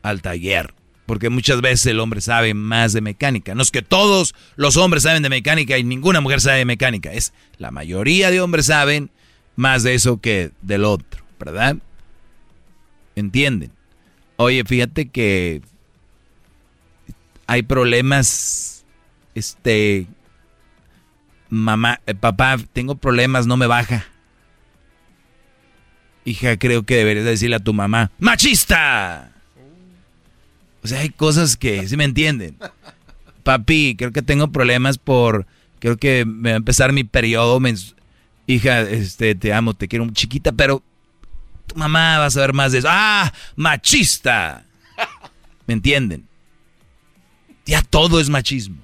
Speaker 3: al taller. Porque muchas veces el hombre sabe más de mecánica. No es que todos los hombres saben de mecánica y ninguna mujer sabe de mecánica. Es la mayoría de hombres saben más de eso que del otro, ¿verdad? ¿Entienden? Oye, fíjate que hay problemas, este, mamá, eh, papá, tengo problemas, no me baja. Hija, creo que deberías decirle a tu mamá, ¡machista! O sea, hay cosas que, ¿sí me entienden? Papi, creo que tengo problemas por, creo que me va a empezar mi periodo. Hija, este, te amo, te quiero chiquita, pero tu mamá va a saber más de eso. ¡Ah! ¡Machista! ¿Me entienden? Ya todo es machismo.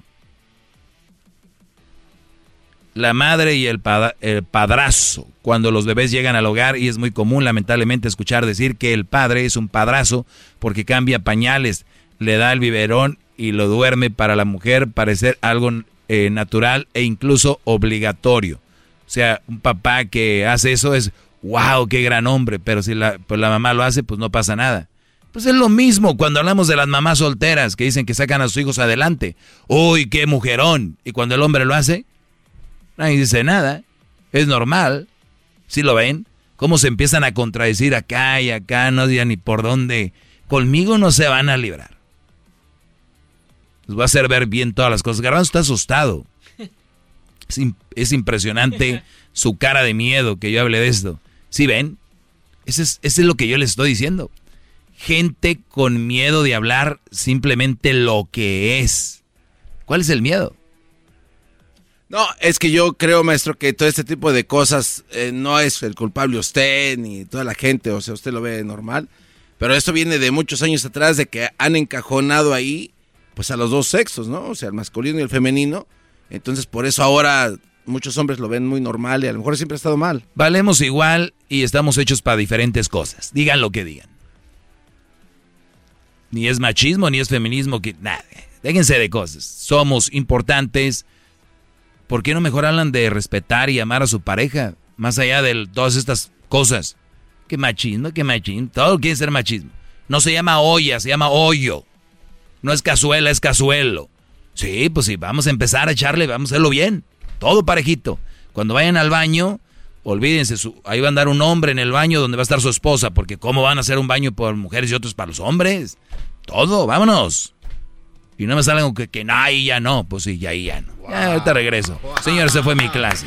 Speaker 3: la madre y el, el, padrazo, cuando los bebés llegan al hogar y es muy común lamentablemente escuchar decir que el padre es un padrazo porque cambia pañales, le da el biberón y lo duerme para la mujer parecer algo eh, natural e incluso obligatorio. O sea, un papá que hace eso es, wow, qué gran hombre, pero si la, pues la mamá lo hace, pues no pasa nada. Pues es lo mismo cuando hablamos de las mamás solteras que dicen que sacan a sus hijos adelante. Uy, qué mujerón. Y cuando el hombre lo hace, Nadie dice nada. Es normal. ¿Sí lo ven? Cómo se empiezan a contradecir acá y acá, no digan ni por dónde. Conmigo no se van a librar. Les va a hacer ver bien todas las cosas. Garbanzo está asustado. Es, impresionante su cara de miedo que yo hable de esto. ¿Sí ven? Ese es, ese es lo que yo les estoy diciendo. Gente con miedo de hablar simplemente lo que es. ¿Cuál es el miedo?
Speaker 2: No, es que yo creo, maestro, que todo este tipo de cosas eh, no es el culpable usted ni toda la gente, o sea, usted lo ve normal. Pero esto viene de muchos años atrás de que han encajonado ahí, pues a los dos sexos, ¿no? O sea, el masculino y el femenino. Entonces, por eso ahora muchos hombres lo ven muy normal y a lo mejor siempre ha estado mal.
Speaker 3: Valemos igual y estamos hechos para diferentes cosas. Digan lo que digan. Ni es machismo, ni es feminismo, que nada. Déjense de cosas. Somos importantes ¿por qué no mejor hablan de respetar y amar a su pareja? Más allá de todas estas cosas. ¿Qué machismo? ¿Qué machismo? Todo quiere ser machismo. No se llama olla, se llama hoyo. No es cazuela, es cazuelo. Sí, pues sí, vamos a empezar a echarle, vamos a hacerlo bien. Todo parejito. Cuando vayan al baño, olvídense, ahí va a andar un hombre en el baño donde va a estar su esposa, porque ¿cómo van a hacer un baño por mujeres y otros para los hombres? Todo, vámonos. Y no me salgan que, que no, ahí ya no. Pues sí, ya ahí ya no. Ahorita regreso. Señor, esa fue mi clase.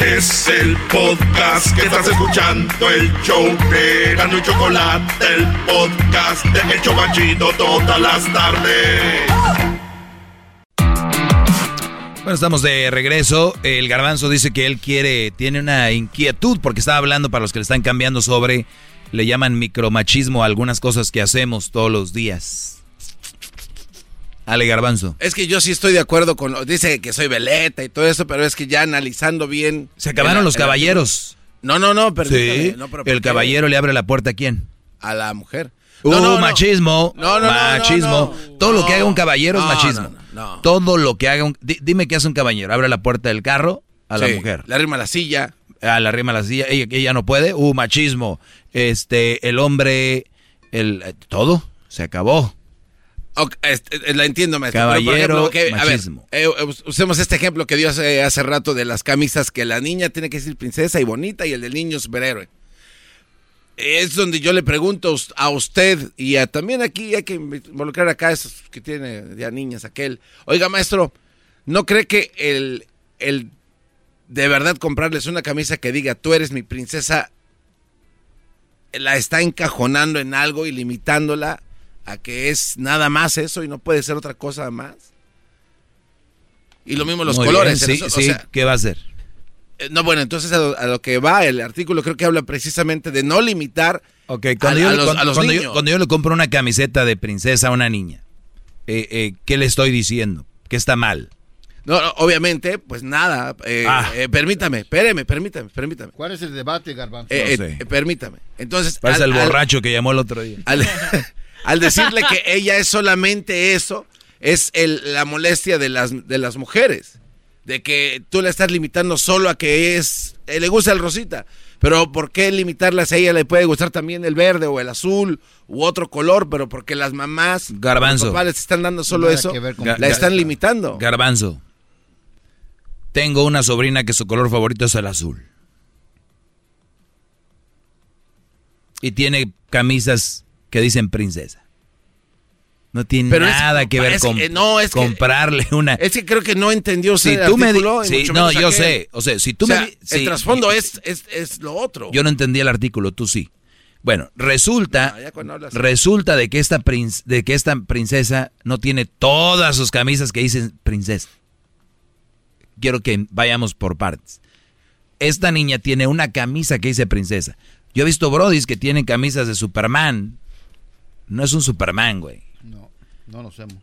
Speaker 31: Es el podcast que estás escuchando, el show de Gano y Chocolate, el podcast de El Chobachito todas las tardes.
Speaker 3: Bueno, estamos de regreso. El garbanzo dice que él quiere, tiene una inquietud porque estaba hablando para los que le están cambiando sobre, le llaman micromachismo algunas cosas que hacemos todos los días. Ale Garbanzo.
Speaker 2: Es que yo sí estoy de acuerdo con. Dice que soy veleta y todo eso, pero es que ya analizando bien.
Speaker 3: Se acabaron los caballeros.
Speaker 2: No, no, no,
Speaker 3: pero. Sí, el caballero le abre la puerta a quién?
Speaker 2: A la mujer.
Speaker 3: Uh, no, machismo. No, no, machismo. Todo lo que haga un caballero es machismo. Todo lo que haga un. Dime qué hace un caballero. Abre la puerta del carro a la mujer.
Speaker 2: Le arrima la silla.
Speaker 3: Ah, le arrima la silla. Ella, ella no puede. Uh, machismo. Este, el hombre. El, todo. Se acabó.
Speaker 2: La entiendo, maestro.
Speaker 3: Caballero, machismo.
Speaker 2: Eh, usemos este ejemplo que dio hace, hace, rato de las camisas que la niña tiene que ser princesa y bonita y el del niño superhéroe. Es donde yo le pregunto a usted y también aquí hay que involucrar acá a esos que tiene ya niñas, aquel. Oiga, maestro, ¿no cree que el, el de verdad comprarles una camisa que diga tú eres mi princesa la está encajonando en algo y limitándola a que es nada más eso y no puede ser otra cosa más. Y lo mismo los colores.
Speaker 3: sí, sí, ¿qué va a hacer?
Speaker 2: Eh, no, bueno, entonces a lo, que va el artículo creo que habla precisamente de no limitar
Speaker 3: a, los, niños. cuando yo le compro una camiseta de princesa a una niña, eh, eh, ¿qué le estoy diciendo? ¿Qué está mal?
Speaker 2: No, obviamente, pues nada. Ah. permítame, espéreme, permítame, permítame.
Speaker 6: ¿Cuál es el debate, Garbanzo?
Speaker 2: Permítame. Entonces.
Speaker 3: Parece el borracho que llamó el otro día.
Speaker 2: Al decirle que ella es solamente eso, es el, la molestia de las, de las mujeres. De que tú la estás limitando solo a que es, eh, le gusta el rosita. Pero ¿por qué limitarlas a ella? Le puede gustar también el verde o el azul u otro color, pero porque las mamás,
Speaker 3: Garbanzo.
Speaker 2: los papás les están dando solo eso, la están limitando.
Speaker 3: Garbanzo. Tengo una sobrina que su color favorito es el azul. Y tiene camisas que dicen princesa. No tiene
Speaker 2: Pero es-
Speaker 3: nada que ver con
Speaker 2: que, no, es que-
Speaker 3: comprarle una.
Speaker 2: Es que creo que no entendió
Speaker 3: Si tú me di- sí, no, yo sé, o sea, si tú
Speaker 2: O
Speaker 3: me
Speaker 2: el trasfondo es, es, es lo otro.
Speaker 3: Yo no entendí el artículo, tú sí. Bueno, resulta,
Speaker 2: Ah, hablas-
Speaker 3: resulta de que esta prin- de que esta princesa no tiene todas sus camisas que dicen princesa. Quiero que vayamos por partes. Esta niña tiene una camisa que dice princesa. Yo he visto brodis que tienen camisas de Superman. No es un Superman, güey.
Speaker 6: No, no lo hacemos.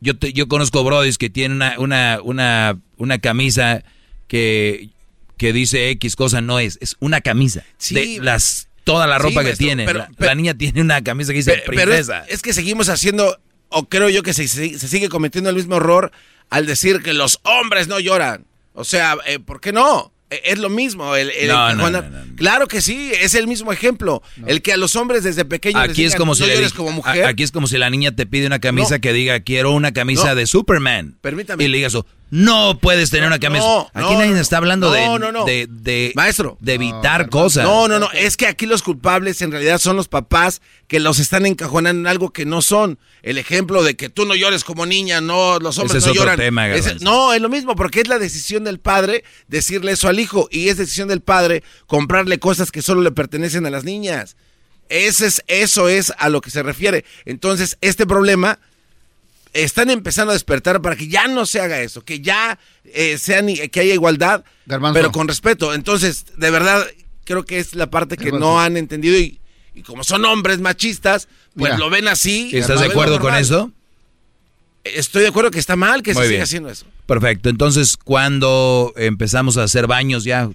Speaker 3: Yo, te- yo conozco brodis que tienen una, una, una, una camisa que, que dice X cosa, no es, es una camisa.
Speaker 2: Sí.
Speaker 3: de las, toda la
Speaker 2: Sí,
Speaker 3: ropa que
Speaker 2: maestro,
Speaker 3: tiene.
Speaker 2: pero-
Speaker 3: la,
Speaker 2: pero-
Speaker 3: la niña tiene una camisa que dice
Speaker 2: Pe- Pero es,
Speaker 3: princesa.
Speaker 2: es que seguimos haciendo, o creo yo que se, se- se sigue cometiendo el mismo error al decir que los hombres no lloran. O sea, eh, ¿por qué no? Eh, Es lo mismo. El, el
Speaker 3: No, no,
Speaker 2: encajonar- Claro que sí, es el mismo ejemplo. El que a los hombres desde pequeños les
Speaker 3: Aquí es
Speaker 2: digan,
Speaker 3: como
Speaker 2: "No
Speaker 3: si le
Speaker 2: como mujer.
Speaker 3: aquí es como si la niña te pide una camisa que diga quiero una camisa de Superman.
Speaker 2: Permítame.
Speaker 3: Y le digas eso. No puedes tener una camisa.
Speaker 2: no,
Speaker 3: aquí
Speaker 2: no,
Speaker 3: nadie
Speaker 2: no,
Speaker 3: está hablando
Speaker 2: no,
Speaker 3: de,
Speaker 2: no, no.
Speaker 3: de, de-
Speaker 2: Maestro.
Speaker 3: de evitar cosas.
Speaker 2: No, no, no. Es que aquí los culpables en realidad son los papás que los están encajonando en algo que no son. El ejemplo de que tú no llores como niña, no, los hombres
Speaker 3: Ese es
Speaker 2: no
Speaker 3: otro
Speaker 2: lloran.
Speaker 3: tema,
Speaker 2: no, es lo mismo, porque es la decisión del padre decirle eso al hijo. Y es decisión del padre comprarle cosas que solo le pertenecen a las niñas. Ese es, eso es a lo que se refiere. Entonces, este problema están empezando a despertar para que ya no se haga eso, que ya eh, sean, que haya igualdad,
Speaker 6: Garbanzo.
Speaker 2: pero con respeto. Entonces, de verdad, creo que es la parte que
Speaker 6: Garbanzo.
Speaker 2: no han entendido y, y como son hombres machistas, pues
Speaker 6: Mira.
Speaker 2: lo ven así.
Speaker 3: ¿Estás de acuerdo con eso?
Speaker 2: Estoy de acuerdo que está mal que
Speaker 3: Muy
Speaker 2: se
Speaker 3: bien.
Speaker 2: siga haciendo eso.
Speaker 3: Perfecto. Entonces, cuando empezamos a hacer baños ya?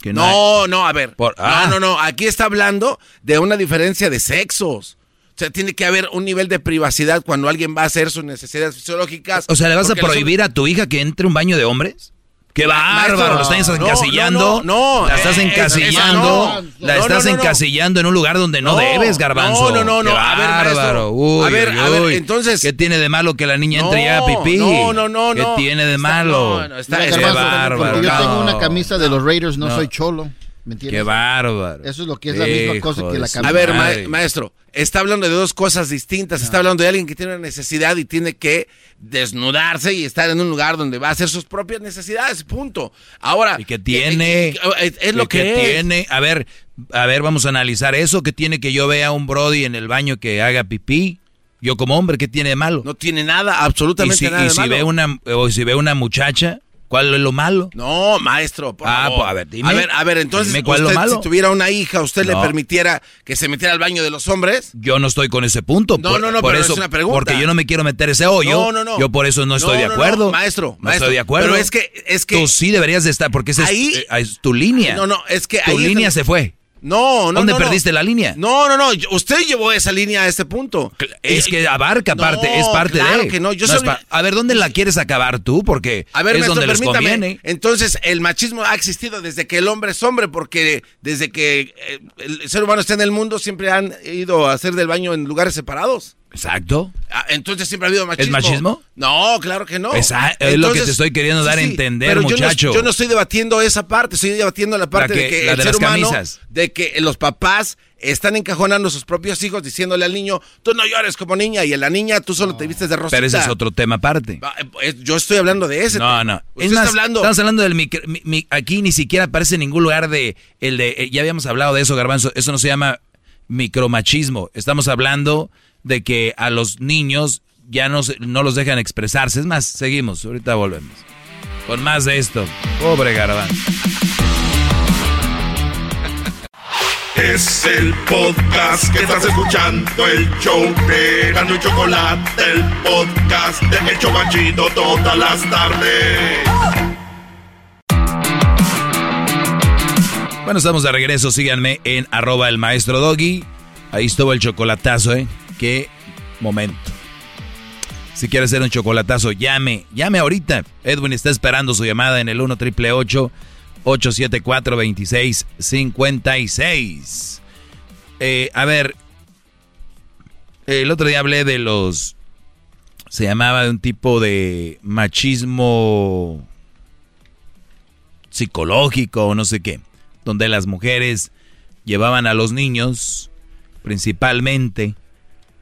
Speaker 3: Que no,
Speaker 2: No,
Speaker 3: hay-
Speaker 2: no, a ver.
Speaker 3: Por- ah.
Speaker 2: No, no, no. Aquí está hablando de una diferencia de sexos. O sea, tiene que haber un nivel de privacidad cuando alguien va a hacer sus necesidades fisiológicas.
Speaker 3: O sea, ¿le vas a prohibir a tu hija que entre a un baño de hombres? ¡Qué bárbaro!
Speaker 2: Maestro,
Speaker 3: lo estás
Speaker 2: no,
Speaker 3: encasillando.
Speaker 2: no, no,
Speaker 3: la estás
Speaker 2: eh,
Speaker 3: encasillando.
Speaker 2: no.
Speaker 3: La
Speaker 2: No,
Speaker 3: estás
Speaker 2: no, no, no.
Speaker 3: encasillando en un lugar donde no,
Speaker 2: No,
Speaker 3: debes, garbanzo.
Speaker 2: no, no, no, no.
Speaker 3: ¡Qué
Speaker 2: A ver, maestro.
Speaker 3: bárbaro! Uy,
Speaker 2: A ver,
Speaker 3: uy,
Speaker 2: a ver, entonces-
Speaker 3: ¿Qué tiene de malo que la niña entre ya a
Speaker 2: No,
Speaker 3: pipí?
Speaker 2: no, no, no,
Speaker 3: ¿Qué
Speaker 2: no.
Speaker 3: tiene de
Speaker 2: Está-
Speaker 3: malo?
Speaker 2: no, no, está-
Speaker 6: Mira,
Speaker 3: ¡Qué
Speaker 6: Garbanzo,
Speaker 3: bárbaro!
Speaker 6: porque yo tengo
Speaker 3: no.
Speaker 6: una camisa de los Raiders, no,
Speaker 3: No.
Speaker 6: soy cholo. ¿Me entiendes?
Speaker 3: ¡Qué bárbaro!
Speaker 6: Eso es lo que es la misma cosa que la camisa.
Speaker 2: A ver, ma- maestro, está hablando de dos cosas distintas. Está hablando de alguien que tiene una necesidad y tiene que desnudarse y estar en un lugar donde va a hacer sus propias necesidades, punto. Ahora,
Speaker 3: ¿Y qué tiene?
Speaker 2: eh, eh, es, es lo
Speaker 3: ¿Qué
Speaker 2: que, es.
Speaker 3: tiene? A ver, a ver, vamos a analizar eso. ¿Qué tiene que yo vea a un Brody en el baño que haga pipí? Yo como hombre, ¿qué tiene de malo?
Speaker 2: No tiene nada,
Speaker 3: y
Speaker 2: absolutamente
Speaker 3: si,
Speaker 2: nada
Speaker 3: y
Speaker 2: de
Speaker 3: si
Speaker 2: malo.
Speaker 3: ve una o si ve una muchacha, ¿cuál es lo malo?
Speaker 2: No, maestro, por
Speaker 3: Ah,
Speaker 2: favor.
Speaker 3: pues, a ver, dime.
Speaker 2: A ver, a ver, entonces,
Speaker 3: Dime cuál es lo
Speaker 2: usted,
Speaker 3: malo.
Speaker 2: si tuviera una hija, ¿usted le
Speaker 3: No.
Speaker 2: permitiera que se metiera al baño de los hombres?
Speaker 3: Yo no estoy con ese punto.
Speaker 2: No,
Speaker 3: por,
Speaker 2: no, no,
Speaker 3: por
Speaker 2: pero
Speaker 3: eso,
Speaker 2: es una pregunta.
Speaker 3: Porque yo no me quiero meter ese hoyo.
Speaker 2: No, no, no.
Speaker 3: Yo por eso no estoy
Speaker 2: No,
Speaker 3: de
Speaker 2: no,
Speaker 3: acuerdo.
Speaker 2: no, maestro,
Speaker 3: No
Speaker 2: maestro,
Speaker 3: estoy de acuerdo.
Speaker 2: pero es que- es que-
Speaker 3: Tú sí deberías de estar, porque esa es-
Speaker 2: Ahí-
Speaker 3: eh, es, tu línea.
Speaker 2: No, no, es que
Speaker 3: Tu
Speaker 2: ahí es
Speaker 3: línea
Speaker 2: donde-
Speaker 3: se fue.
Speaker 2: No, no,
Speaker 3: ¿Dónde
Speaker 2: no, no.
Speaker 3: perdiste la línea?
Speaker 2: No, no, no. Usted llevó esa línea a este punto.
Speaker 3: Es que abarca
Speaker 2: no,
Speaker 3: parte, es parte
Speaker 2: claro
Speaker 3: de.
Speaker 2: que no, yo soy-
Speaker 3: pa- A ver, ¿dónde la quieres acabar tú? Porque
Speaker 2: A ver,
Speaker 3: es
Speaker 2: maestro,
Speaker 3: donde les conviene.
Speaker 2: Entonces, el machismo ha existido desde que el hombre es hombre, porque desde que eh, el ser humano está en el mundo, siempre han ido a hacer del baño en lugares separados.
Speaker 3: Exacto.
Speaker 2: Ah, Entonces siempre ha habido machismo.
Speaker 3: ¿Es machismo?
Speaker 2: No, claro que no.
Speaker 3: Esa- es lo que te estoy queriendo dar a entender,
Speaker 2: pero yo no-
Speaker 3: muchacho.
Speaker 2: Yo no, estoy debatiendo esa parte, estoy debatiendo la parte
Speaker 3: que-
Speaker 2: de que
Speaker 3: la
Speaker 2: el
Speaker 3: de
Speaker 2: ser
Speaker 3: las
Speaker 2: humano,
Speaker 3: camisas.
Speaker 2: de que los papás están encajonando a sus propios hijos diciéndole al niño, tú no llores como niña, y a la niña tú solo te vistes de rosita.
Speaker 3: Pero ese es otro tema aparte.
Speaker 2: Eh, Yo estoy hablando de ese.
Speaker 3: No,
Speaker 2: tema.
Speaker 3: no.
Speaker 2: Usted
Speaker 3: Es más,
Speaker 2: está hablando.
Speaker 3: estamos hablando del micro, mi- mi- aquí ni siquiera aparece en ningún lugar de el de eh, ya habíamos hablado de eso, Garbanzo, eso no se llama micromachismo. Estamos hablando de que a los niños ya no no los dejan expresarse. Es más, seguimos, ahorita volvemos. Con más de esto. Pobre Garbanzo.
Speaker 31: Es el podcast que estás escuchando, el show de Gano y Chocolate, el podcast de El Chobachito todas las tardes.
Speaker 3: Bueno, estamos de regreso. Síganme en arroba el maestro Doggy. Ahí estuvo el chocolatazo, ¿eh? Qué momento. Si quiere hacer un chocolatazo, llame. Llame ahorita. Edwin está esperando su llamada en el 1 triple 874 2656 eh, A ver. El otro día hablé de los. Se llamaba de un tipo de machismo psicológico o no sé qué, donde las mujeres llevaban a los niños principalmente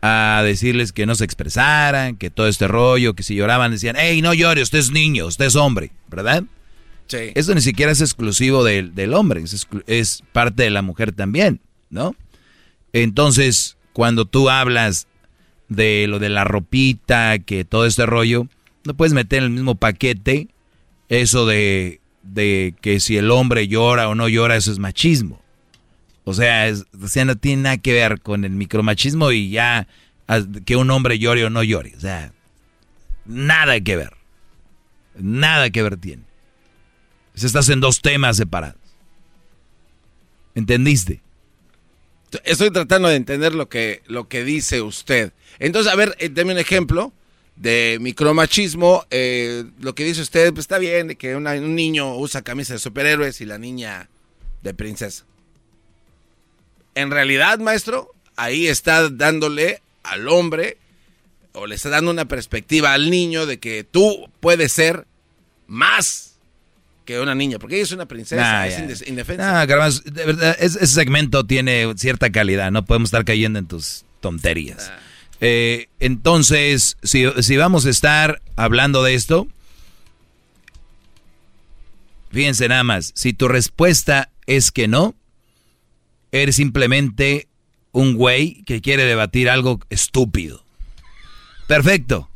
Speaker 3: a decirles que no se expresaran, que todo este rollo, que si lloraban decían, hey, no llore, usted es niño, usted es hombre, ¿verdad?
Speaker 2: Sí.
Speaker 3: Eso ni siquiera es exclusivo del, del hombre, es, es parte de la mujer también, ¿no? Entonces, cuando tú hablas de lo de la ropita, que todo este rollo, no puedes meter en el mismo paquete eso de, de que si el hombre llora o no llora, eso es machismo. O sea, o sea, no tiene nada que ver con el micromachismo y ya que un hombre llore o no llore. O sea, nada que ver. Nada que ver tiene. Se estás en dos temas separados. ¿Entendiste?
Speaker 2: Estoy tratando de entender lo que, lo que dice usted. Entonces, a ver, eh, deme un ejemplo de micromachismo. Eh, lo que dice usted, pues está bien, que un niño usa camisa de superhéroes y la niña de princesa. En realidad, maestro, ahí está dándole al hombre o le está dando una perspectiva al niño de que tú puedes ser más que una niña, porque ella es una princesa,
Speaker 3: Nah,
Speaker 2: es indefensa.
Speaker 3: Garbanzo, de verdad, es- ese segmento tiene cierta calidad, no podemos estar cayendo en tus tonterías. Eh, entonces, si, si vamos a estar hablando de esto, fíjense nada más, si tu respuesta es que no, eres simplemente un güey que quiere debatir algo estúpido. Perfecto.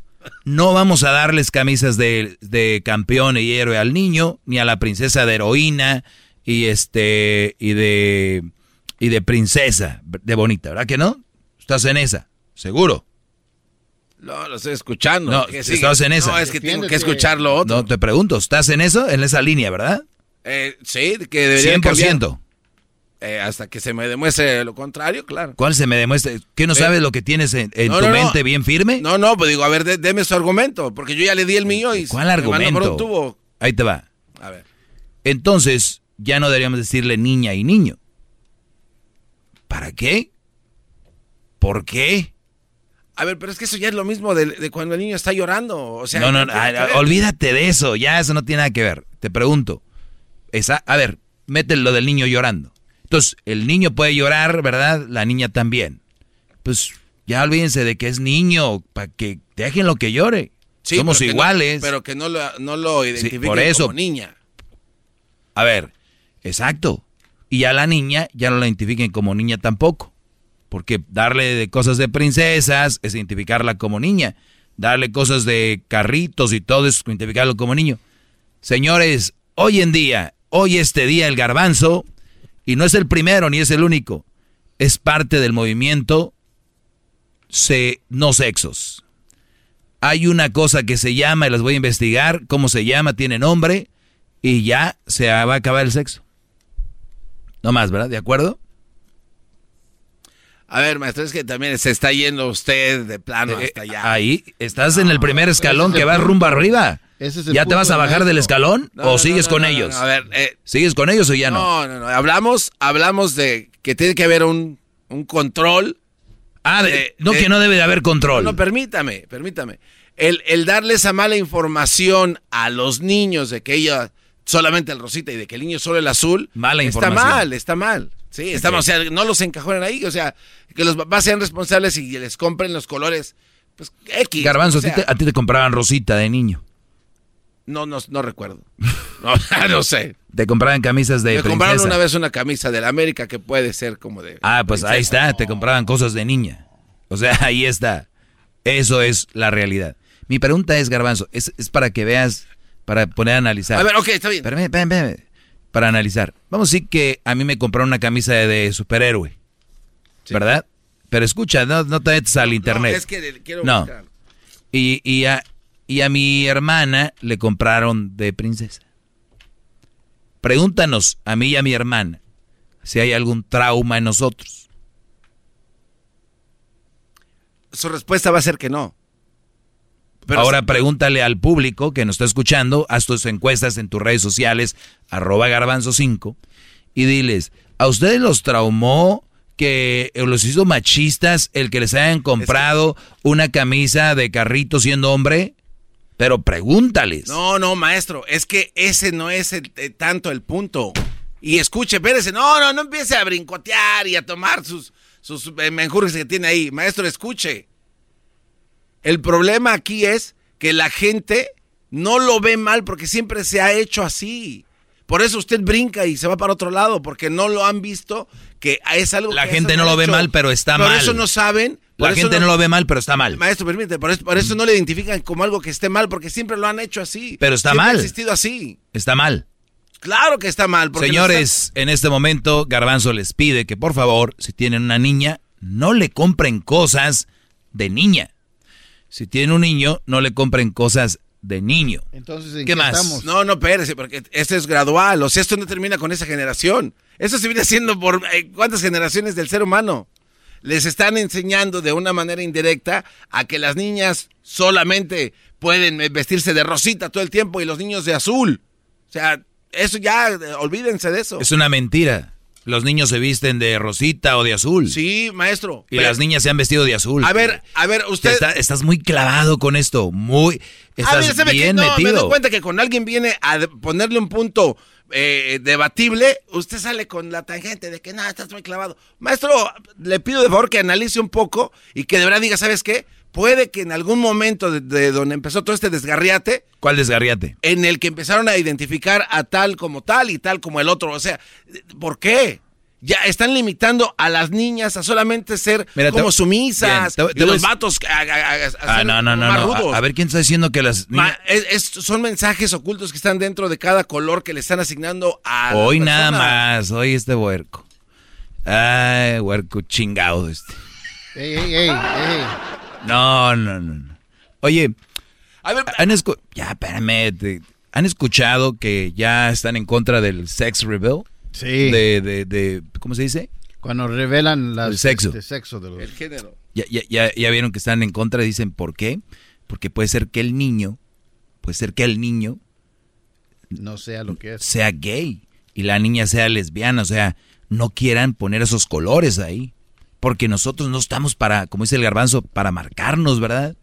Speaker 3: No vamos a darles camisas de, de campeón y héroe al niño, ni a la princesa de heroína y este y de y de princesa de bonita, ¿verdad que no? Estás en esa, seguro.
Speaker 2: No, lo estoy escuchando.
Speaker 3: No, estás en esa.
Speaker 2: No, es que tengo que escuchar lo otro.
Speaker 3: No te pregunto, ¿estás en eso? En esa línea, ¿verdad?
Speaker 2: Eh, sí, que debería
Speaker 3: 100%.
Speaker 2: Eh, hasta que se me demuestre lo contrario, claro.
Speaker 3: ¿Cuál se me demuestra? ¿Qué no sabes lo que tienes en, en
Speaker 2: No,
Speaker 3: tu
Speaker 2: no, no.
Speaker 3: mente bien firme?
Speaker 2: No, no, pues digo, a ver, de- deme su argumento, porque yo ya le di el mío y
Speaker 3: ¿Cuál
Speaker 2: me mandó por un
Speaker 3: argumento?
Speaker 2: tubo.
Speaker 3: Ahí te va.
Speaker 2: A ver.
Speaker 3: Entonces, ya no deberíamos decirle niña y niño. ¿Para qué? ¿Por qué?
Speaker 2: A ver, pero es que eso ya es lo mismo de, de cuando el niño está llorando. O sea,
Speaker 3: no, no,
Speaker 2: ¿qué
Speaker 3: no, olvídate de eso, ya eso no tiene nada que ver. Te pregunto. Esa, a ver, mete lo del niño llorando. Entonces, el niño puede llorar, ¿verdad? La niña también. Pues ya olvídense de que es niño, para que dejen lo que llore.
Speaker 2: Sí,
Speaker 3: Somos
Speaker 2: pero que no-
Speaker 3: iguales.
Speaker 2: pero que no lo, no lo identifiquen
Speaker 3: por eso.
Speaker 2: como niña.
Speaker 3: A ver, exacto. Y a la niña ya no la identifiquen como niña tampoco. Porque darle de cosas de princesas es identificarla como niña. Darle cosas de carritos y todo es identificarlo como niño. Señores, hoy en día, hoy este día el garbanzo, y no es el primero ni es el único, es parte del movimiento se, no sexos. Hay una cosa que se llama, y las voy a investigar, cómo se llama, tiene nombre, y ya se va a acabar el sexo. No más, ¿verdad? ¿De acuerdo?
Speaker 2: A ver, maestro, es que también se está yendo usted de plano
Speaker 3: Eh,
Speaker 2: hasta allá.
Speaker 3: Ahí, estás en el primer escalón
Speaker 2: es
Speaker 3: que
Speaker 2: punto.
Speaker 3: rumbo arriba.
Speaker 2: Ese es el
Speaker 3: ¿Ya te vas a bajar del escalón
Speaker 2: No,
Speaker 3: o
Speaker 2: no,
Speaker 3: sigues
Speaker 2: no,
Speaker 3: con ellos?
Speaker 2: a ver, eh,
Speaker 3: ¿Sigues con ellos o ya no?
Speaker 2: No, no, no. Hablamos, hablamos de que tiene que haber un, un control.
Speaker 3: Ah, de- no, que no debe de haber control.
Speaker 2: No, no, permítame, permítame. El, el darle esa mala información a los niños de que ella solamente el rosita y de que el niño solo el azul.
Speaker 3: Mala
Speaker 2: está
Speaker 3: información.
Speaker 2: mal, está mal. Sí, está mal. O sea, no los encajonen ahí. O sea, que los papás sean responsables y les compren los colores. Pues X.
Speaker 3: Garbanzo,
Speaker 2: o sea,
Speaker 3: a, ti te, a ti te compraban rosita de niño.
Speaker 2: No, no, no recuerdo. No, no sé.
Speaker 3: Te compraban camisas de
Speaker 2: Me compraron una vez una camisa de la América que puede ser como de.
Speaker 3: Ah, pues ahí está, te compraban cosas de niña. O sea, ahí está. Eso es la realidad. Mi pregunta es, Garbanzo, es, es para que veas, para poner a analizar.
Speaker 2: A ver, ok, está bien.
Speaker 3: Espérame, espérame, espérame. Para analizar. Vamos a decir que a mí me compraron una camisa de, de superhéroe. ¿Verdad? Pero escucha, no, no te metas al internet.
Speaker 2: No, es que le- quiero
Speaker 3: No. Y, y, a, y a mi hermana le compraron de princesa. Pregúntanos a mí y a mi hermana si hay algún trauma en nosotros.
Speaker 2: Su respuesta va a ser que no. Pero
Speaker 3: Ahora pregúntale al público que nos está escuchando, haz tus encuestas en tus redes sociales, arroba garbanzo5, y diles, ¿a ustedes los traumó que los hizo machistas el que les hayan comprado una camisa de carrito siendo hombre? Pero pregúntales.
Speaker 2: No, no, maestro, es que ese no es el- eh, tanto el punto. Y escuche, espérese, no, no, no empiece a brincotear y a tomar sus, sus eh, menjurjes que tiene ahí. Maestro, escuche. El problema aquí es que la gente no lo ve mal porque siempre se ha hecho así. Por eso usted brinca y se va para otro lado, porque no lo han visto que es algo
Speaker 3: La
Speaker 2: que
Speaker 3: gente no lo ve mal, pero está
Speaker 2: Por
Speaker 3: mal.
Speaker 2: eso no saben. Por
Speaker 3: La gente no lo ve mal, pero está mal.
Speaker 2: Maestro, permite, por eso, por eso no le identifican como algo que esté mal, porque siempre lo han hecho así.
Speaker 3: Pero está
Speaker 2: Siempre
Speaker 3: mal.
Speaker 2: ha existido así.
Speaker 3: Está mal.
Speaker 2: Claro que está mal. porque
Speaker 3: Señores, en este momento Garbanzo les pide que por favor, si tienen una niña, no le compren cosas de niña. Si tienen un niño, no le compren cosas de niño.
Speaker 6: Entonces, ¿en
Speaker 3: ¿Qué más?
Speaker 2: No, no, espérese, porque esto es gradual. O sea, esto no termina con esa generación. Eso se viene haciendo por eh, cuántas generaciones del ser humano. Les están enseñando de una manera indirecta a que las niñas solamente pueden vestirse de rosita todo el tiempo y los niños de azul. O sea, eso ya, eh, olvídense de eso.
Speaker 3: Es una mentira. Los niños se visten de rosita o de azul.
Speaker 2: Sí, maestro.
Speaker 3: Y
Speaker 2: pero-
Speaker 3: las niñas se han vestido de azul.
Speaker 2: A ver, a ver, usted...
Speaker 3: Está- estás muy clavado con esto. Muy.
Speaker 2: Ah,
Speaker 3: Estás
Speaker 2: mira, ¿sabe qué?
Speaker 3: bien
Speaker 2: No, Me doy
Speaker 3: metido.
Speaker 2: cuenta que cuando alguien viene a ponerle un punto eh, debatible, usted sale con la tangente de que no, estás muy clavado. Maestro, le pido de favor que analice un poco y que de verdad diga, ¿sabes qué? Puede que en algún momento de, de donde empezó todo este desgarriate,
Speaker 3: ¿Cuál desgarriate?
Speaker 2: en el que empezaron a identificar a tal como tal y tal como el otro. O sea, ¿por qué? Ya están limitando a las niñas a solamente ser
Speaker 3: Mira, te-
Speaker 2: como sumisas
Speaker 3: Bien, te- te
Speaker 2: los vatos a, a- a- a
Speaker 3: Ah,
Speaker 2: ser
Speaker 3: no, no, no.
Speaker 2: más
Speaker 3: no.
Speaker 2: rudos.
Speaker 3: A, a ver quién está diciendo que las
Speaker 2: Ma-
Speaker 3: niñas.
Speaker 2: es- es- son mensajes ocultos que están dentro de cada color que le están asignando a.
Speaker 3: Hoy nada más. Hoy este huerco. Ay, huerco chingado este.
Speaker 6: Ey, ey, ey, ey.
Speaker 3: No, no, no. no. Oye,
Speaker 2: A ver,
Speaker 3: ¿han escu- ya, espérame. te- ¿Han escuchado que ya están en contra del sex reveal?
Speaker 6: Sí.
Speaker 3: De, de, de, ¿cómo se dice?
Speaker 6: Cuando revelan las,
Speaker 3: El sexo.
Speaker 6: este, sexo de los...
Speaker 2: el género.
Speaker 3: Ya, ya, ya, ya vieron que están en contra y dicen, ¿por qué? Porque puede ser que el niño, puede ser que el niño
Speaker 6: No sea lo que es.
Speaker 3: sea gay y la niña sea lesbiana, o sea, no quieran poner esos colores ahí. Porque nosotros no estamos para, como dice el garbanzo, para marcarnos, ¿verdad?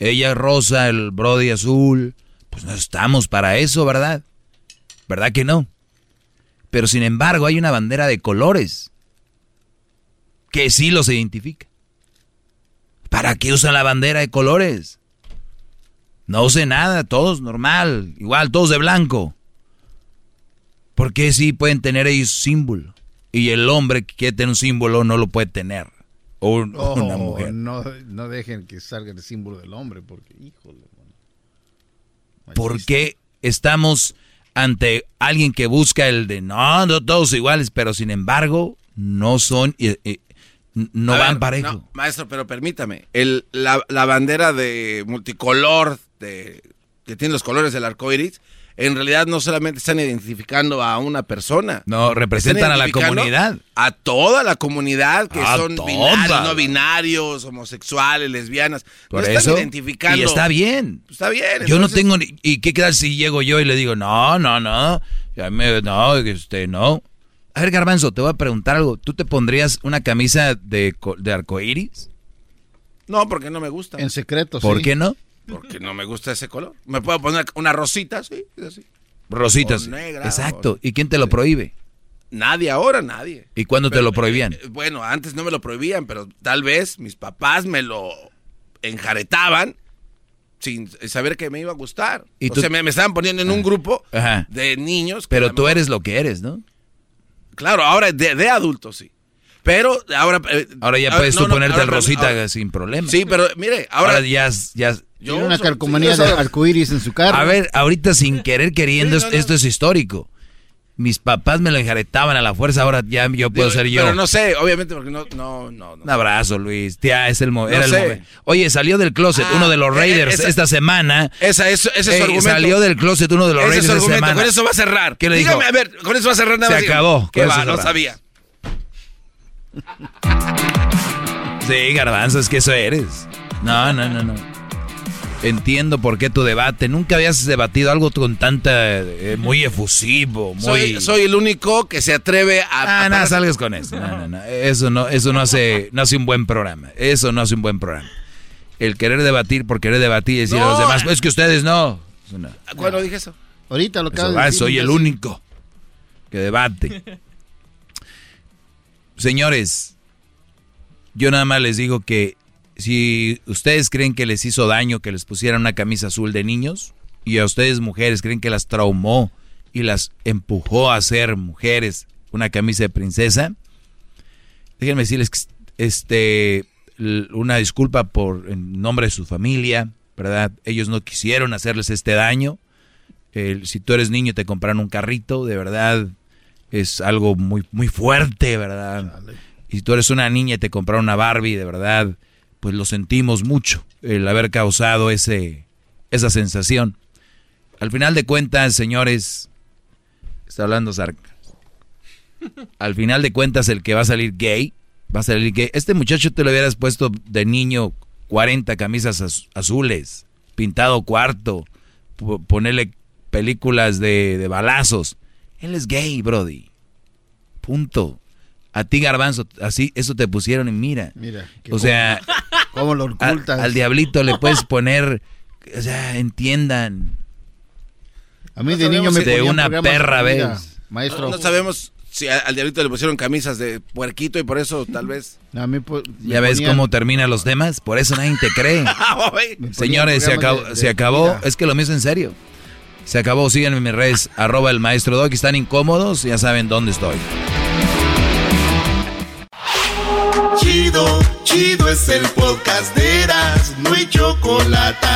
Speaker 3: Ella rosa, el brody azul, pues no estamos para eso, ¿verdad? ¿Verdad que no? Pero sin embargo hay una bandera de colores que sí los identifica. ¿Para qué usan la bandera de colores? No use nada, todos normal, igual, todos de blanco. ¿Por qué sí pueden tener ellos símbolo? Y el hombre que quiere tener un símbolo no lo puede tener. O un-
Speaker 6: Oh,
Speaker 3: una mujer.
Speaker 6: No, no dejen que salga el símbolo del hombre, porque, híjole. mano.
Speaker 3: ¿Por qué estamos ante alguien que busca el de no, no todos iguales, pero sin embargo no son, eh, eh, no
Speaker 2: A
Speaker 3: van
Speaker 2: ver,
Speaker 3: parejo?
Speaker 2: no, maestro, pero permítame. El, la, la bandera de multicolor de, que tiene los colores del arco iris, en realidad no solamente están identificando a una persona.
Speaker 3: No, representan a la comunidad.
Speaker 2: A toda la comunidad que
Speaker 3: A
Speaker 2: son
Speaker 3: toda.
Speaker 2: binarios, no binarios, homosexuales, lesbianas.
Speaker 3: Por
Speaker 2: no
Speaker 3: eso,
Speaker 2: están identificando.
Speaker 3: y está bien.
Speaker 2: Está bien.
Speaker 3: Yo no tengo ni, y qué tal si llego yo y le digo, no, no, no, ya me, no, este, no. A ver, Garbanzo, te voy a preguntar algo. ¿Tú te pondrías una camisa de, co- de arcoíris?
Speaker 2: No, porque no me gusta.
Speaker 6: En secreto,
Speaker 3: ¿Por
Speaker 6: sí.
Speaker 3: qué no?
Speaker 2: Porque no me gusta ese color. Me puedo poner una rosita, sí, así.
Speaker 3: Rositas.
Speaker 2: O negra,
Speaker 3: Exacto. ¿Y quién te lo prohíbe?
Speaker 2: Nadie ahora, nadie.
Speaker 3: ¿Y cuándo te lo prohibían?
Speaker 2: eh, bueno, antes no me lo prohibían, pero tal vez mis papás me lo enjaretaban sin saber que me iba a gustar.
Speaker 3: ¿Y
Speaker 2: o
Speaker 3: tú-
Speaker 2: sea, me, me estaban poniendo en un grupo
Speaker 3: Ajá.
Speaker 2: de niños.
Speaker 3: Pero tú
Speaker 2: mejor-
Speaker 3: eres lo que eres, ¿no?
Speaker 2: Claro, ahora de, de adultos sí. Pero ahora... eh,
Speaker 3: Ahora ya
Speaker 2: ahora-
Speaker 3: puedes
Speaker 2: no,
Speaker 3: tú
Speaker 2: no,
Speaker 3: ponerte
Speaker 2: ahora-
Speaker 3: el rosita
Speaker 2: ahora-
Speaker 3: sin problema.
Speaker 2: Sí, pero mire, ahora...
Speaker 3: Ahora ya, ya.
Speaker 2: Yo
Speaker 6: Tiene una calcomanía
Speaker 2: sí,
Speaker 6: de arcoíris en su carro.
Speaker 3: A ver, ahorita sin querer queriendo,
Speaker 2: Sí, no, no.
Speaker 3: esto es histórico. Mis papás me lo enjaretaban a la fuerza, ahora ya yo puedo
Speaker 2: Digo,
Speaker 3: ser yo.
Speaker 2: Pero no sé, obviamente porque no... no, no, no.
Speaker 3: Un abrazo, Luis. Tía, es el, mo-
Speaker 2: No
Speaker 3: era el
Speaker 2: sé.
Speaker 3: momento. Oye, salió del closet
Speaker 2: Ah,
Speaker 3: uno de los
Speaker 2: eh,
Speaker 3: Raiders
Speaker 2: esa-
Speaker 3: esta semana.
Speaker 2: Esa, eso, ese es su
Speaker 3: Ey,
Speaker 2: argumento.
Speaker 3: salió del closet uno de los
Speaker 2: Ese
Speaker 3: Raiders
Speaker 2: es su
Speaker 3: esta
Speaker 2: argumento,
Speaker 3: semana.
Speaker 2: con eso va a cerrar.
Speaker 3: ¿Qué le dijo?
Speaker 2: Dígame, a ver, con eso va a cerrar nada
Speaker 3: Se
Speaker 2: más. dígame.
Speaker 3: acabó,
Speaker 2: ¿Qué va? No sabía.
Speaker 3: Sí, garbanzo, es que eso eres. No, no, no, no. Entiendo por qué tu debate. Nunca habías debatido algo con tanta... eh, muy efusivo, muy...
Speaker 2: Soy, soy el único que se atreve a...
Speaker 3: Ah, no, salgas con eso. No, no, no. Eso no, eso no hace, no hace un buen programa. Eso no hace un buen programa. El querer debatir por querer debatir y decir a los demás,
Speaker 2: eh.
Speaker 3: pues que ustedes no.
Speaker 2: ¿Cuándo dije eso?
Speaker 6: Ahorita lo
Speaker 3: Eso
Speaker 6: acabo de decir.
Speaker 3: soy el único que debate. Señores, Yo nada más les digo que si ustedes creen que les hizo daño que les pusieran una camisa azul de niños, y a ustedes mujeres creen que las traumó y las empujó a ser mujeres una camisa de princesa, déjenme decirles que este una disculpa por en nombre de su familia, ¿verdad? Ellos no quisieron hacerles este daño. si tú eres niño te compraron un carrito, de verdad es algo muy muy fuerte, ¿verdad? Y si tú eres una niña y te compraron una Barbie, de verdad, pues lo sentimos mucho el haber causado ese esa sensación. Al final de cuentas, señores, está hablando Zarca. Al final de cuentas, el que va a salir gay, va a salir gay. Este muchacho te lo hubieras puesto de niño 40 camisas azules, pintado cuarto, ponerle películas de, de balazos. Él es gay, Brody. Punto. A ti, Garbanzo, así, eso te pusieron y mira.
Speaker 6: Mira.
Speaker 3: O sea,
Speaker 6: ¿cómo lo ocultas?
Speaker 3: al diablito le puedes poner, o sea, entiendan.
Speaker 6: A mí de niño me
Speaker 3: de una perra vez.
Speaker 6: Maestro.
Speaker 2: No, sabemos si al diablito le pusieron camisas de puerquito y por eso tal vez.
Speaker 6: A mí,
Speaker 3: ya ves cómo terminan los temas, por eso nadie te cree. Señores, se acabó, se acabó. es que lo mismo en serio. Se acabó, síganme en mis redes, arroba el maestro Dog, están incómodos, ya saben dónde estoy.
Speaker 31: Es el podcast de Eras, no hay chocolate.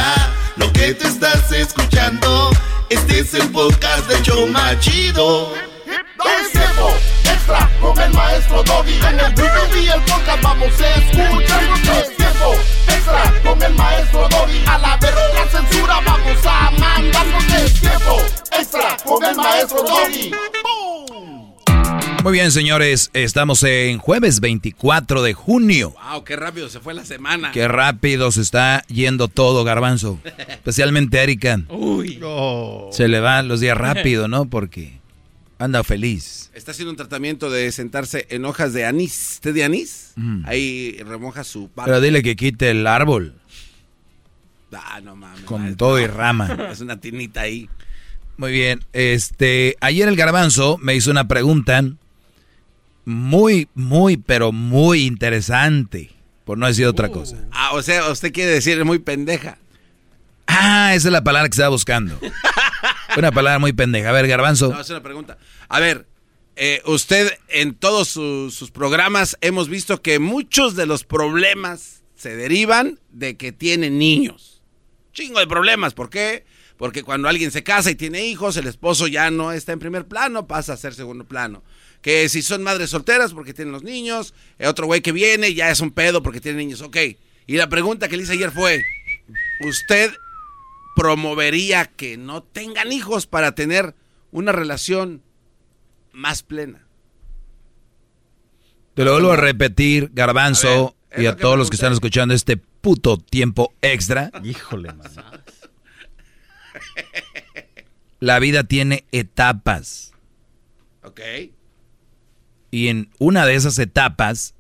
Speaker 31: Lo que te estás escuchando. Este es el podcast de Choma Chido. Es tiempo extra con el maestro Doggy. En el y el podcast vamos a escuchar. Es tiempo extra con el maestro Doggy. A la verga censura vamos a mandarnos. Es tiempo extra con el maestro Doggy.
Speaker 3: Muy bien, señores, estamos en jueves 24 de junio.
Speaker 2: Wow, qué rápido se fue la semana.
Speaker 3: Qué rápido se está yendo todo, Garbanzo. Especialmente Erika.
Speaker 2: Uy.
Speaker 3: Se le van los días rápido, ¿no? Porque anda feliz.
Speaker 2: Está haciendo un tratamiento de sentarse en hojas de anís. ¿Té de anís? Ahí remoja su
Speaker 3: Pero dile que quite el árbol.
Speaker 2: Ah, no mames.
Speaker 3: Con todo y rama.
Speaker 2: Es una tinita ahí.
Speaker 3: Muy bien. Este, ayer el Garbanzo me hizo una pregunta muy, muy, pero muy interesante. Por no decir otra cosa.
Speaker 2: Ah, o sea, usted quiere decir muy pendeja.
Speaker 3: Ah, esa es la palabra que estaba buscando. una palabra muy pendeja. A ver, Garbanzo.
Speaker 2: No, es una pregunta. A ver, eh, usted en todos sus, programas hemos visto que muchos de los problemas se derivan de que tienen niños. Chingo de problemas. ¿Por qué? Porque cuando alguien se casa y tiene hijos, el esposo ya no está en primer plano, pasa a ser segundo plano que si son madres solteras porque tienen los niños, el otro güey que viene ya es un pedo porque tiene niños, ok. Y la pregunta que le hice ayer fue, ¿usted promovería que no tengan hijos para tener una relación más plena?
Speaker 3: Te lo vuelvo a repetir, Garbanzo, y a todos los que están escuchando este puto tiempo extra.
Speaker 6: Híjole,
Speaker 3: La vida tiene etapas.
Speaker 2: Ok.
Speaker 3: Y en una de esas etapas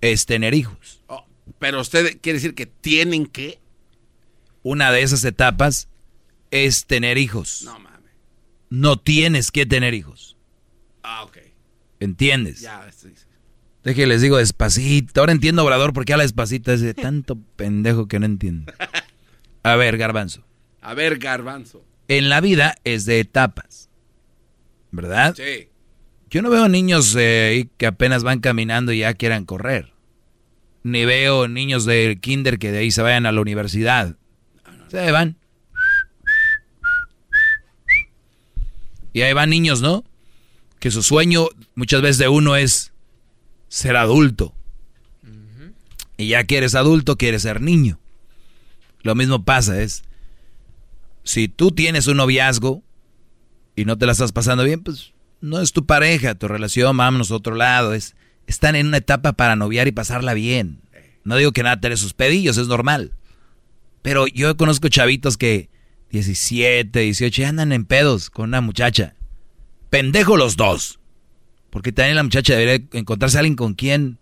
Speaker 3: es tener hijos.
Speaker 2: Oh, pero usted quiere decir que tienen que.
Speaker 3: Una de esas etapas es tener hijos.
Speaker 2: No mames.
Speaker 3: No tienes que tener hijos.
Speaker 2: Ah, ok.
Speaker 3: ¿Entiendes?
Speaker 2: Ya, sí,
Speaker 3: sí. les digo despacito. Ahora entiendo, Obrador, por qué habla despacito. Es de tanto pendejo que no entiendo. A ver, Garbanzo.
Speaker 2: A ver, Garbanzo.
Speaker 3: En la vida es de etapas. ¿Verdad?
Speaker 2: Sí.
Speaker 3: Yo no veo niños eh, que apenas van caminando y ya quieran correr. Ni veo niños de kinder que de ahí se vayan a la universidad. Se van. Y ahí van niños, ¿no? Que su sueño muchas veces de uno es ser adulto. Y ya que eres adulto, quieres ser niño. Lo mismo pasa, es... Si tú tienes un noviazgo y no te la estás pasando bien, pues no es tu pareja, tu relación, vámonos a otro lado. Es, están en una etapa para noviar y pasarla bien. No digo que nada tener sus pedillos, es normal. Pero yo conozco chavitos que 17, 18 andan en pedos con una muchacha. Pendejo los dos. Porque también la muchacha debería encontrarse a alguien con quien,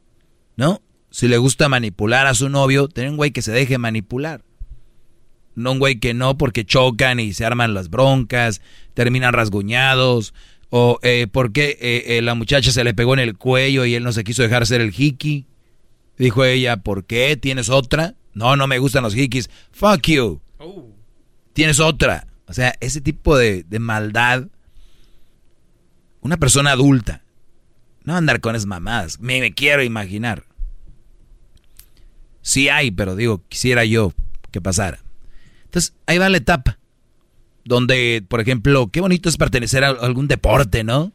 Speaker 3: ¿no? Si le gusta manipular a su novio, tener un güey que se deje manipular. No un güey que no porque chocan y se arman las broncas, terminan rasguñados, O eh, por qué eh, eh, la muchacha se le pegó en el cuello y él no se quiso dejar hacer el hiki. Dijo ella, ¿por qué? ¿Tienes otra? No, no me gustan los hikis. Fuck you. Tienes otra. O sea, ese tipo de, de maldad. Una persona adulta. No andar con esas mamadas. Me, me quiero imaginar. Sí hay, pero digo, quisiera yo que pasara. Entonces, ahí va la etapa. Donde, por ejemplo, qué bonito es pertenecer a algún deporte, ¿no?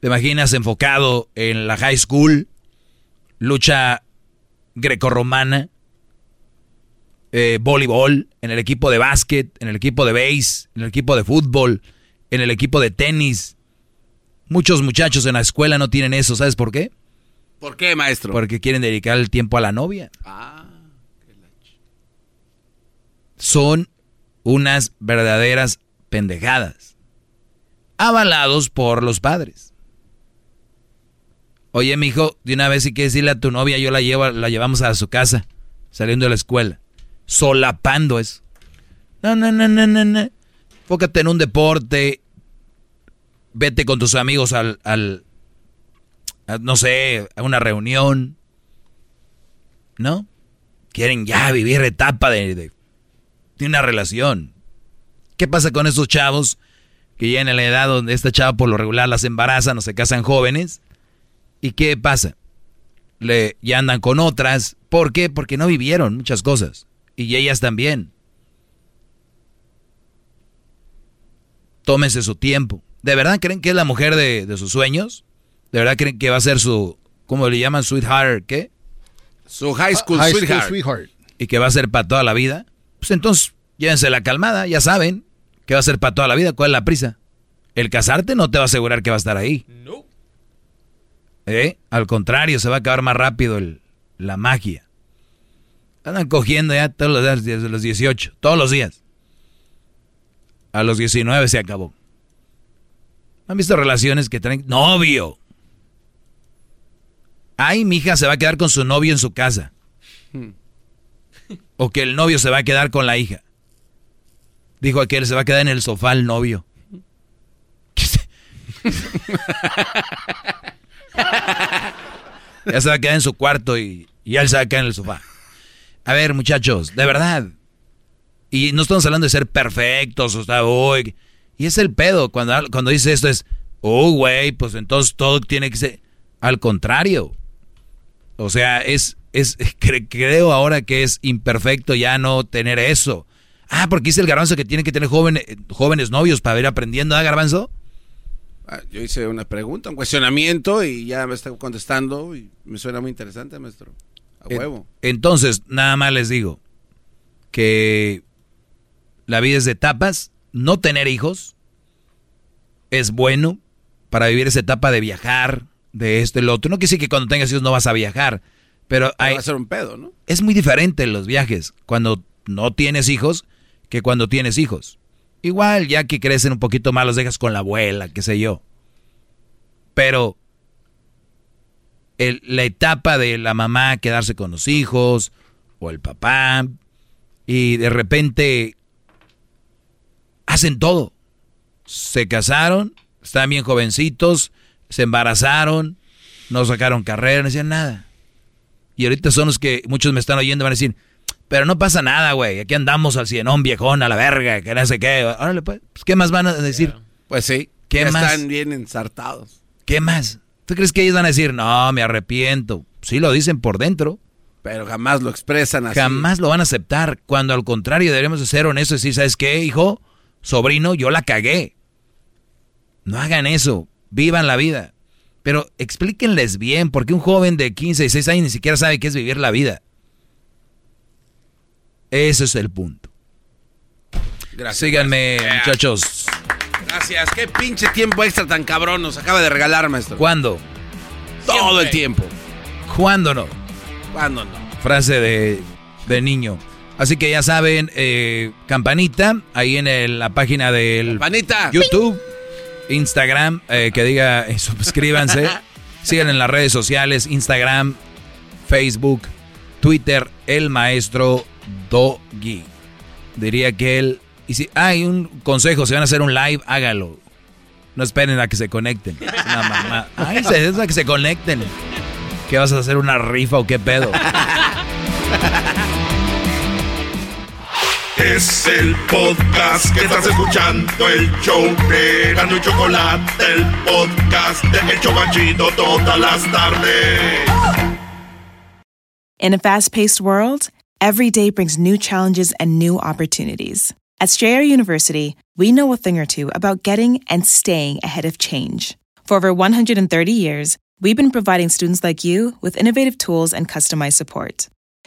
Speaker 3: Te imaginas enfocado en la high school, lucha grecorromana, eh, voleibol, en el equipo de básquet, en el equipo de base, en el equipo de fútbol, en el equipo de tenis. Muchos muchachos en la escuela no tienen eso, ¿sabes por qué?
Speaker 2: ¿Por qué, maestro?
Speaker 3: Porque quieren dedicar el tiempo a la novia.
Speaker 2: Ah.
Speaker 3: Son unas verdaderas pendejadas. Avalados por los padres. Oye, mijo, de una vez si quieres decirle a tu novia, yo la llevo, la llevamos a su casa, saliendo de la escuela. Solapando eso. No, no, no, no, no, no. Fócate en un deporte. Vete con tus amigos al, al no sé, a una reunión. ¿No? Quieren ya vivir etapa de, una relación. ¿Qué pasa con esos chavos que llegan a la edad donde esta chava por lo regular las embarazan o se casan jóvenes? ¿Y qué pasa? Le, ya andan con otras. ¿Por qué? Porque no vivieron muchas cosas. Y ellas también. Tómense su tiempo. ¿De verdad creen que es la mujer de, de, sus sueños? ¿De verdad creen que va a ser su, ¿cómo le llaman? Sweetheart, ¿qué?
Speaker 2: Su high school,
Speaker 6: High
Speaker 2: sweetheart.
Speaker 6: school sweetheart.
Speaker 3: Y que va a ser para toda la vida. Pues entonces, llévense la calmada, ya saben que va a ser para toda la vida. ¿Cuál es la prisa? El casarte no te va a asegurar que va a estar ahí.
Speaker 2: No.
Speaker 3: ¿Eh? Al contrario, se va a acabar más rápido el, la magia. Andan cogiendo ya todos los días, desde los 18, todos los días. A los 19 se acabó. ¿Han visto relaciones que traen novio? Ay, mi hija se va a quedar con su novio en su casa. O que el novio se va a quedar con la hija. Dijo aquel, se va a quedar en el sofá el novio. ya se va a quedar en su cuarto y, y él se va a quedar en el sofá. A ver, muchachos, de verdad. Y no estamos hablando de ser perfectos, o sea, uy. Y es el pedo. Cuando, cuando dice esto es, oh, güey, pues entonces todo tiene que ser. Al contrario. O sea, es, es cre, creo ahora que es imperfecto ya no tener eso. Ah, porque dice el garbanzo que tiene que tener jóvenes, jóvenes novios para ir aprendiendo, ¿ah, garbanzo?
Speaker 2: Ah, yo hice una pregunta, un cuestionamiento y ya me está contestando y me suena muy interesante, maestro. A huevo.
Speaker 3: Entonces, nada más les digo que la vida es de etapas, no tener hijos es bueno para vivir esa etapa de viajar, de esto y lo otro. No quiere decir que cuando tengas hijos no vas a viajar, pero hay,
Speaker 2: va a ser un pedo, ¿no?
Speaker 3: Es muy diferente los viajes cuando no tienes hijos que cuando tienes hijos. Igual, ya que crecen un poquito más, los dejas con la abuela, qué sé yo. Pero el, la etapa de la mamá quedarse con los hijos, o el papá, y de repente hacen todo. Se casaron, están bien jovencitos, se embarazaron, no sacaron carrera, no hacían nada. Y ahorita son los que muchos me están oyendo, van a decir, pero no pasa nada, güey, aquí andamos al cienón viejón, a la verga, que no sé qué. Órale, pues, ¿qué más van a decir?
Speaker 2: Pues sí,
Speaker 3: ¿qué
Speaker 2: ya
Speaker 3: más?
Speaker 2: están bien ensartados.
Speaker 3: ¿Qué más? ¿Tú crees que ellos van a decir, no, me arrepiento? Sí lo dicen por dentro.
Speaker 2: Pero jamás lo expresan así.
Speaker 3: Jamás lo van a aceptar. Cuando al contrario deberíamos de ser honestos y decir, ¿sabes qué, hijo? Sobrino, yo la cagué. No hagan eso. Vivan la vida. Pero explíquenles bien, porque un joven de 15, 16 años ni siquiera sabe qué es vivir la vida. Ese es el punto.
Speaker 2: Gracias.
Speaker 3: Síganme,
Speaker 2: gracias.
Speaker 3: muchachos.
Speaker 2: Gracias. Qué pinche tiempo extra tan cabrón nos acaba de regalar, maestro.
Speaker 3: ¿Cuándo?
Speaker 2: Todo el tiempo.
Speaker 3: ¿Cuándo no?
Speaker 2: ¿Cuándo no?
Speaker 3: Frase de, de niño. Así que ya saben, eh, campanita, ahí en el, la página del
Speaker 2: Campanita.
Speaker 3: YouTube, Instagram, eh, que diga, eh, suscríbanse. Sigan en las redes sociales, Instagram, Facebook, Twitter, el maestro Doggy. Diría que él, y si hay un consejo, si van a hacer un live, hágalo. No esperen a que se conecten. Es una mamá. Ay, es a que se conecten. ¿Qué vas a hacer? ¿Una rifa o qué pedo?
Speaker 9: Es el podcast que estás escuchando, el show de Gano y Chocolate, el podcast de Hecho Banchito todas las tardes.
Speaker 45: In a fast paced world, every day brings new challenges and new opportunities. At Strayer University, we know a thing or two about getting and staying ahead of change. For over 130 years, we've been providing students like you with innovative tools and customized support